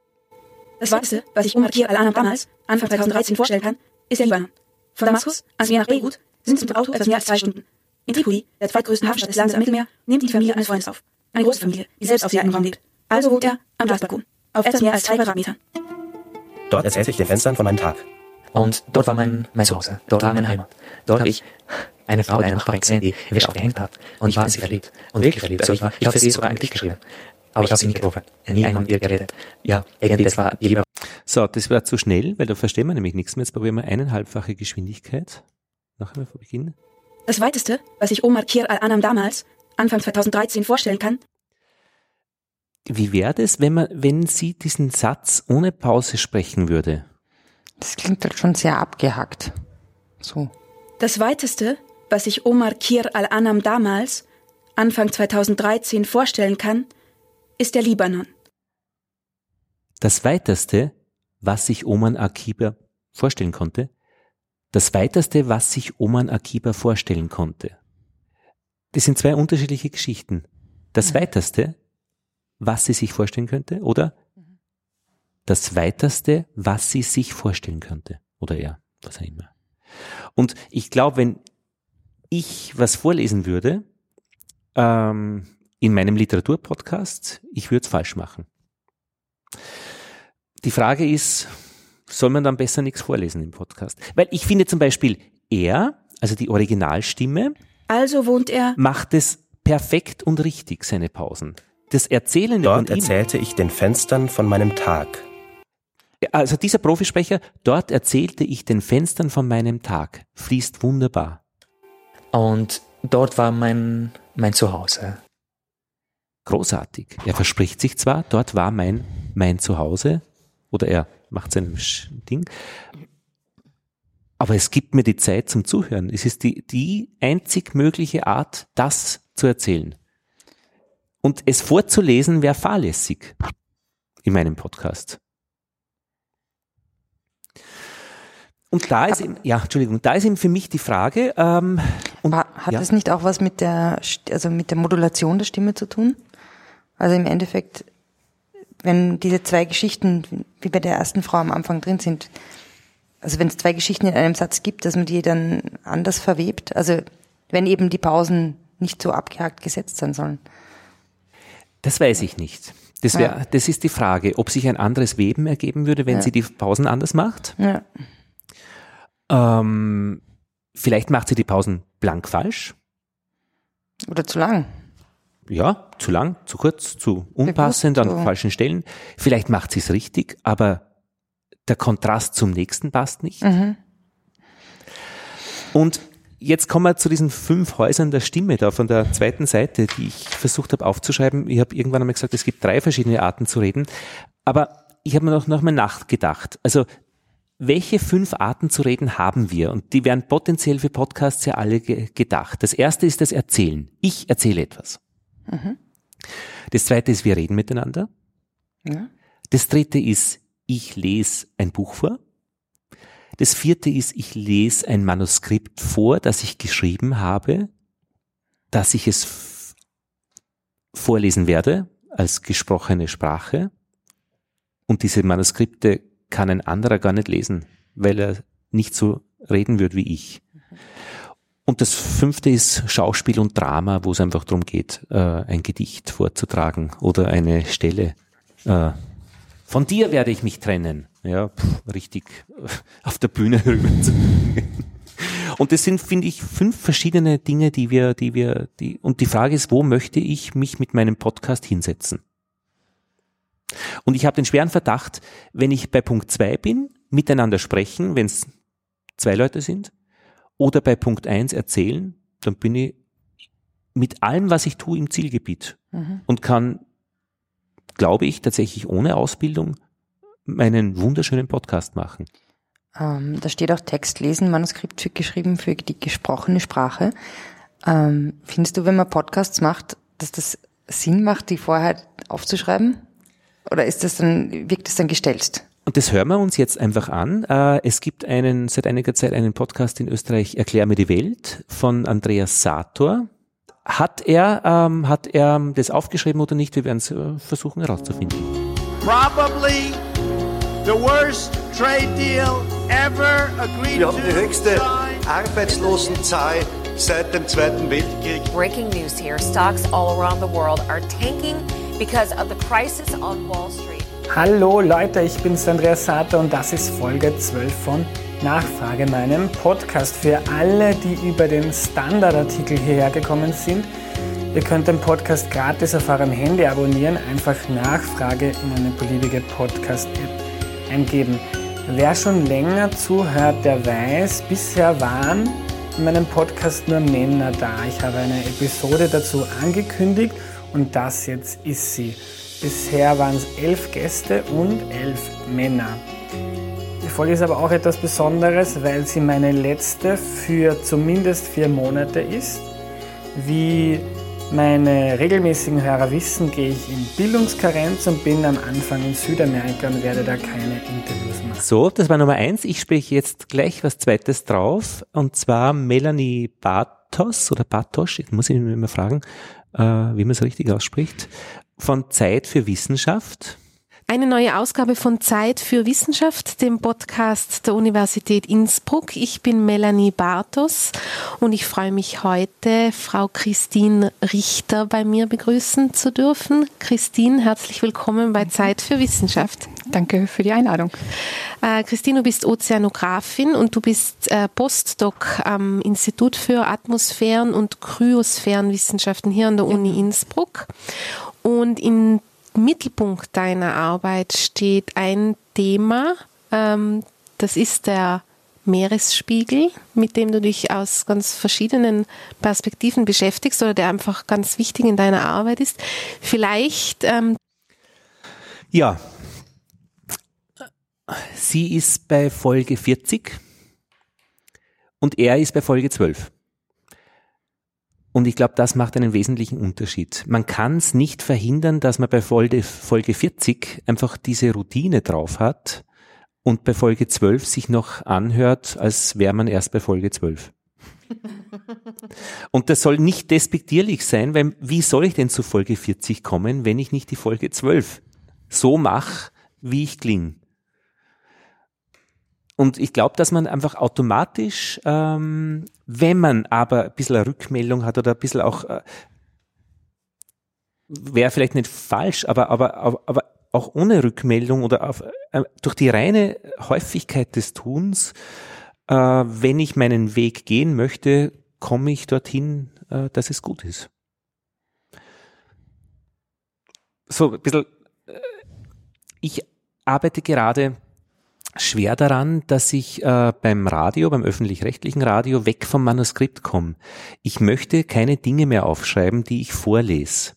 Das Weiße, was ich Omar Kir al-Anam damals, Anfang 2013, vorstellen kann, ist der Libanon. Von Damaskus ans Meer nach Beirut sind es mit dem Auto etwas mehr als zwei Stunden. In Tripoli, der zweitgrößten Hafenstadt des Landes am Mittelmeer, nimmt die Familie eines Freundes auf. Eine große Familie, die selbst auf sehr engem Raum lebt. Also wohnt er am Glasbalkon. Auf etwas mehr als zwei Quadratmetern. Dort erzählte ich den Fenstern von meinem Tag. Und dort war mein, mein Zuhause, dort war meine Heimat. Dort habe ich eine Frau, eine Nachbarin gesehen, die Wäsche aufgehängt hat. Und ich war in sie verliebt. Und wirklich verliebt. Also ich, war, ich habe für sie sogar ein Gedicht geschrieben. Aber ich habe sie nicht getroffen. Nie einmal mit ihr geredet. Ja, irgendwie, das war die Liebe. So, das war zu schnell, weil da verstehen wir nämlich nichts mehr. Jetzt probieren wir eineinhalbfache Geschwindigkeit. Noch einmal vor Beginn. Das weiteste, was ich Omar Kir al-Anam damals, Anfang 2013, vorstellen kann. Wie wäre das, wenn man, wenn sie diesen Satz ohne Pause sprechen würde? Das klingt halt schon sehr abgehackt. So. Das weiteste, was sich Omar Kir al-Anam damals, Anfang 2013, vorstellen kann, ist der Libanon. Das weiteste, was sich Oman Akiba vorstellen konnte, das weiteste, was sich Oman Akiba vorstellen konnte. Das sind zwei unterschiedliche Geschichten. Das weiteste, was sie sich vorstellen könnte, oder das Weiteste, was sie sich vorstellen könnte. Oder er, was auch immer. Und ich glaube, wenn ich was vorlesen würde, ähm, in meinem Literaturpodcast, ich würde es falsch machen. Die Frage ist, soll man dann besser nichts vorlesen im Podcast? Weil ich finde zum Beispiel, er, also die Originalstimme, also wohnt er, macht es perfekt und richtig, seine Pausen. Das Erzählen Dort erzählte ich den Fenstern von meinem Tag. Also dieser Profisprecher, dort erzählte ich den Fenstern von meinem Tag. Fließt wunderbar. Und dort war mein, mein Zuhause. Großartig. Er verspricht sich zwar, dort war mein, mein Zuhause, oder er macht sein Ding, aber es gibt mir die Zeit zum Zuhören. Es ist die, die einzig mögliche Art, das zu erzählen. Und es vorzulesen wäre fahrlässig in meinem Podcast. Und da ist eben, ja, Entschuldigung, da ist eben für mich die Frage. Ähm, und, hat ja. das nicht auch was mit der, also mit der Modulation der Stimme zu tun? Also im Endeffekt wenn diese zwei Geschichten, wie bei der ersten Frau am Anfang drin sind, also wenn es zwei Geschichten in einem Satz gibt, dass man die dann anders verwebt, also wenn eben die Pausen nicht so abgehakt gesetzt sein sollen. Das weiß ich nicht. Das, wär, ja. das ist die Frage, ob sich ein anderes Weben ergeben würde, wenn ja. sie die Pausen anders macht. Ja. Ähm, vielleicht macht sie die Pausen blank falsch. Oder zu lang. Ja, zu lang, zu kurz, zu unpassend, Bewusst, an falschen Stellen. Vielleicht macht sie es richtig, aber der Kontrast zum nächsten passt nicht. Mhm. Und jetzt kommen wir zu diesen fünf Häusern der Stimme da von der zweiten Seite, die ich versucht habe aufzuschreiben. Ich habe irgendwann einmal gesagt, es gibt drei verschiedene Arten zu reden. Aber ich habe mir noch, noch mal nachgedacht. Also welche fünf Arten zu reden haben wir? Und die wären potenziell für Podcasts ja alle ge gedacht. Das erste ist das Erzählen. Ich erzähle etwas. Mhm. Das zweite ist, wir reden miteinander. Ja. Das dritte ist, ich lese ein Buch vor. Das vierte ist, ich lese ein Manuskript vor, das ich geschrieben habe, dass ich es vorlesen werde als gesprochene Sprache. Und diese Manuskripte kann ein anderer gar nicht lesen, weil er nicht so reden wird wie ich. Und das fünfte ist Schauspiel und Drama, wo es einfach darum geht, äh, ein Gedicht vorzutragen oder eine Stelle. Äh, von dir werde ich mich trennen. Ja, pff, richtig auf der Bühne Und das sind, finde ich, fünf verschiedene Dinge, die wir, die wir, die, und die Frage ist, wo möchte ich mich mit meinem Podcast hinsetzen? Und ich habe den schweren Verdacht, wenn ich bei Punkt zwei bin, miteinander sprechen, wenn es zwei Leute sind, oder bei Punkt eins erzählen, dann bin ich mit allem, was ich tue, im Zielgebiet mhm. und kann, glaube ich, tatsächlich ohne Ausbildung meinen wunderschönen Podcast machen. Ähm, da steht auch Text lesen, Manuskript geschrieben für die gesprochene Sprache. Ähm, findest du, wenn man Podcasts macht, dass das Sinn macht, die vorher aufzuschreiben? Oder ist das dann, wirkt das dann gestellt? Und das hören wir uns jetzt einfach an. Äh, es gibt einen, seit einiger Zeit einen Podcast in Österreich, Erklär mir die Welt, von Andreas Sator. Hat er, ähm, hat er das aufgeschrieben oder nicht? Wir werden es äh, versuchen herauszufinden. Probably the worst trade deal ever agreed Wir haben die höchste Arbeitslosenzahl seit dem Zweiten Weltkrieg. Breaking news here. Stocks all around the world are tanking because of the crisis on Wall Street. Hallo Leute, ich bin's Andreas Sater und das ist Folge 12 von Nachfrage, meinem Podcast für alle, die über den Standardartikel hierher gekommen sind. Ihr könnt den Podcast gratis auf eurem Handy abonnieren, einfach Nachfrage in eine beliebige Podcast-App eingeben. Wer schon länger zuhört, der weiß, bisher waren in meinem Podcast nur Männer da. Ich habe eine Episode dazu angekündigt und das jetzt ist sie. Bisher waren es elf Gäste und elf Männer. Die Folge ist aber auch etwas Besonderes, weil sie meine letzte für zumindest vier Monate ist. Wie meine regelmäßigen Hörer wissen, gehe ich in Bildungskarenz und bin am Anfang in Südamerika und werde da keine Interviews machen. So, das war Nummer eins. Ich spreche jetzt gleich was Zweites drauf und zwar Melanie Bartos oder Bartosch, ich muss ich immer fragen, äh, wie man es richtig ausspricht von Zeit für Wissenschaft. Eine neue Ausgabe von Zeit für Wissenschaft, dem Podcast der Universität Innsbruck. Ich bin Melanie Bartos und ich freue mich heute, Frau Christine Richter bei mir begrüßen zu dürfen. Christine, herzlich willkommen bei Zeit für Wissenschaft. Danke für die Einladung. Äh, Christine, du bist Ozeanografin und du bist äh, Postdoc am Institut für Atmosphären- und Kryosphärenwissenschaften hier an der Uni Innsbruck. Und im Mittelpunkt deiner Arbeit steht ein Thema, ähm, das ist der Meeresspiegel, mit dem du dich aus ganz verschiedenen Perspektiven beschäftigst oder der einfach ganz wichtig in deiner Arbeit ist. Vielleicht. Ähm ja, sie ist bei Folge 40 und er ist bei Folge 12. Und ich glaube, das macht einen wesentlichen Unterschied. Man kann es nicht verhindern, dass man bei Folge, Folge 40 einfach diese Routine drauf hat und bei Folge 12 sich noch anhört, als wäre man erst bei Folge 12. Und das soll nicht despektierlich sein, weil wie soll ich denn zu Folge 40 kommen, wenn ich nicht die Folge 12 so mache, wie ich klinge. Und ich glaube, dass man einfach automatisch, ähm, wenn man aber ein bisschen eine Rückmeldung hat oder ein bisschen auch, äh, wäre vielleicht nicht falsch, aber, aber, aber, aber auch ohne Rückmeldung oder auf, äh, durch die reine Häufigkeit des Tuns, äh, wenn ich meinen Weg gehen möchte, komme ich dorthin, äh, dass es gut ist. So ein bisschen, äh, ich arbeite gerade schwer daran, dass ich äh, beim Radio, beim öffentlich-rechtlichen Radio weg vom Manuskript komme. Ich möchte keine Dinge mehr aufschreiben, die ich vorlese,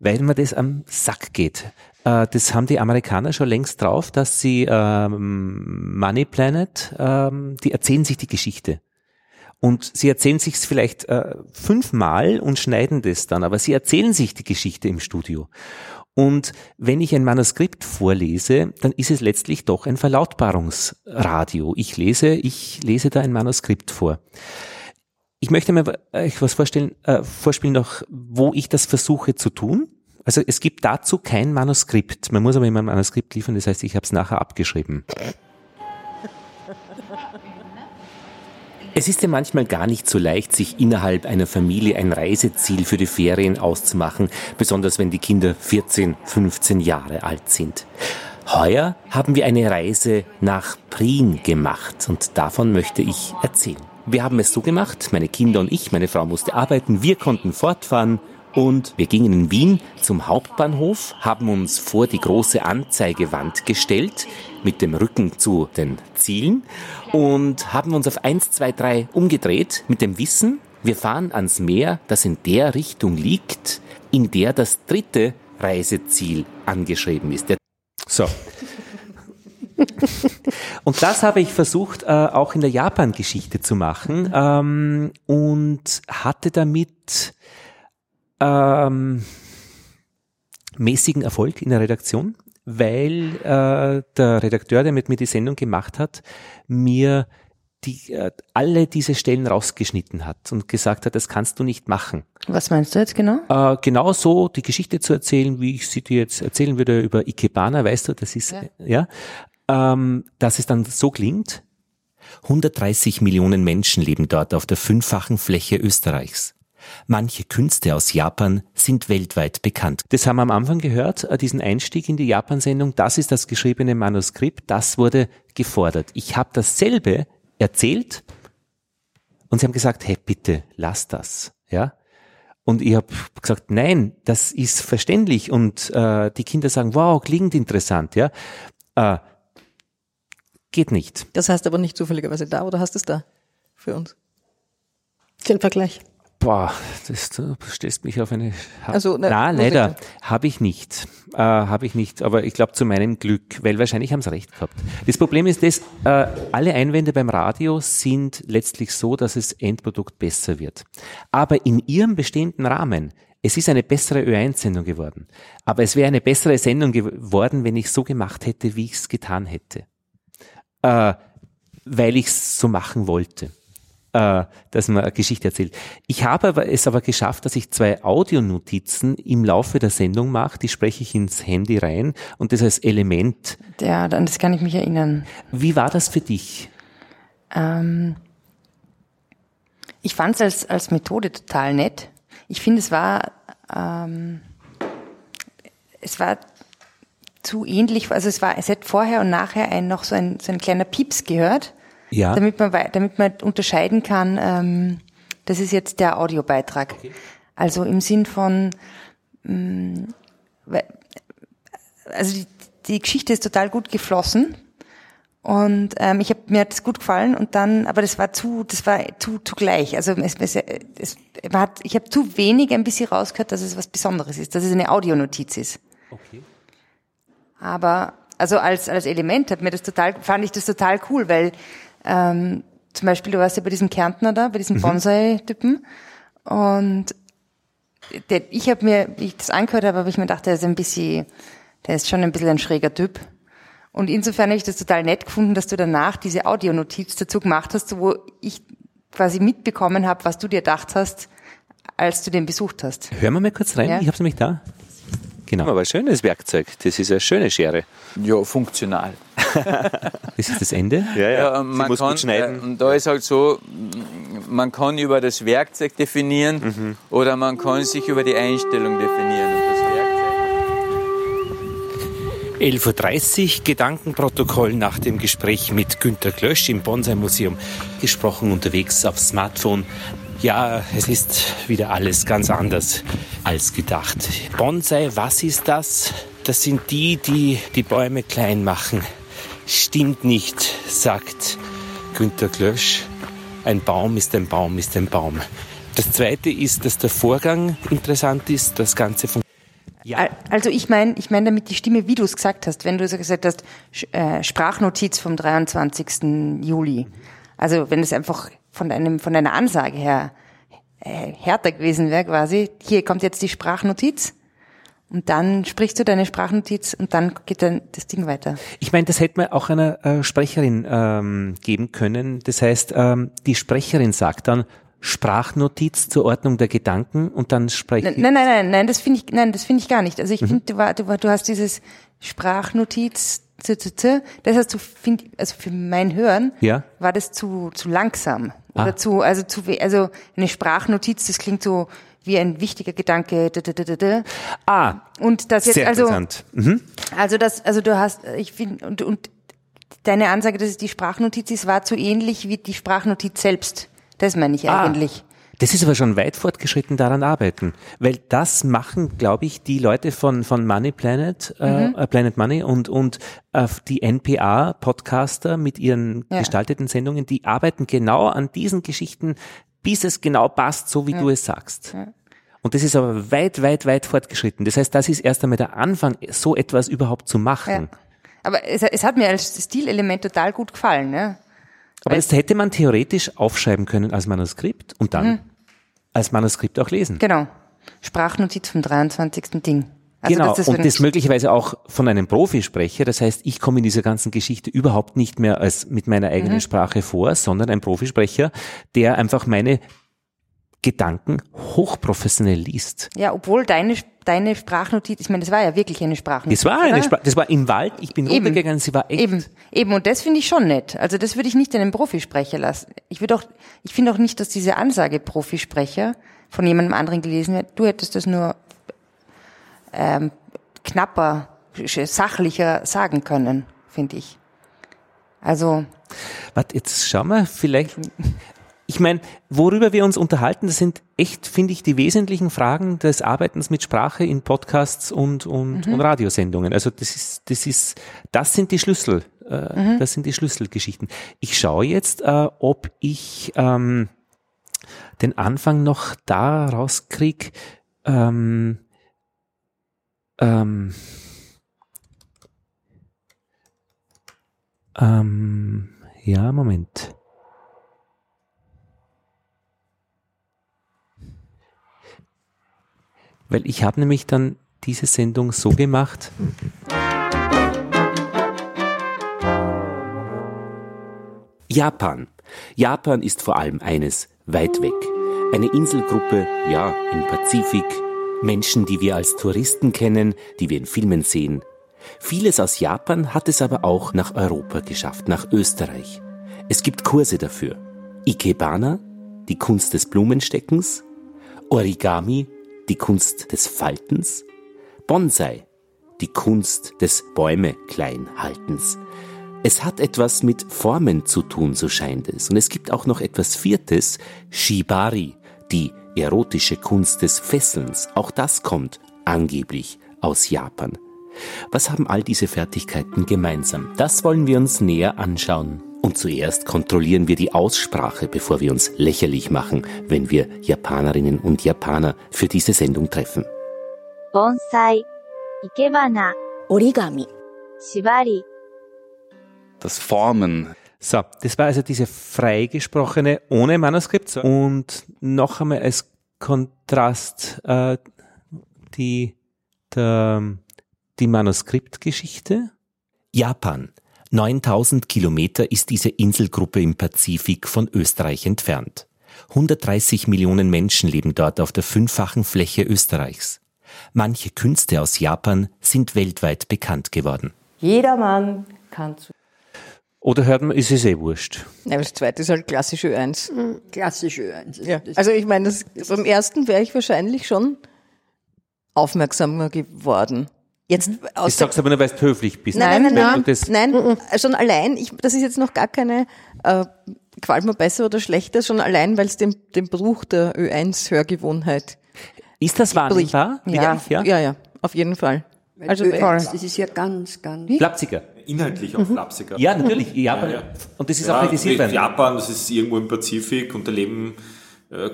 weil mir das am Sack geht. Äh, das haben die Amerikaner schon längst drauf, dass sie ähm, Money Planet, ähm, die erzählen sich die Geschichte. Und sie erzählen sich es vielleicht äh, fünfmal und schneiden das dann, aber sie erzählen sich die Geschichte im Studio. Und wenn ich ein Manuskript vorlese, dann ist es letztlich doch ein Verlautbarungsradio. Ich lese, ich lese da ein Manuskript vor. Ich möchte mir euch was vorstellen, äh, vorspielen noch, wo ich das versuche zu tun. Also es gibt dazu kein Manuskript. Man muss aber immer ein Manuskript liefern, das heißt, ich habe es nachher abgeschrieben. Es ist ja manchmal gar nicht so leicht, sich innerhalb einer Familie ein Reiseziel für die Ferien auszumachen, besonders wenn die Kinder 14, 15 Jahre alt sind. Heuer haben wir eine Reise nach Prien gemacht und davon möchte ich erzählen. Wir haben es so gemacht, meine Kinder und ich, meine Frau musste arbeiten, wir konnten fortfahren und wir gingen in Wien zum Hauptbahnhof, haben uns vor die große Anzeigewand gestellt, mit dem Rücken zu den Zielen und haben uns auf 1, 2, 3 umgedreht mit dem Wissen, wir fahren ans Meer, das in der Richtung liegt, in der das dritte Reiseziel angeschrieben ist. So. und das habe ich versucht, äh, auch in der Japan-Geschichte zu machen ähm, und hatte damit ähm, mäßigen Erfolg in der Redaktion, weil äh, der Redakteur, der mit mir die Sendung gemacht hat, mir die, äh, alle diese Stellen rausgeschnitten hat und gesagt hat, das kannst du nicht machen. Was meinst du jetzt genau? Äh, genau so die Geschichte zu erzählen, wie ich sie dir jetzt erzählen würde über Ikebana, weißt du, das ist, ja, ja ähm, dass es dann so klingt. 130 Millionen Menschen leben dort auf der fünffachen Fläche Österreichs. Manche Künste aus Japan sind weltweit bekannt. Das haben wir am Anfang gehört, äh, diesen Einstieg in die Japan-Sendung. Das ist das geschriebene Manuskript. Das wurde gefordert. Ich habe dasselbe erzählt und sie haben gesagt, hey, bitte, lass das. Ja. Und ich habe gesagt, nein, das ist verständlich. Und äh, die Kinder sagen, wow, klingt interessant. Ja. Äh, geht nicht. Das heißt aber nicht zufälligerweise da oder hast du es da für uns? Den Vergleich. Boah, das, du stellst mich auf eine. Also, ne, Na, leider habe ich nicht, äh, habe ich nicht. Aber ich glaube zu meinem Glück, weil wahrscheinlich haben sie recht gehabt. Das Problem ist, dass äh, alle Einwände beim Radio sind letztlich so, dass das Endprodukt besser wird. Aber in ihrem bestehenden Rahmen. Es ist eine bessere Ö1-Sendung geworden. Aber es wäre eine bessere Sendung geworden, wenn ich so gemacht hätte, wie ich es getan hätte. Äh, weil ich es so machen wollte äh, dass man eine Geschichte erzählt. Ich habe aber, es aber geschafft, dass ich zwei Audionotizen im Laufe der Sendung mache, die spreche ich ins Handy rein und das als Element. Ja, an das kann ich mich erinnern. Wie war das für dich? Ähm, ich fand es als, als Methode total nett. Ich finde, es war, ähm, es war zu ähnlich, also es war, es hat vorher und nachher ein, noch so ein, so ein kleiner Pieps gehört ja. damit, man, damit man unterscheiden kann, ähm, das ist jetzt der Audiobeitrag. Okay. Also im Sinn von, mh, mm, also die, die Geschichte ist total gut geflossen und ähm, ich habe mir hat das gut gefallen und dann, aber das war zu, das war zu zu gleich. Also es, es, es hat, ich habe zu wenig ein bisschen rausgehört, dass es was Besonderes ist, dass es eine Audionotiz ist. Okay. Aber also als als Element hat mir das total, fand ich das total cool, weil ähm, zum Beispiel, du warst ja bei diesem Kärntner da, bei diesem mhm. Bonsai-Typen. Und der, ich habe mir, wie ich das angehört habe, habe ich mir gedacht, der ist ein bisschen, der ist schon ein bisschen ein schräger Typ. Und insofern habe ich das total nett gefunden, dass du danach diese Audionotiz dazu gemacht hast, wo ich quasi mitbekommen habe, was du dir gedacht hast, als du den besucht hast. Hören wir mal kurz rein, ja. ich habe es nämlich da. Genau. Aber ein schönes Werkzeug. Das ist eine schöne Schere. Ja, funktional. das ist das Ende? Ja, ja. ja man muss kann, gut schneiden. Äh, und da ist halt so, man kann über das Werkzeug definieren mhm. oder man kann sich über die Einstellung definieren. 11.30 Uhr, Gedankenprotokoll nach dem Gespräch mit Günter Klösch im Bonsai-Museum. Gesprochen unterwegs auf Smartphone. Ja, es ist wieder alles ganz anders als gedacht. Bonsai, was ist das? Das sind die, die die Bäume klein machen. Stimmt nicht, sagt Günter Klösch. Ein Baum ist ein Baum ist ein Baum. Das zweite ist, dass der Vorgang interessant ist. Das Ganze funktioniert ja. Also ich meine, ich meine damit die Stimme, wie du es gesagt hast, wenn du so gesagt hast, äh, Sprachnotiz vom 23. Juli. Also wenn es einfach von einem von einer Ansage her äh, härter gewesen wäre, quasi, hier kommt jetzt die Sprachnotiz. Und dann sprichst du deine Sprachnotiz und dann geht dann das Ding weiter. Ich meine, das hätte man auch einer äh, Sprecherin ähm, geben können. Das heißt, ähm, die Sprecherin sagt dann, Sprachnotiz zur Ordnung der Gedanken und dann spreche ich. Nein, nein, nein, nein, das finde ich, nein, das finde ich gar nicht. Also ich mhm. finde, du, du, du hast dieses Sprachnotiz, das hast du, find, also für mein Hören, ja? war das zu, zu langsam. Oder ah. zu, also zu, also eine Sprachnotiz, das klingt so wie ein wichtiger Gedanke. Ah. Und das jetzt, sehr also, interessant. Mhm. also das, also du hast, ich finde, und, und deine Ansage, dass es die Sprachnotiz ist, war zu ähnlich wie die Sprachnotiz selbst. Das meine ich ah, eigentlich. Das ist aber schon weit fortgeschritten daran arbeiten, weil das machen, glaube ich, die Leute von von Money Planet, äh, mhm. äh, Planet Money und und äh, die NPA Podcaster mit ihren ja. gestalteten Sendungen, die arbeiten genau an diesen Geschichten, bis es genau passt, so wie ja. du es sagst. Ja. Und das ist aber weit, weit, weit fortgeschritten. Das heißt, das ist erst einmal der Anfang, so etwas überhaupt zu machen. Aber es, es hat mir als Stilelement total gut gefallen. Ne? Aber das hätte man theoretisch aufschreiben können als Manuskript und dann mhm. als Manuskript auch lesen. Genau. Sprachnotiz vom 23. Ding. Also genau, das und das möglicherweise auch von einem Profi spreche. Das heißt, ich komme in dieser ganzen Geschichte überhaupt nicht mehr als mit meiner eigenen mhm. Sprache vor, sondern ein Profisprecher, der einfach meine Gedanken hochprofessionell liest. Ja, obwohl deine, deine Sprachnotiz, ich meine, das war ja wirklich eine Sprachnotiz. Das war eine Sprach, das war im Wald, ich bin eben, runtergegangen, sie war echt. Eben, eben, und das finde ich schon nett. Also das würde ich nicht einem Profisprecher lassen. Ich würde auch, ich finde auch nicht, dass diese Ansage Profisprecher von jemandem anderen gelesen wird. Du hättest das nur ähm, knapper, sachlicher sagen können, finde ich. Also. Warte, jetzt schauen wir vielleicht ich meine, worüber wir uns unterhalten, das sind echt, finde ich, die wesentlichen Fragen des Arbeitens mit Sprache in Podcasts und, und, mhm. und Radiosendungen. Also das ist, das ist, das sind die Schlüssel, äh, mhm. das sind die Schlüsselgeschichten. Ich schaue jetzt, äh, ob ich ähm, den Anfang noch da rauskrieg. Ähm, ähm, ähm, ja, Moment. Weil ich habe nämlich dann diese Sendung so gemacht. Japan. Japan ist vor allem eines, weit weg. Eine Inselgruppe, ja, im Pazifik. Menschen, die wir als Touristen kennen, die wir in Filmen sehen. Vieles aus Japan hat es aber auch nach Europa geschafft, nach Österreich. Es gibt Kurse dafür. Ikebana, die Kunst des Blumensteckens, Origami, die Kunst des Faltens, Bonsai, die Kunst des Bäume kleinhaltens. Es hat etwas mit Formen zu tun, so scheint es. Und es gibt auch noch etwas Viertes, Shibari, die erotische Kunst des Fesselns. Auch das kommt angeblich aus Japan. Was haben all diese Fertigkeiten gemeinsam? Das wollen wir uns näher anschauen. Und zuerst kontrollieren wir die Aussprache, bevor wir uns lächerlich machen, wenn wir Japanerinnen und Japaner für diese Sendung treffen. Bonsai, Ikebana, Origami, Shibari. Das Formen. So, das war also diese freigesprochene ohne Manuskript. Und noch einmal als Kontrast äh, die, der, die Manuskriptgeschichte. Japan 9000 Kilometer ist diese Inselgruppe im Pazifik von Österreich entfernt. 130 Millionen Menschen leben dort auf der fünffachen Fläche Österreichs. Manche Künste aus Japan sind weltweit bekannt geworden. Jeder Mann kann zu. Oder hört man, ist es eh wurscht? Ja, das zweite ist halt klassisch Ö1. Mhm. Klassisch Ö1. Ja. Also ich meine, das, beim ersten wäre ich wahrscheinlich schon aufmerksamer geworden. Jetzt aus Ich sag's aber nur, weil du höflich bist. Nein, nein, nein, nein, nein schon allein, ich, das ist jetzt noch gar keine, äh, mir besser oder schlechter, schon allein, weil es den, den Bruch der Ö1-Hörgewohnheit Ist das wahrnehmbar? Ja, Ja. ja, ja, auf jeden Fall. Also Ö1, das ist ja ganz, ganz. Flapsiger. Inhaltlich auch flapsiger. Ja, natürlich. Japan. Und das ist auch kritisiert mit worden. Japan, das ist irgendwo im Pazifik und da leben, äh,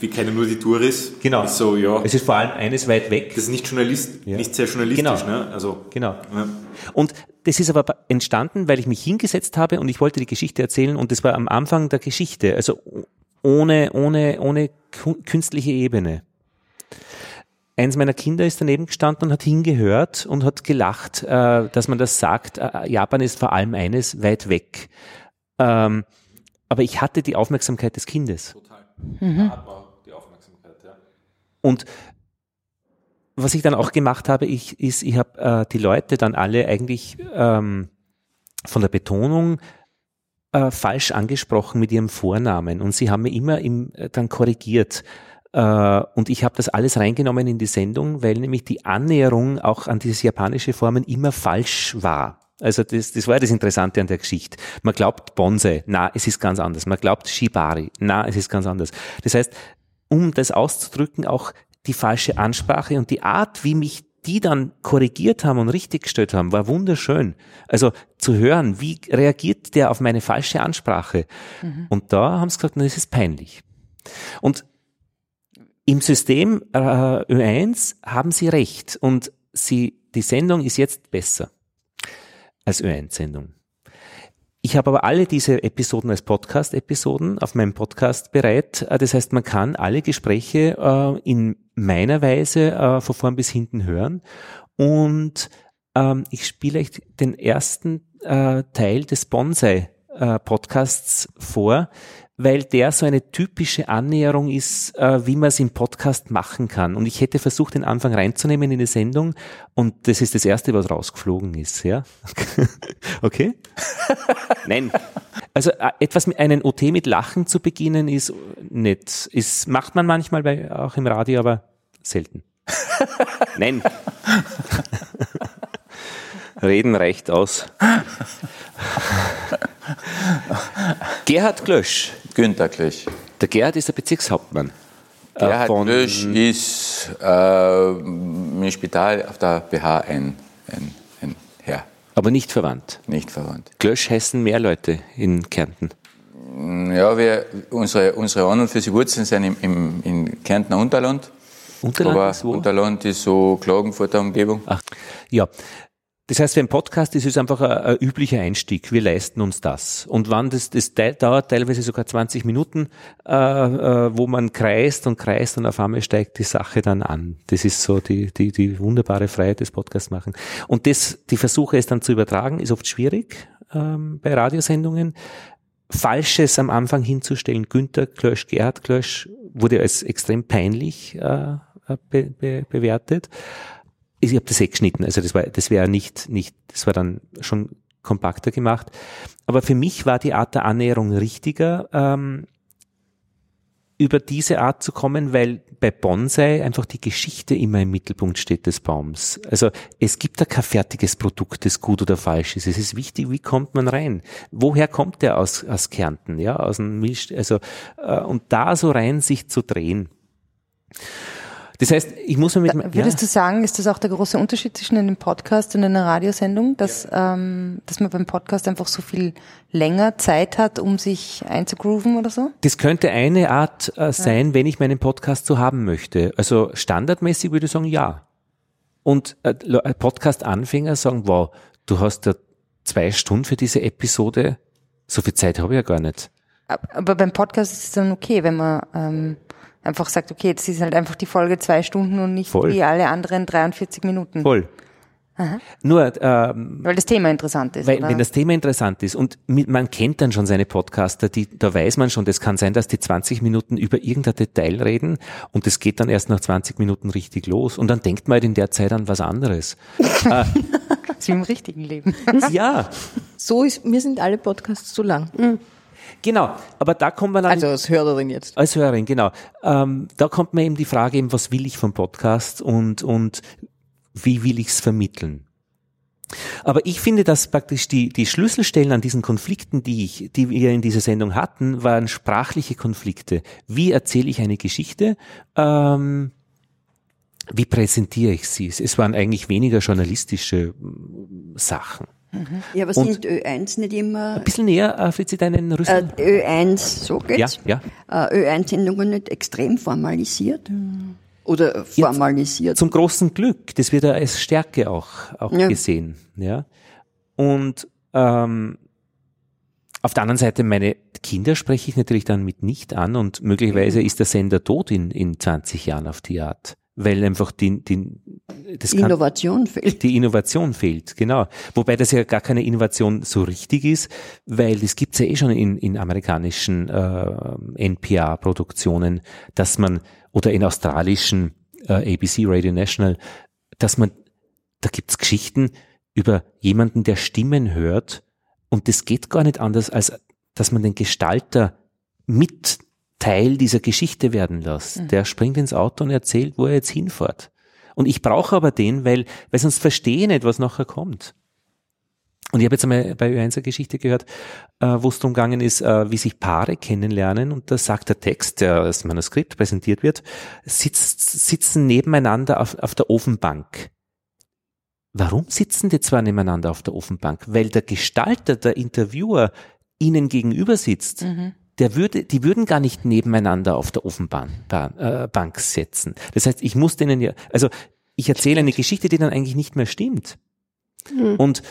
wir kennen nur die Touris. Genau. Ist so, ja. Es ist vor allem eines weit weg. Das ist nicht Journalist, Ja. nicht sehr journalistisch, Genau. ne? Also, Genau. ja. Und das ist aber entstanden, weil ich mich hingesetzt habe und ich wollte die Geschichte erzählen und das war am Anfang der Geschichte, also ohne, ohne, ohne künstliche Ebene. Eins meiner Kinder ist daneben gestanden und hat hingehört und hat gelacht, äh, dass man das sagt, äh, Japan ist vor allem eines weit weg. Ähm, aber ich hatte die Aufmerksamkeit des Kindes. Da hat man die Aufmerksamkeit, ja. Und was ich dann auch gemacht habe, ich, ist, ich habe äh, die Leute dann alle eigentlich ähm, von der Betonung äh, falsch angesprochen mit ihrem Vornamen und sie haben mir immer im, äh, dann korrigiert. Äh, und ich habe das alles reingenommen in die Sendung, weil nämlich die Annäherung auch an dieses japanische Formen immer falsch war. Also das, das war das Interessante an der Geschichte. Man glaubt Bonsai, na, es ist ganz anders. Man glaubt Shibari, na, es ist ganz anders. Das heißt, um das auszudrücken, auch die falsche Ansprache und die Art, wie mich die dann korrigiert haben und richtig gestellt haben, war wunderschön. Also zu hören, wie reagiert der auf meine falsche Ansprache? Und da haben sie gesagt, na, das ist peinlich. Und im System äh, Ö1 haben sie recht und sie, die Sendung ist jetzt besser als Ö1-Sendung. Ich habe aber alle diese Episoden als Podcast-Episoden auf meinem Podcast bereit. Äh, Das heißt, man kann alle Gespräche äh, in meiner Weise äh, von vorn bis hinten hören. Und ähm, ich spiele euch den ersten Teil des Bonsai-Podcasts vor, weil der so eine typische Annäherung ist, äh, wie man es im Podcast machen kann. Und ich hätte versucht, den Anfang reinzunehmen in die Sendung und das ist das Erste, was rausgeflogen ist. Ja? okay? Nein. Also äh, etwas mit einen OT mit Lachen zu beginnen ist nicht. Ist, macht man manchmal bei, auch im Radio, aber selten. Nein. Reden reicht aus. Gerhard Glösch. Günther Glösch. Der Gerhard ist der Bezirkshauptmann. äh, Gerhard von- Glösch ist äh, im Spital auf der BH ein, ein, ein Herr. Aber nicht verwandt. Nicht verwandt. Glösch heißen mehr Leute in Kärnten. Ja, wir, unsere, unsere an und für sich Wurzeln sind im, im, in Kärntner Unterland. Unterland Aber ist wo? Unterland ist so Klagenfurter Umgebung. Ach, ja. Das heißt, für einen Podcast ist es einfach ein, ein üblicher Einstieg. Wir leisten uns das. Und wann das, das dauert teilweise sogar 20 Minuten, äh, äh, wo man kreist und kreist und auf einmal steigt die Sache dann an. Das ist so die, die, die wunderbare Freiheit des Podcasts machen. Und das, die Versuche es dann zu übertragen, ist oft schwierig ähm, bei Radiosendungen. Falsches am Anfang hinzustellen, Günther Klösch, Gerhard Klösch, wurde als extrem peinlich äh, be, be, bewertet ich habe das weggeschnitten, also das war, das wäre nicht, nicht, das war dann schon kompakter gemacht. Aber für mich war die Art der Annäherung richtiger, ähm, über diese Art zu kommen, weil bei Bonsai einfach die Geschichte immer im Mittelpunkt steht des Baums. Also es gibt da kein fertiges Produkt, das gut oder falsch ist. Es ist wichtig, wie kommt man rein? Woher kommt der aus, aus Kärnten, ja, aus dem Milch, also, äh, und da so rein sich zu drehen. Das heißt, ich muss mir mit, ja. Würdest du sagen, ist das auch der große Unterschied zwischen einem Podcast und einer Radiosendung, dass, ähm, dass man beim Podcast einfach so viel länger Zeit hat, um sich einzugrooven oder so? Das könnte eine Art äh, sein, wenn ich meinen Podcast so haben möchte. Also standardmäßig würde ich sagen, ja. Und äh, äh, Podcast-Anfänger sagen, wow, du hast ja zwei Stunden für diese Episode. So viel Zeit habe ich ja gar nicht. Ab- Aber beim Podcast ist es dann okay, wenn man ähm, einfach sagt, okay, das ist halt einfach die Folge zwei Stunden und nicht Voll. wie alle anderen 43 Minuten. Voll. Aha. Nur ähm, weil das Thema interessant ist. Weil, oder? wenn das Thema interessant ist und mit, man kennt dann schon seine Podcaster, die, da weiß man schon, das kann sein, dass die 20 Minuten über irgendein Detail reden und es geht dann erst nach 20 Minuten richtig los und dann denkt man halt in der Zeit an was anderes. äh, wie im richtigen Leben. ja. So ist, mir sind alle Podcasts zu lang. Genau, aber da kommt man dann. Also als Hörerin jetzt. Als Hörerin, genau. Ähm, da kommt mir eben die Frage eben, was will ich vom Podcast und, und wie will ich es vermitteln? Aber ich finde, dass praktisch die, die Schlüsselstellen an diesen Konflikten, die ich, die wir in dieser Sendung hatten, waren sprachliche Konflikte. Wie erzähle ich eine Geschichte? Ähm, wie präsentiere ich sie? Es waren eigentlich weniger journalistische Sachen. Mhm. Ja, aber sind Ö1 nicht immer. Ein bisschen näher, äh, Fritzi, deinen Rüssel. Äh, Ö1, so geht's. Ja, Äh, Ö1-Sendungen nicht extrem formalisiert? Oder formalisiert? Zum großen Glück, das wird ja als Stärke auch, auch Ja. gesehen. Ja. Und ähm, auf der anderen Seite, meine Kinder spreche ich natürlich dann mit nicht an und möglicherweise ist der Sender tot in, in 20 Jahren auf die Art. Weil einfach die, die, das kann- Innovation fehlt. Die Innovation fehlt, genau. Wobei das ja gar keine Innovation so richtig ist, weil das gibt's ja eh schon in, in amerikanischen äh, NPR-Produktionen, dass man, oder in australischen äh, ABC Radio National, dass man, da gibt's Geschichten über jemanden, der Stimmen hört und das geht gar nicht anders, als dass man den Gestalter mit Teil dieser Geschichte werden lässt. Mhm. Der springt ins Auto und erzählt, wo er jetzt hinfährt. Und ich brauche aber den, weil, weil sonst verstehe ich nicht, was nachher kommt. Und ich habe jetzt einmal bei Ö1 eine Geschichte gehört, äh, wo es darum gegangen ist, äh, wie sich Paare kennenlernen und da sagt der Text, der als Manuskript präsentiert wird, sitzt, sitzen nebeneinander auf, auf der Ofenbank. Warum sitzen die zwei nebeneinander auf der Ofenbank? Weil der Gestalter, der Interviewer ihnen gegenüber sitzt. Mhm. Der würde, die würden gar nicht nebeneinander auf der Ofenbank äh, Bank setzen. Das heißt, ich muss denen ja, also ich erzähle eine Geschichte, die dann eigentlich nicht mehr stimmt. Mhm. Und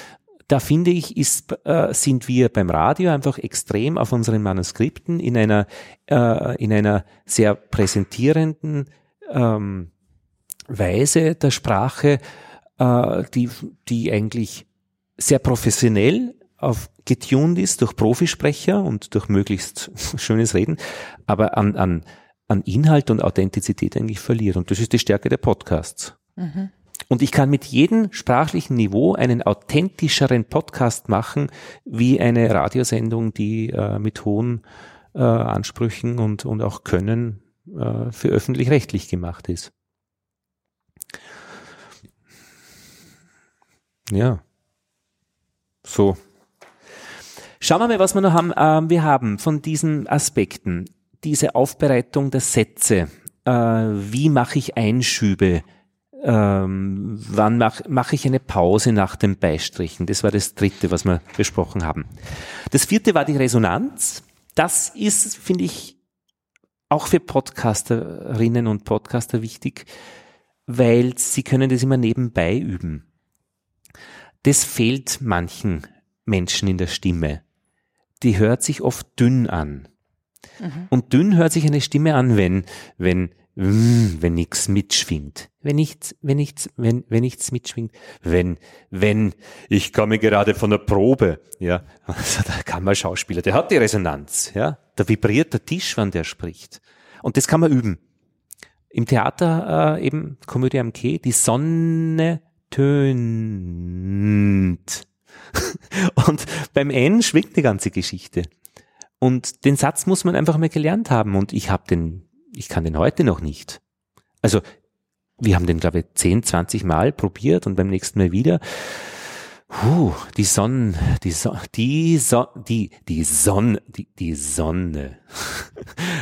da finde ich, ist, äh, sind wir beim Radio einfach extrem auf unseren Manuskripten in einer, äh, in einer sehr präsentierenden ähm, Weise der Sprache, äh, die, die eigentlich sehr professionell auf getuned ist durch Profisprecher und durch möglichst schönes Reden, aber an, an, an Inhalt und Authentizität eigentlich verliert. Und das ist die Stärke der Podcasts. Mhm. Und ich kann mit jedem sprachlichen Niveau einen authentischeren Podcast machen, wie eine Radiosendung, die äh, mit hohen äh, Ansprüchen und, und auch Können äh, für öffentlich-rechtlich gemacht ist. Ja. So. Schauen wir mal, was wir noch haben. Ähm, wir haben von diesen Aspekten diese Aufbereitung der Sätze. Äh, wie mache ich Einschübe? Ähm, wann mache mach ich eine Pause nach dem Beistrichen? Das war das dritte, was wir besprochen haben. Das vierte war die Resonanz. Das ist, finde ich, auch für Podcasterinnen und Podcaster wichtig, weil sie können das immer nebenbei üben. Das fehlt manchen Menschen in der Stimme. Die hört sich oft dünn an. Mhm. Und dünn hört sich eine Stimme an, wenn, wenn, mm, wenn nichts mitschwingt. Wenn nichts, wenn nichts, wenn, wenn nichts mitschwingt. Wenn, wenn, ich komme gerade von der Probe, ja. Also der Kammerschauspieler, der hat die Resonanz, ja. Da vibriert der Tisch, wenn der spricht. Und das kann man üben. Im Theater äh, eben, Komödie am Quai, die Sonne tönt. Und beim N schwingt die ganze Geschichte. Und den Satz muss man einfach mal gelernt haben. Und ich habe den, ich kann den heute noch nicht. Also, wir haben den, glaube ich, 10, 20 Mal probiert und beim nächsten Mal wieder. Puh, die Sonne, die Sonne, die Sonne, die, die Sonne, die, die Sonne.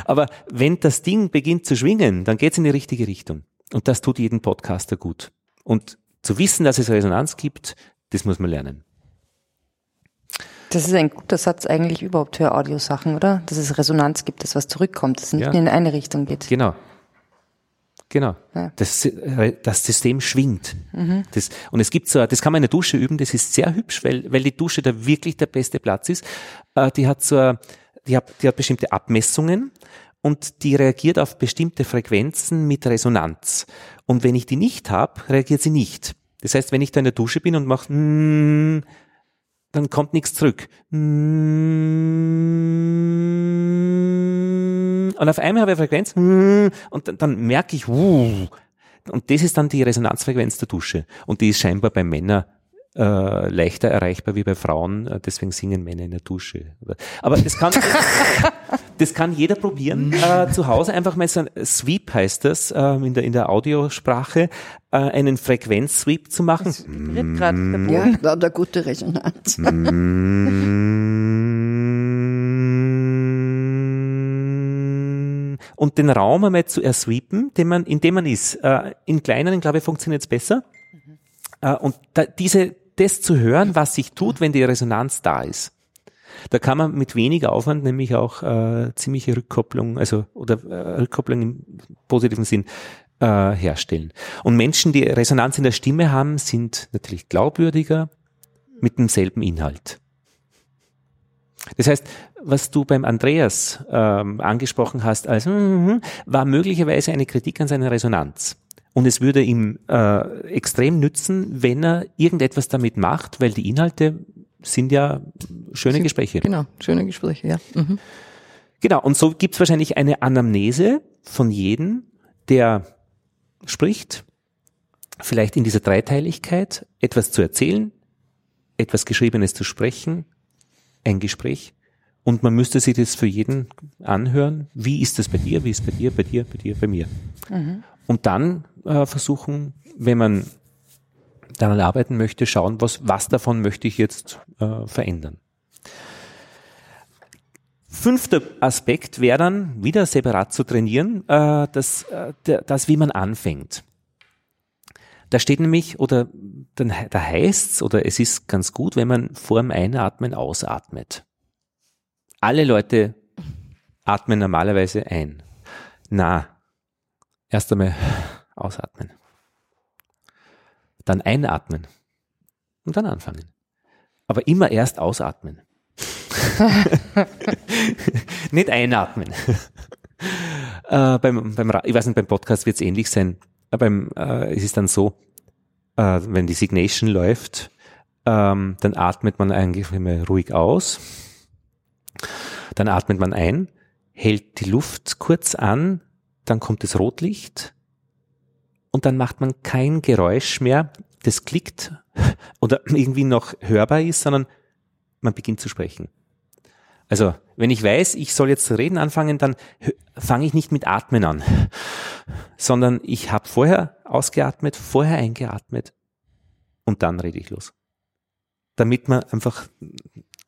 Aber wenn das Ding beginnt zu schwingen, dann geht's in die richtige Richtung. Und das tut jeden Podcaster gut. Und zu wissen, dass es Resonanz gibt, das muss man lernen. Das ist ein guter Satz eigentlich überhaupt für Audiosachen, oder? Dass es Resonanz gibt, dass was zurückkommt, dass es nicht Ja. nur in eine Richtung geht. Genau. Genau. Ja. Das, äh, das System schwingt. Mhm. Das, und es gibt so, das kann man in der Dusche üben, das ist sehr hübsch, weil, weil die Dusche da wirklich der beste Platz ist. Äh, die hat so, die hat, die hat bestimmte Abmessungen und die reagiert auf bestimmte Frequenzen mit Resonanz. Und wenn ich die nicht habe, reagiert sie nicht. Das heißt, wenn ich da in der Dusche bin und mache, mm, dann kommt nichts zurück. Und auf einmal habe ich eine Frequenz und dann, dann merke ich, und das ist dann die Resonanzfrequenz der Dusche. Und die ist scheinbar bei Männern äh, leichter erreichbar wie bei Frauen, äh, deswegen singen Männer in der Dusche. Aber das kann, das kann jeder probieren. Äh, zu Hause einfach mal so ein Sweep heißt das äh, in, der, in der Audiosprache, äh, einen Frequenzsweep zu machen. Das mm. der ja, da hat eine gute Resonanz. und den Raum einmal zu ersweepen, den man, in dem man ist. Äh, in kleineren, glaube ich, funktioniert es besser. Mhm. Äh, und da, diese, das zu hören, was sich tut, wenn die Resonanz da ist. Da kann man mit weniger Aufwand nämlich auch äh, ziemliche Rückkopplung, also oder äh, Rückkopplung im positiven Sinn äh, herstellen. Und Menschen, die Resonanz in der Stimme haben, sind natürlich glaubwürdiger mit demselben Inhalt. Das heißt, was du beim Andreas ähm, angesprochen hast, als, mm, war möglicherweise eine Kritik an seiner Resonanz. Und es würde ihm äh, extrem nützen, wenn er irgendetwas damit macht, weil die Inhalte sind ja schöne Gespräche. Genau, schöne Gespräche, ja. Mhm. Genau, und so gibt es wahrscheinlich eine Anamnese von jedem, der spricht, vielleicht in dieser Dreiteiligkeit etwas zu erzählen, etwas Geschriebenes zu sprechen, ein Gespräch. Und man müsste sich das für jeden anhören. Wie ist das bei dir? Wie ist es bei dir, bei dir, bei dir, bei mir? Mhm und dann äh, versuchen, wenn man daran arbeiten möchte, schauen, was, was davon möchte ich jetzt äh, verändern. Fünfter Aspekt wäre dann wieder separat zu trainieren, äh, das, äh, das, wie man anfängt. Da steht nämlich, oder dann, da heißt's, oder es ist ganz gut, wenn man vor dem Einatmen ausatmet. Alle Leute atmen normalerweise ein. Na, Erst einmal ausatmen. Dann einatmen. Und dann anfangen. Aber immer erst ausatmen. nicht einatmen. äh, beim, beim, ich weiß nicht, beim Podcast wird es ähnlich sein. Aber beim, äh, es ist dann so, äh, wenn die Signation läuft, ähm, dann atmet man eigentlich immer ruhig aus. Dann atmet man ein, hält die Luft kurz an, dann kommt das Rotlicht und dann macht man kein Geräusch mehr, das klickt oder irgendwie noch hörbar ist, sondern man beginnt zu sprechen. Also, wenn ich weiß, ich soll jetzt zu reden anfangen, dann fange ich nicht mit Atmen an, sondern ich habe vorher ausgeatmet, vorher eingeatmet und dann rede ich los. Damit man einfach,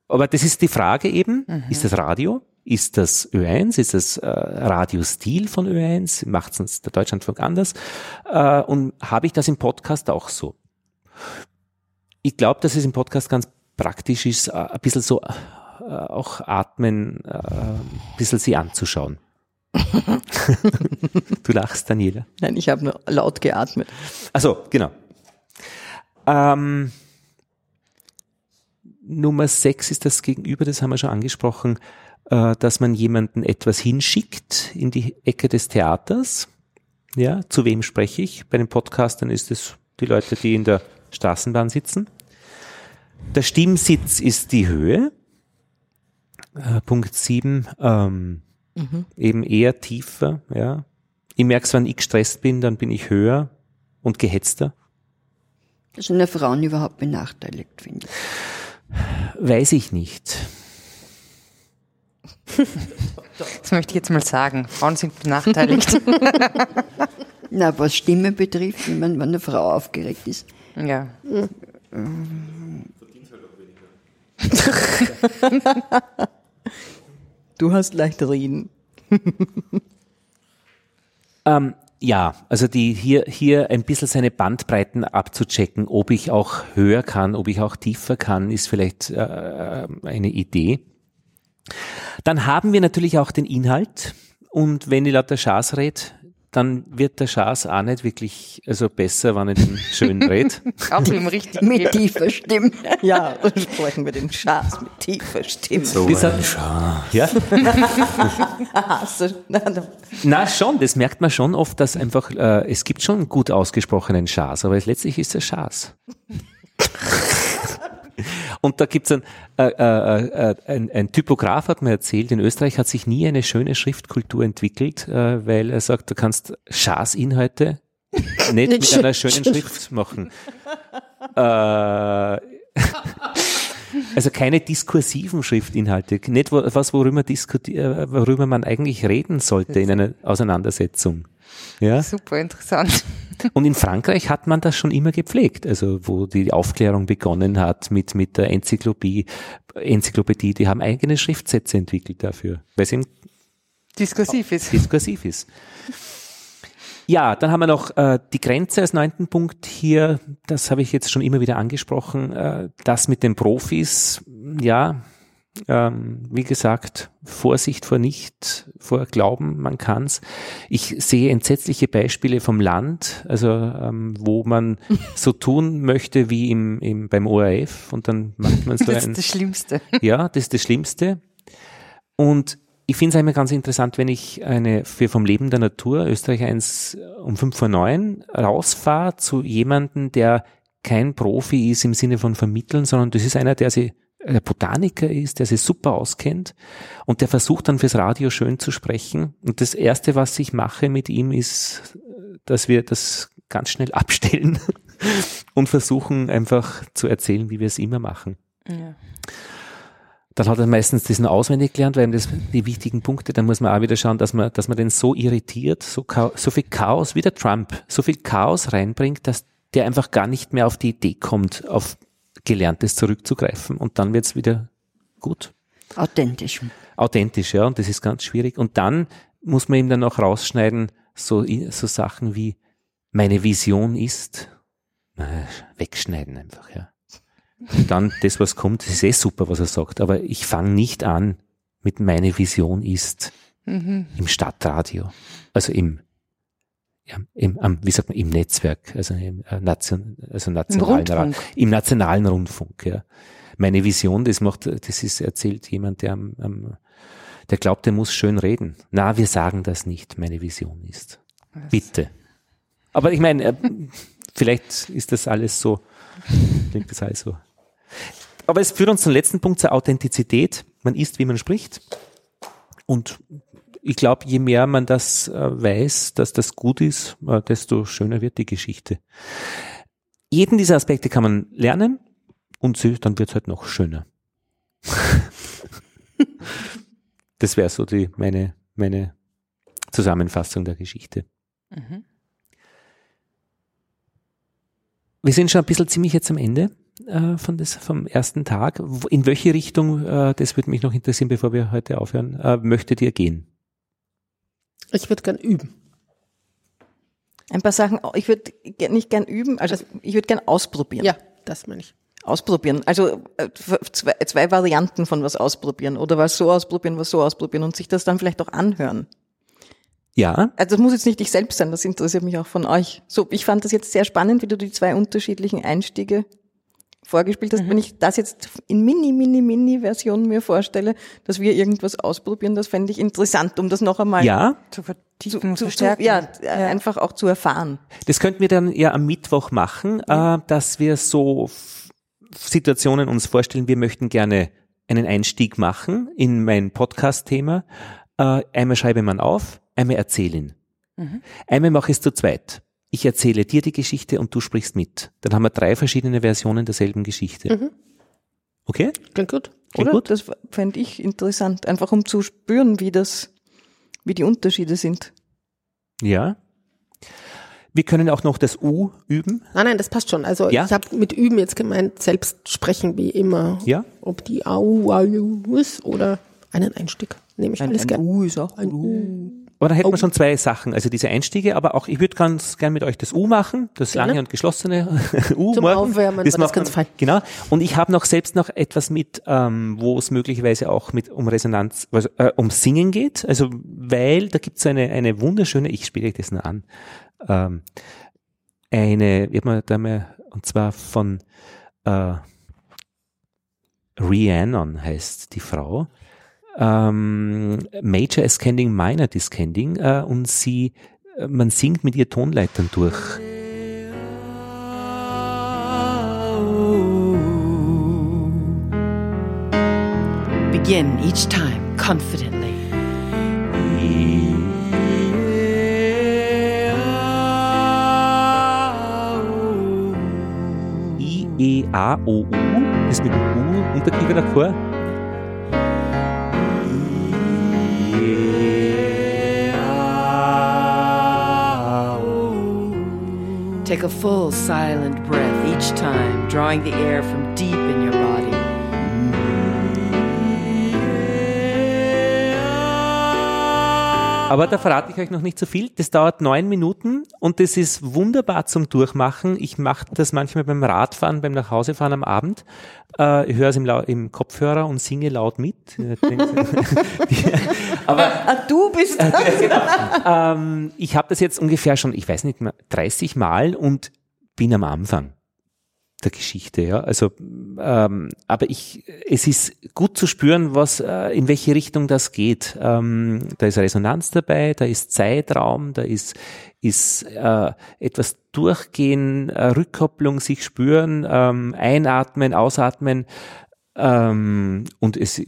aber das ist die Frage eben, mhm. ist das Radio? Ist das Ö1? Ist das äh, Radiostil von Ö1? Macht es der Deutschlandfunk anders? Äh, und habe ich das im Podcast auch so? Ich glaube, dass es im Podcast ganz praktisch ist, äh, ein bisschen so äh, auch atmen, äh, ein bisschen sie anzuschauen. du lachst, Daniela. Nein, ich habe nur laut geatmet. Also genau. Ähm, Nummer sechs ist das Gegenüber, das haben wir schon angesprochen äh, dass man jemanden etwas hinschickt in die Ecke des Theaters. Ja, zu wem spreche ich? Bei den Podcastern ist es die Leute, die in der Straßenbahn sitzen. Der Stimmsitz ist die Höhe. Äh, Punkt 7, ähm, mhm. eben eher tiefer, ja. Ich merke, wenn ich gestresst bin, dann bin ich höher und gehetzter. Das sind ja Frauen überhaupt benachteiligt, finde ich. Weiß ich nicht. Das möchte ich jetzt mal sagen. Frauen sind benachteiligt. Na, was Stimme betrifft, wenn, man, wenn eine Frau aufgeregt ist. Ja. du hast leicht reden. ähm, ja, also die hier, hier ein bisschen seine Bandbreiten abzuchecken, ob ich auch höher kann, ob ich auch tiefer kann, ist vielleicht äh, eine Idee. Dann haben wir natürlich auch den Inhalt. Und wenn ich lauter Schaß rede, dann wird der Schaß auch nicht wirklich also besser, wenn ich den schön rede. auch im richtigen Mit tiefer Stimme. Ja, und sprechen wir den Schaß mit tiefer Stimme. So ein Schaß. Ja? Na schon, das merkt man schon oft, dass einfach, äh, es gibt schon gut ausgesprochenen Schaß, aber letztlich ist es Schaß. Und da gibt's ein, äh, äh, äh, ein, ein Typograf hat mir erzählt, in Österreich hat sich nie eine schöne Schriftkultur entwickelt, äh, weil er sagt, du kannst Schaßinhalte nicht mit einer schönen Schrift machen. Äh, also keine diskursiven Schriftinhalte, nicht was, worüber, äh, worüber man eigentlich reden sollte in einer Auseinandersetzung. Ja? Super interessant. Und in Frankreich hat man das schon immer gepflegt, also wo die Aufklärung begonnen hat mit, mit der Enzyklopädie, Enzyklopädie, die haben eigene Schriftsätze entwickelt dafür, weil es eben diskursiv ist. Diskursiv ist. Ja, dann haben wir noch äh, die Grenze als neunten Punkt hier. Das habe ich jetzt schon immer wieder angesprochen. Äh, das mit den Profis, ja, ähm, wie gesagt, Vorsicht vor nicht, vor Glauben, man kann's. Ich sehe entsetzliche Beispiele vom Land, also ähm, wo man so tun möchte wie im, im beim ORF und dann macht man so das ein. Das ist das Schlimmste. Ja, das ist das Schlimmste. Und ich finde es immer ganz interessant, wenn ich eine für vom Leben der Natur Österreich 1 um 5 vor 9 rausfahre zu jemanden, der kein Profi ist im Sinne von vermitteln, sondern das ist einer, der sich der Botaniker ist, der sich super auskennt und der versucht dann fürs Radio schön zu sprechen. Und das erste, was ich mache mit ihm, ist, dass wir das ganz schnell abstellen und versuchen einfach zu erzählen, wie wir es immer machen. Ja dann hat er meistens diesen auswendig gelernt, weil ihm das die wichtigen Punkte, dann muss man auch wieder schauen, dass man, dass man den so irritiert, so, so viel Chaos, wie der Trump, so viel Chaos reinbringt, dass der einfach gar nicht mehr auf die Idee kommt, auf Gelerntes zurückzugreifen und dann wird's wieder gut. Authentisch. Authentisch, ja, und das ist ganz schwierig. Und dann muss man ihm dann auch rausschneiden, so, so Sachen wie, meine Vision ist, wegschneiden einfach, ja. Und dann das, was kommt, das ist eh super, was er sagt. Aber ich fange nicht an mit meine Vision ist mhm. im Stadtradio, also im, ja, im am, wie sagt man, im Netzwerk, also im äh, Nation, also nationalen Im, nationalen Rundfunk. Ja. Meine Vision, das macht, das ist erzählt jemand, der am, am der glaubt, der muss schön reden. Na, wir sagen das nicht, meine Vision ist. Was? Bitte. Aber ich meine, äh, vielleicht ist das alles so, klingt das alles so aber es führt uns zum letzten Punkt zur Authentizität. Man ist, wie man spricht. Und ich glaube, je mehr man das äh, weiß, dass das gut ist, äh, desto schöner wird die Geschichte. Jeden dieser Aspekte kann man lernen und dann wird es halt noch schöner. das wäre so die meine meine Zusammenfassung der Geschichte. Mhm. Wir sind schon ein bisschen ziemlich jetzt am Ende äh, von des, vom ersten Tag. In welche Richtung, äh, das würde mich noch interessieren, bevor wir heute aufhören, äh, möchtet ihr gehen? Ich würde gern üben. Ein paar Sachen, ich würde nicht gern üben, also ich würde gern ausprobieren. Ja, das meine ich. Ausprobieren. Also äh, zwei, zwei Varianten von was ausprobieren oder was so ausprobieren, was so ausprobieren und sich das dann vielleicht auch anhören. Ja. Also das muss jetzt nicht ich selbst sein, das interessiert mich auch von euch. So, ich fand das jetzt sehr spannend, wie du die zwei unterschiedlichen Einstiege vorgespielt hast, mhm. wenn ich das jetzt in mini, mini, mini Version mir vorstelle, dass wir irgendwas ausprobieren, das fände ich interessant, um das noch einmal ja. zu vertiefen, zu, zu, zu ja, ja, einfach auch zu erfahren. Das könnten wir dann ja am Mittwoch machen, mhm. äh, dass wir so Situationen uns vorstellen, wir möchten gerne einen Einstieg machen in mein Podcast-Thema. Äh, einmal schreibe man auf, einmal erzählen. Mhm. Einmal mache ich es zu zweit ich erzähle dir die Geschichte und du sprichst mit. Dann haben wir drei verschiedene Versionen derselben Geschichte. Mhm. Okay? Klingt gut. Klingt Oder? Gut? Das fände ich interessant, einfach um zu spüren, wie das, wie die Unterschiede sind. Ja. Wir können auch noch das U üben. Nein, nein, das passt schon. Also ja? ich habe mit üben jetzt gemeint, selbst sprechen wie immer. Ja. Ob die Au, Au ist oder einen Einstieg. Nehme ich ein, alles gerne. U ist auch ein U. Aber dann hätten oh. wir schon zwei Sachen, also diese Einstiege, aber auch, ich würde ganz gern mit euch das U machen, das Gerne. lange und geschlossene U Zum morgen. Aufwärmen das, das ganz fein. Genau. Und ich habe noch selbst noch etwas mit, ähm, wo es möglicherweise auch mit um Resonanz, also, äh, um Singen geht. Also weil da gibt's eine, eine wunderschöne, ich spiele euch das nur an, ähm, eine, wie man da mal, und zwar von äh, Rhiannon heißt die Frau ähm, Major Ascending, Minor Descending äh, und sie, äh, man singt mit ihr Tonleitern durch. Begin each time confidently. I, E, A, O, U ist mit U Unterkiefer davor. Take a full silent breath each time, drawing the air from deep in your Aber da verrate ich euch noch nicht so viel. Das dauert neun Minuten und das ist wunderbar zum Durchmachen. Ich mache das manchmal beim Radfahren, beim Nachhausefahren am Abend. Äh, ich höre es im, im, Kopfhörer und singe laut mit. Aber ah, du bist das. Äh, genau. ähm, ich habe das jetzt ungefähr schon, ich weiß nicht mehr, 30 Mal und bin am Anfang der Geschichte, ja. Also, ähm, aber ich, es ist gut zu spüren, was, äh, in welche Richtung das geht. Ähm, da ist Resonanz dabei, da ist Zeitraum, da ist, ist äh, etwas durchgehen, äh, Rückkopplung, sich spüren, ähm, einatmen, ausatmen ähm, und es,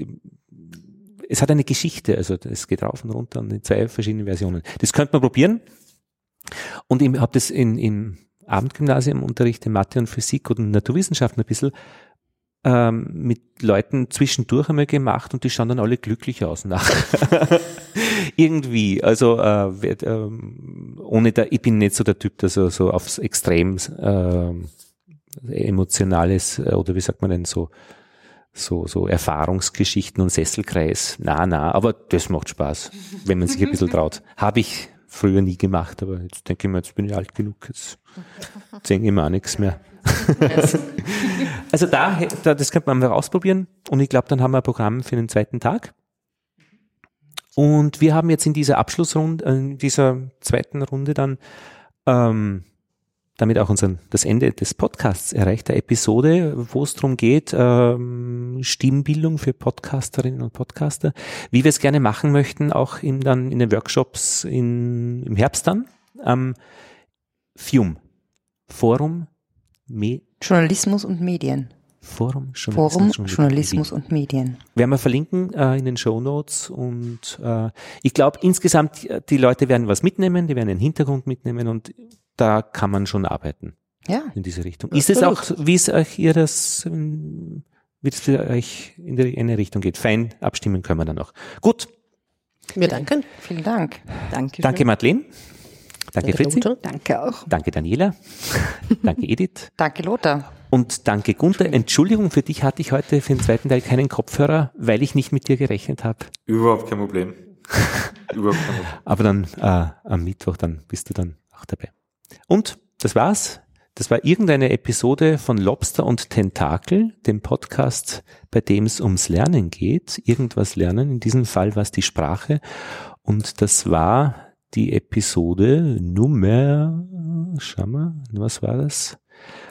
es hat eine Geschichte. Also es geht rauf und runter in zwei verschiedenen Versionen. Das könnte man probieren. Und ich habe das in, in Abendgymnasium unterrichte Mathe und Physik und Naturwissenschaften ein bisschen ähm, mit Leuten zwischendurch einmal gemacht und die schauen dann alle glücklich aus nach. Irgendwie, also äh, äh, ohne da, ich bin nicht so der Typ, der so, so aufs Extrem äh, emotionales äh, oder wie sagt man denn so so, so Erfahrungsgeschichten und Sesselkreis. Na, na, aber das macht Spaß, wenn man sich ein bisschen traut. Habe ich früher nie gemacht, aber jetzt denke ich mir, jetzt bin ich alt genug, jetzt denke ich mir auch nichts mehr. also da, da, das könnte man mal ausprobieren und ich glaube, dann haben wir ein Programm für den zweiten Tag. Und wir haben jetzt in dieser Abschlussrunde, in dieser zweiten Runde dann ähm, damit auch unseren, das Ende des Podcasts erreicht, der Episode, wo es darum geht, ähm, Stimmbildung für Podcasterinnen und Podcaster, wie wir es gerne machen möchten, auch in, dann in den Workshops in, im Herbst dann, ähm, FIUM, Forum Me Journalismus und Medien. Forum Journalismus, Forum, Journalismus und Medien. Werden wir verlinken äh, in den Show Notes und äh, ich glaube insgesamt die Leute werden was mitnehmen, die werden den Hintergrund mitnehmen und da kann man schon arbeiten. Ja. In diese Richtung. Ist es auch, wie es euch ihr das, wie es für euch in die eine Richtung geht? Fein, abstimmen können wir dann noch. Gut. Wir danken. Vielen Dank. Danke. Danke, Madeleine. Danke, danke Fritzi. Danke auch. Danke, Daniela. danke, Edith. Danke, Lothar. Und danke, Gunther. Entschuldigung, für dich hatte ich heute für den zweiten Teil keinen Kopfhörer, weil ich nicht mit dir gerechnet habe. Überhaupt kein Problem. Überhaupt kein Problem. Aber dann äh, am Mittwoch, dann bist du dann auch dabei. Und das war's. Das war irgendeine Episode von Lobster und Tentakel, dem Podcast, bei dem es ums Lernen geht, irgendwas lernen, in diesem Fall war es die Sprache. Und das war die Episode Nummer, schau mal, was war das?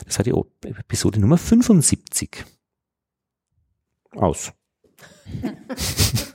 Das war die Episode Nummer 75. Aus.